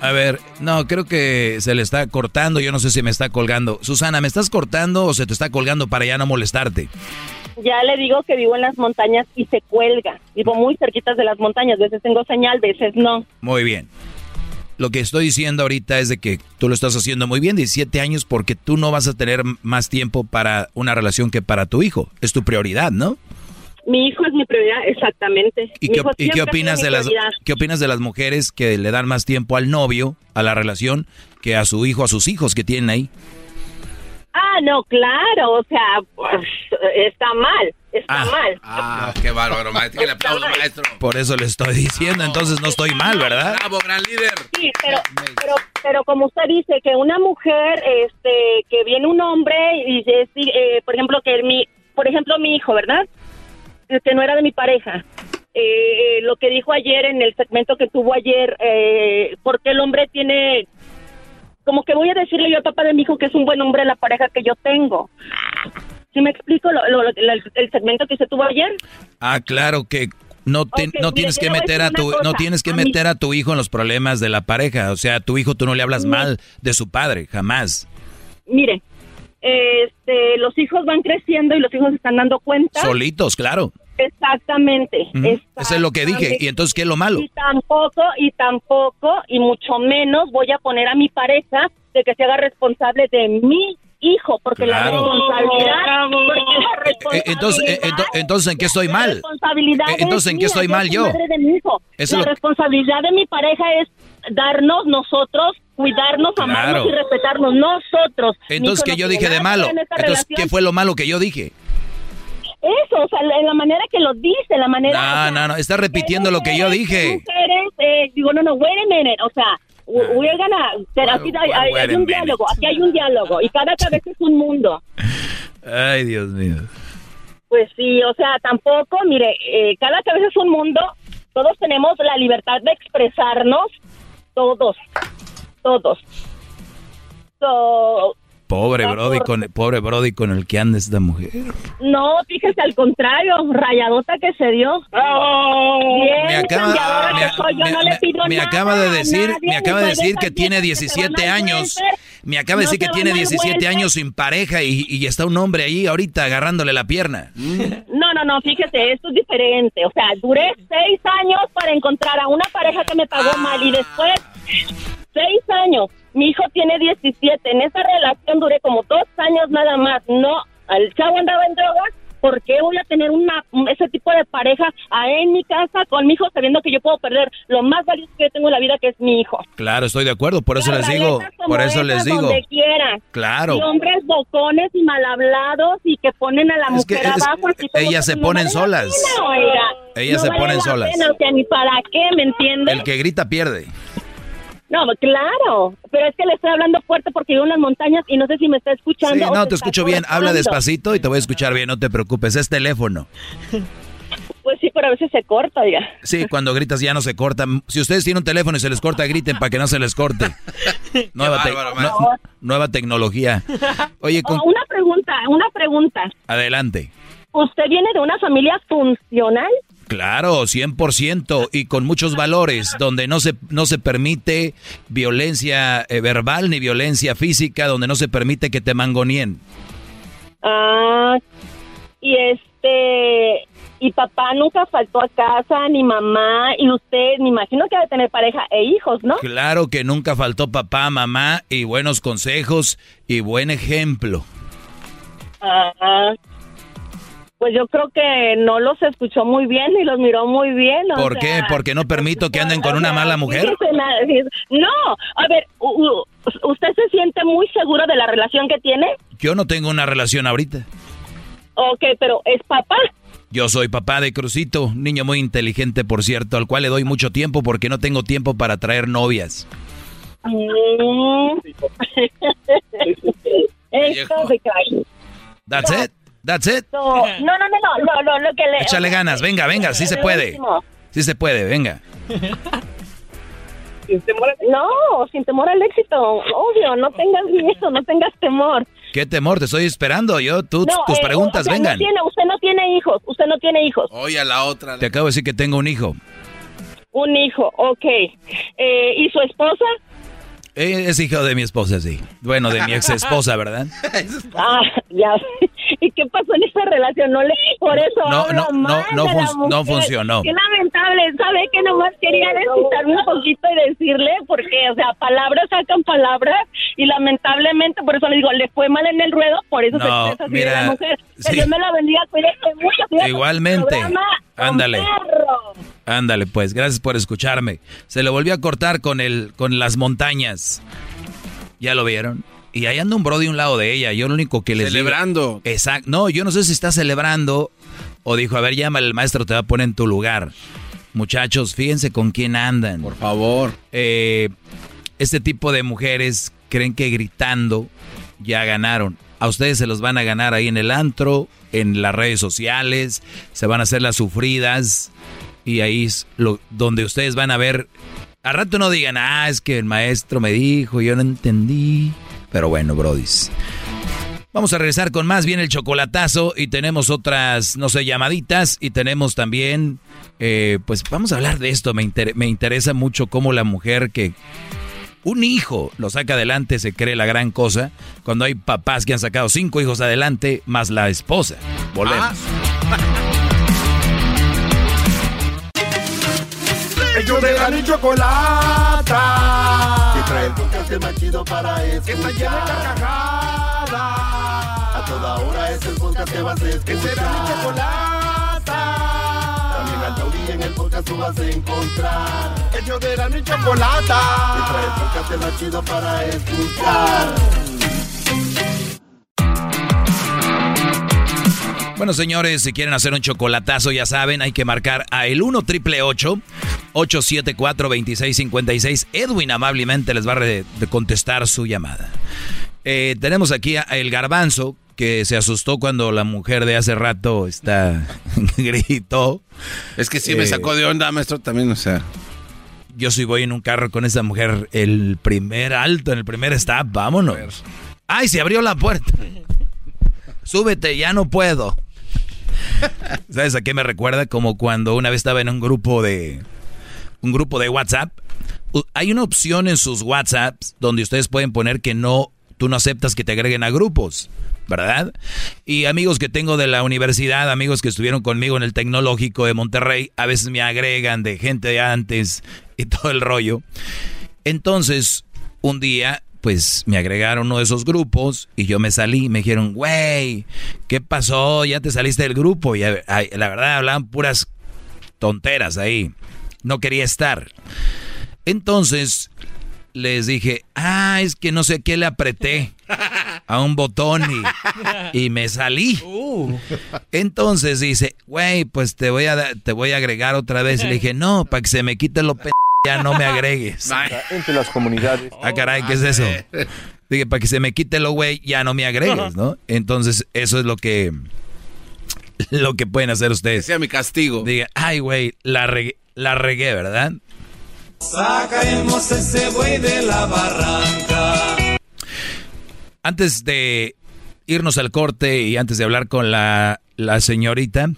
A ver, no, creo que se le está cortando, yo no sé si me está colgando. Susana, ¿me estás cortando o se te está colgando para ya no molestarte? Ya le digo que vivo en las montañas y se cuelga. Vivo muy cerquitas de las montañas. Veces tengo señal, veces no. Muy bien. Lo que estoy diciendo ahorita es de que tú lo estás haciendo muy bien, 17 años, porque tú no vas a tener más tiempo para una relación que para tu hijo. Es tu prioridad, ¿no? Mi hijo es mi prioridad, exactamente. ¿Y qué, y qué opinas de las qué opinas de las mujeres que le dan más tiempo al novio, a la relación, que a su hijo, a sus hijos que tienen ahí? Ah, no, claro, o sea, pues, está mal, está mal. Ah, qué bárbaro, maestro. Que le aplaudo, maestro. Por eso le estoy diciendo, entonces no estoy mal, ¿verdad? Bravo, gran líder. Sí, pero, pero, pero como usted dice, que una mujer, este, que viene un hombre y dice, eh, por ejemplo, que mi, por ejemplo, mi hijo, ¿verdad? Que no era de mi pareja. eh, lo que dijo ayer en el segmento que tuvo ayer, eh, porque el hombre tiene, como que voy a decirle yo al papá de mi hijo que es un buen hombre la pareja que yo tengo. ¿Sí me explico lo- lo- lo- el, segmento que se tuvo ayer? Ah, claro que no, te- no tienes que meter a tu no tienes que A mí- meter a tu hijo en los problemas de la pareja, o sea, a tu hijo tú no le hablas mal de su padre, jamás. Mire, este, los hijos van creciendo y los hijos se están dando cuenta. Solitos, claro. Exactamente. Ujú. Eso es lo que dije. ¿Y entonces qué es lo malo? Y tampoco, y tampoco, y mucho menos voy a poner a mi pareja de que se haga responsable de mi hijo, porque la responsabilidad, porque la Eh, entonces, eh, ento- entonces, ¿en qué estoy la mal? responsabilidad Eh, entonces, es ¿en qué estoy mal yo? madre de mi hijo. Eso la lo- responsabilidad de mi pareja es darnos nosotros, cuidarnos, amarnos Claro. y respetarnos nosotros. Entonces, ¿qué yo dije de malo? Entonces, ¿qué fue lo malo que yo dije? Eso, o sea, en la manera que lo dice, la manera... No, no, no, está repitiendo lo que yo dije. mujeres, eh, digo, no, no, wait a minute, o sea, we- we're gonna, pero aquí hay, un diálogo, aquí hay un diálogo, y cada cabeza es un mundo. Ay, Dios mío. Pues sí, o sea, tampoco, mire, eh, cada cabeza es un mundo, todos tenemos la libertad de expresarnos, todos, todos. So, Pobre Ah, Brody por- con pobre Brody con el que anda esta mujer. no, fíjese al contrario, rayadota que se dio. Bien, Me acaba- me- que soy, yo me- no le me- pido me nada acaba de decir, nadie, me acaba de decir que tiene viejas que se 17 van al años. Me acaba de No decir que tiene van al 17 welfare. años sin pareja y, y está un hombre ahí ahorita agarrándole la pierna. No, no, no, fíjese, esto es diferente. O sea, duré seis años para encontrar a una pareja que me pagó mal y después seis años. Mi hijo tiene 17. En esa relación duré como dos años nada más. No, el chavo andaba en drogas. ¿Por qué voy a tener una ese tipo de pareja ahí en mi casa con mi hijo sabiendo que yo puedo perder lo más valioso que yo tengo en la vida que es mi hijo? Claro, estoy de acuerdo, por eso les digo, por eso les digo. Donde quiera. Claro. Y hombres bocones y mal hablados y que ponen a la Es que mujer es- abajo. así ellas que se ponen solas. pena. Ellas No se vale ponen la solas. pena, o sea, ni para qué, ¿me entiendes? El que grita pierde. No, claro, pero es que le estoy hablando fuerte porque vivo en las montañas y no sé si me está escuchando. Sí, no, te escucho bien. Habla despacito y te voy a escuchar bien, no te preocupes. Es teléfono. Pues sí, pero a veces se corta, oiga. Sí, cuando gritas ya no se corta. Si ustedes tienen un teléfono y se les corta, griten para que no se les corte. Nueva, te- bárbaro, no- nueva tecnología. Oye, con- Oh, una pregunta, una pregunta. adelante. ¿Usted viene de una familia funcional? Claro, 100% y con muchos valores, donde no se, no se permite violencia eh, verbal ni violencia física, donde no se permite que te mangonien. Ah, y este, y papá nunca faltó a casa, ni mamá, y usted, me imagino que debe tener pareja e hijos, ¿no? Claro que nunca faltó papá, mamá y buenos consejos y buen ejemplo. Ah, pues yo creo que no los escuchó muy bien ni los miró muy bien. ¿Por qué? sea, ¿Porque no permito que anden con una mala mujer? No, a ver, ¿usted se siente muy seguro de la relación que tiene? Yo no tengo una relación ahorita. Ok, pero es papá. Yo soy papá de Crucito, niño muy inteligente, por cierto, al cual le doy mucho tiempo porque no tengo tiempo para traer novias. Mm. That's it. That's it. No, no, no, no, no, no, lo que le... Échale ganas, venga, venga, sí se puede. Sí se puede, venga. Sin temor al- No, sin temor al éxito, obvio, no tengas miedo, no tengas temor. ¿Qué temor? Te estoy esperando. Yo, tú, No, tus eh, preguntas, o sea, vengan. No tiene, usted no tiene hijos, usted no tiene hijos. Oye, a la otra. Te acabo de decir que tengo un hijo. Un hijo, ok. Eh, ¿Y su esposa? Es hijo de mi esposa, sí. Bueno, de mi ex esposa, ¿verdad? Ah, ya. ¿Y qué pasó en esa relación? No le por eso No, hablo no, no, mal no de la no funcionó. Qué lamentable, ¿sabe? Que nomás quería desquitarme un poquito y decirle, porque, o sea, palabras sacan palabras y lamentablemente, por eso le digo, le fue mal en el ruedo, por eso No, se expresa así de mira, la mujer. Que sí. Dios me la bendiga, cuídate mucho. cuídate Igualmente. Ándale. Ándale, pues, gracias por escucharme. Se lo volvió a cortar con el, con las montañas. ¿Ya lo vieron? Y ahí anda un bro de un lado de ella. Yo lo único que les digo- Celebrando. Exacto. No, yo no sé si está celebrando o dijo, a ver, llama el maestro, te va a poner en tu lugar. Muchachos, fíjense con quién andan. Por favor. Eh, este tipo de mujeres creen que gritando ya ganaron. A ustedes se los van a ganar ahí en el antro, en las redes sociales, se van a hacer las sufridas. Y ahí es lo, donde ustedes van a ver. A rato no digan, ah, es que el maestro me dijo, yo no entendí. Pero bueno, brodis. Vamos a regresar con más bien el chocolatazo y tenemos otras, no sé, llamaditas y tenemos también, eh, pues vamos a hablar de esto. Me, me interesa mucho cómo la mujer que un hijo lo saca adelante se cree la gran cosa cuando hay papás que han sacado cinco hijos adelante más la esposa. Volvemos. Ah. Ellos de la chocolata. Que trae el podcast más chido para escuchar. Que está llena de carcajadas. A toda hora es el podcast que vas a escuchar. Que será mi chocolata. También al taurí en el podcast tú vas a encontrar. Ellos de la chocolata. Que trae el podcast más chido para escuchar. Bueno, señores, si quieren hacer un chocolatazo, ya saben, hay que marcar a el 1 triple 874 2656. Edwin amablemente les va a contestar su llamada. Eh, tenemos aquí a el garbanzo, que se asustó cuando la mujer de hace rato está gritó. Es que sí me eh, sacó de onda, maestro, también, o sea. Yo sí voy en un carro con esa mujer, el primer alto, en el primer stop, vámonos. ¡Ay, se abrió la puerta! Súbete, ya no puedo. ¿Sabes a qué me recuerda? Como cuando una vez estaba en un grupo de un grupo de WhatsApp. Hay una opción en sus WhatsApps donde ustedes pueden poner que no tú no aceptas que te agreguen a grupos, ¿verdad? Y amigos que tengo de la universidad, amigos que estuvieron conmigo en el tecnológico de Monterrey, a veces me agregan de gente de antes y todo el rollo. Entonces, un día pues me agregaron uno de esos grupos y yo me salí. Me dijeron, güey, ¿qué pasó? Ya te saliste del grupo. Y la verdad hablaban puras tonteras ahí. No quería estar. Entonces les dije, ah, es que no sé qué le apreté a un botón y, me salí. Uh. Entonces dice, güey, pues te voy a te voy a agregar otra vez. Y le dije, no, para que se me quite lo p ya no me agregues. Entre las comunidades. Ah, caray, ¿qué es eso? Dije, para que se me quite lo güey, ya no me agregues, ¿no? Entonces, eso es lo que lo que pueden hacer ustedes. sea mi castigo. Diga, ay, güey, la regué, la regué, ¿verdad? Sacaremos ese güey de la barranca. Antes de irnos al corte y antes de hablar con la, la señorita,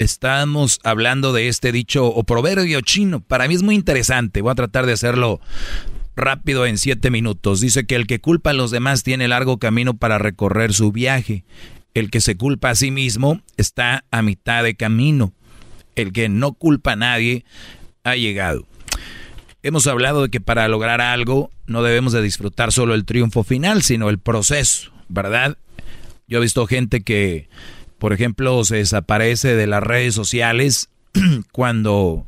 estamos hablando de este dicho o proverbio chino. Para mí es muy interesante. Voy a tratar de hacerlo rápido en siete minutos. Dice que el que culpa a los demás tiene largo camino para recorrer su viaje. El que se culpa a sí mismo está a mitad de camino. El que no culpa a nadie ha llegado. Hemos hablado de que para lograr algo no debemos de disfrutar solo el triunfo final, sino el proceso, ¿verdad? Yo he visto gente que por ejemplo, se desaparece de las redes sociales cuando,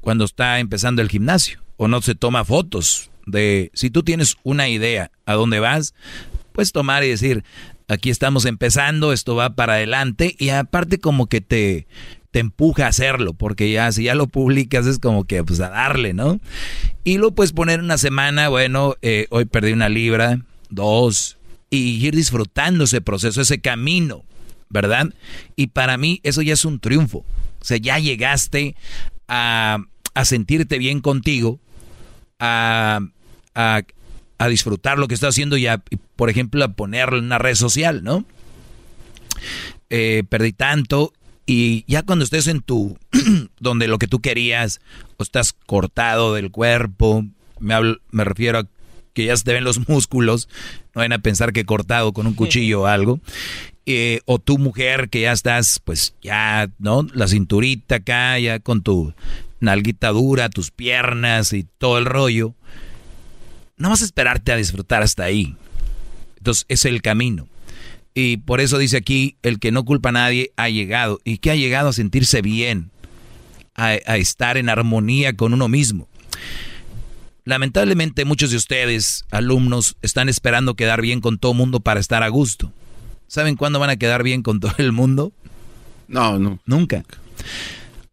cuando está empezando el gimnasio o no se toma fotos de si tú tienes una idea a dónde vas, puedes tomar y decir, aquí estamos empezando, esto va para adelante y aparte como que te te empuja a hacerlo, porque ya si ya lo publicas es como que pues a darle, ¿no? Y lo puedes poner una semana, bueno, eh, hoy perdí una libra, dos, y ir disfrutando ese proceso, ese camino. ¿Verdad? Y para mí eso ya es un triunfo. O sea, ya llegaste a, sentirte bien contigo, a, a, disfrutar lo que estás haciendo y, a, por ejemplo, a ponerlo en una red social, ¿no? Eh, perdí tanto y ya cuando estés en tu, donde lo que tú querías, o estás cortado del cuerpo, me, me refiero a que ya se te ven los músculos, no vayan a pensar que cortado con un cuchillo o algo, eh, o tu mujer que ya estás, pues ya, ¿no? La cinturita acá, ya con tu nalguita dura, tus piernas y todo el rollo. No vas a esperarte a disfrutar hasta ahí. Entonces, es el camino. Y por eso dice aquí, el que no culpa a nadie ha llegado. ¿Y que ha llegado a sentirse bien? A, a estar en armonía con uno mismo. Lamentablemente muchos de ustedes, alumnos, están esperando quedar bien con todo mundo para estar a gusto. ¿Saben cuándo van a quedar bien con todo el mundo? No, no. Nunca.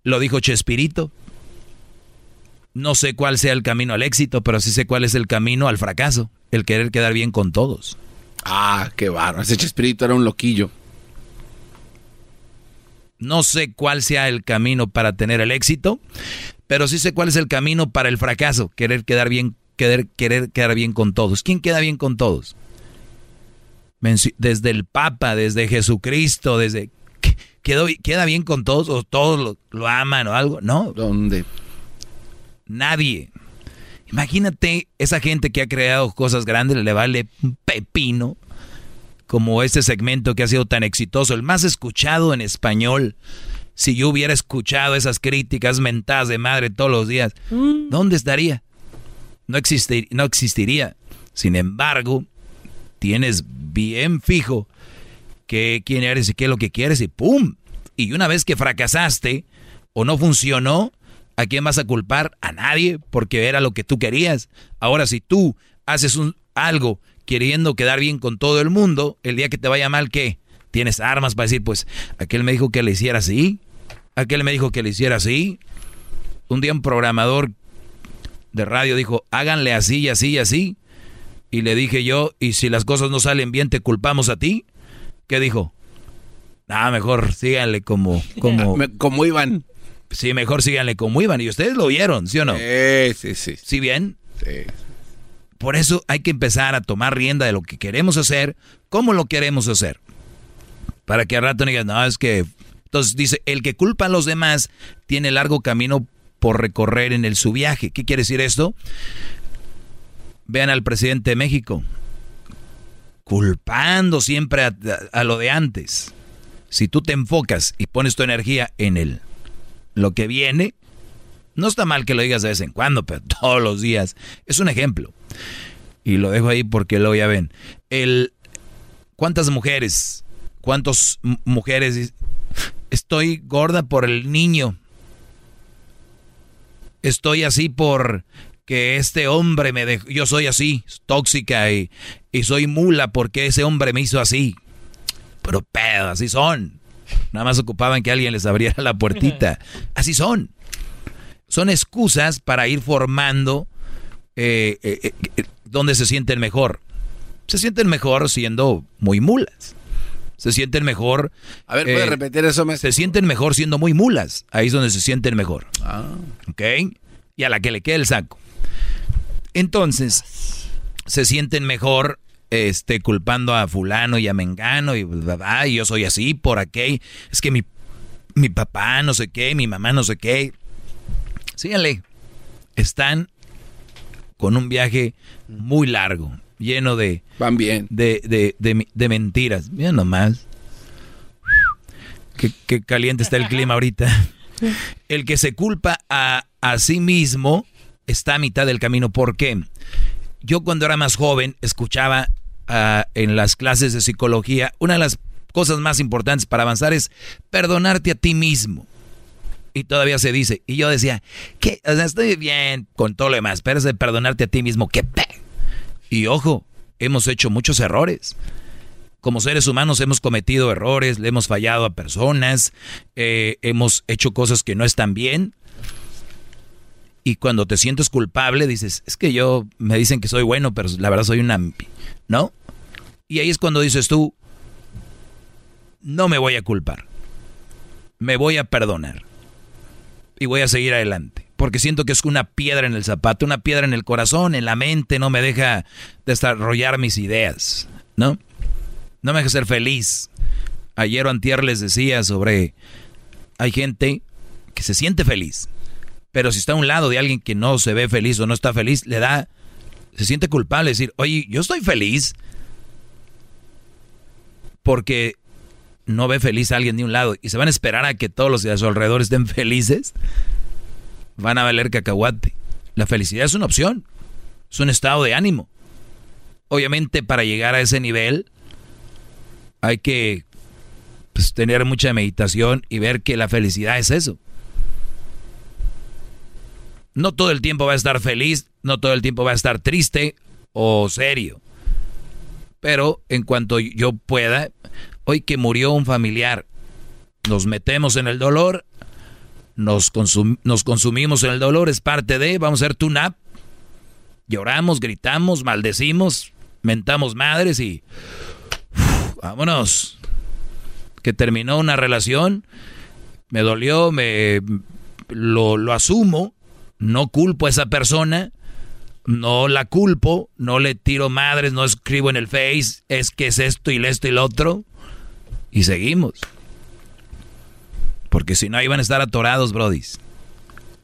Lo dijo Chespirito. No sé cuál sea el camino al éxito, pero sí sé cuál es el camino al fracaso. El querer quedar bien con todos. Ah, qué barro. Ese Chespirito era un loquillo. No sé cuál sea el camino para tener el éxito, pero sí sé cuál es el camino para el fracaso, querer quedar bien, querer, querer quedar bien con todos. ¿Quién queda bien con todos? Desde el Papa, desde Jesucristo, desde quedó, queda bien con todos o todos lo, lo aman o algo, ¿no? ¿Dónde? Nadie. Imagínate esa gente que ha creado cosas grandes, le vale un pepino, como este segmento que ha sido tan exitoso, el más escuchado en español. Si yo hubiera escuchado esas críticas mentadas de madre todos los días, mm. ¿dónde estaría? No, no existiría. Sin embargo, tienes bien fijo que quién eres y qué es lo que quieres y ¡pum! Y una vez que fracasaste o no funcionó, ¿A quién vas a culpar? A nadie, porque era lo que tú querías. Ahora, si tú haces un, algo queriendo quedar bien con todo el mundo, el día que te vaya mal, ¿qué? Tienes armas para decir, pues, aquel me dijo que le hiciera así, aquel me dijo que le hiciera así. Un día un programador de radio dijo, háganle así y así y así. Y le dije yo, ¿y si las cosas no salen bien, te culpamos a ti? ¿Qué dijo? Ah, mejor síganle como, como, como iban. Sí, mejor síganle como iban. Y ustedes lo oyeron, ¿sí o no? Sí, sí, sí. ¿Sí bien? Sí. Por eso hay que empezar a tomar rienda de lo que queremos hacer, cómo lo queremos hacer. Para que al rato no digan, no, es que... Entonces dice, el que culpa a los demás tiene largo camino por recorrer en el, su viaje. ¿Qué quiere decir esto? Vean al presidente de México, culpando siempre a, lo de antes. Si tú te enfocas y pones tu energía en el lo que viene, no está mal que lo digas de vez en cuando, pero todos los días. Es un ejemplo. Y lo dejo ahí porque luego ya ven. El, ¿Cuántas mujeres? ¿Cuántas mujeres? Estoy gorda por el niño. Estoy así por que este hombre me dejó. Yo soy así, tóxica y, y soy mula porque ese hombre me hizo así. Pero pedo, así son. Nada más ocupaban que alguien les abriera la puertita. Así son. Son excusas para ir formando eh, eh, eh, donde se sienten mejor. Se sienten mejor siendo muy mulas. Se sienten mejor. A ver, ¿puede repetir eso? Se sienten mejor siendo muy mulas. Ahí es donde se sienten mejor. Ah. ¿Ok? Y a la que le quede el saco. Entonces, se sienten mejor este, culpando a fulano y a mengano y, y yo soy así por aquí. Es que mi, mi papá no sé qué, mi mamá no sé qué. Síganle. Están con un viaje muy largo, lleno de... Van bien. De, de, de, mentiras. Mira nomás. Qué, qué, caliente está el clima ahorita. El que se culpa a, a sí mismo está a mitad del camino. ¿Por qué? yo cuando era más joven escuchaba ah, en las clases de psicología, una de las cosas más importantes para avanzar es perdonarte a ti mismo. Y todavía se dice. Y yo decía, que estoy bien con todo lo demás, pero es de perdonarte a ti mismo, que pe. Y ojo, hemos hecho muchos errores. Como seres humanos hemos cometido errores, le hemos fallado a personas, eh, hemos hecho cosas que no están bien. Y cuando te sientes culpable, dices, es que yo me dicen que soy bueno, pero la verdad soy una... ¿No? Y ahí es cuando dices tú, no me voy a culpar. Me voy a perdonar. Y voy a seguir adelante. Porque siento que es una piedra en el zapato, una piedra en el corazón, en la mente, no me deja desarrollar mis ideas. ¿No? No me deja ser feliz. Ayer o antier les decía sobre... Hay gente que se siente feliz pero si está a un lado de alguien que no se ve feliz o no está feliz, le da, se siente culpable decir, oye, yo estoy feliz. Porque no ve feliz a alguien de un lado y se van a esperar a que todos los de a su alrededor estén felices, van a valer cacahuate. La felicidad es una opción, es un estado de ánimo. Obviamente para llegar a ese nivel hay que pues, tener mucha meditación y ver que la felicidad es eso. No todo el tiempo va a estar feliz, no todo el tiempo va a estar triste o serio. Pero en cuanto yo pueda, hoy que murió un familiar, nos metemos en el dolor, nos, consumimos en el dolor, es parte de, vamos a hacer tune-up, lloramos, gritamos, maldecimos, mentamos madres y vámonos. Que terminó una relación, Me dolió, me lo, lo asumo, no culpo a esa persona, no la culpo, no le tiro madres, no escribo en el Face, es que es esto y esto y lo otro. Y seguimos. Porque si no, iban a estar atorados, brodis.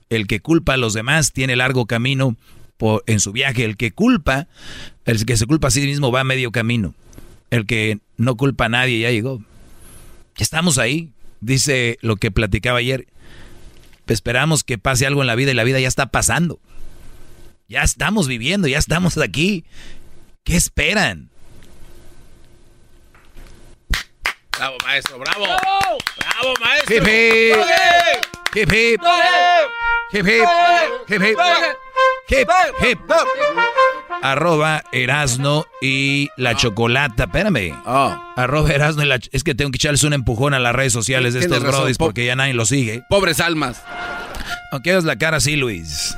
El que culpa a los demás tiene largo camino por, en su viaje. El que culpa, el que se culpa a sí mismo va a medio camino. El que no culpa a nadie ya llegó. Estamos ahí. Dice lo que platicaba ayer. Esperamos que pase algo en la vida y la vida ya está pasando. Ya estamos viviendo, ya estamos aquí. ¿Qué esperan? Bravo, maestro, bravo. Bravo, maestro. Hip, hip. Hip, hip. Hip, hip. Hip, hip. Hip, hip. Arroba Erasno y la chocolata. Espérame. Arroba Erasno y la... Es que tengo que echarles un empujón a las redes sociales de estos brodis po- porque ya nadie lo sigue. Pobres almas. Aunque hagas la cara así, Luis.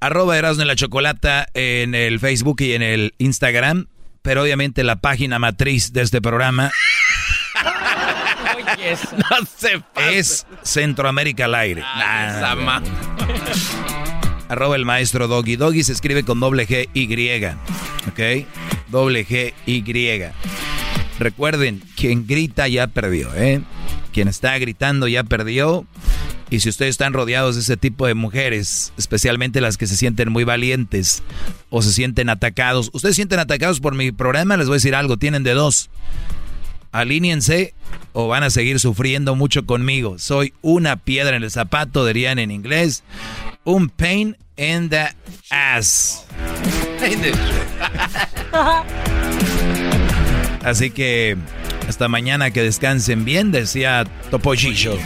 Arroba Erasno y la Chocolata en el Facebook y en el Instagram. Pero obviamente la página matriz de este programa No se es Centroamérica al aire. esa Nah, Arroba el maestro Doggy. Doggy se escribe con doble G Y. ¿Ok? Doble G Y. Recuerden, quien grita ya perdió, ¿eh? Quien está gritando ya perdió. Y si ustedes están rodeados de ese tipo de mujeres, especialmente las que se sienten muy valientes o se sienten atacados, ustedes sienten atacados por mi programa, les voy a decir algo, tienen de dos. Alíñense o van a seguir sufriendo mucho conmigo. Soy una piedra en el zapato, dirían en inglés. Un pain in the ass. Así que hasta mañana que descansen bien, decía Topo Show.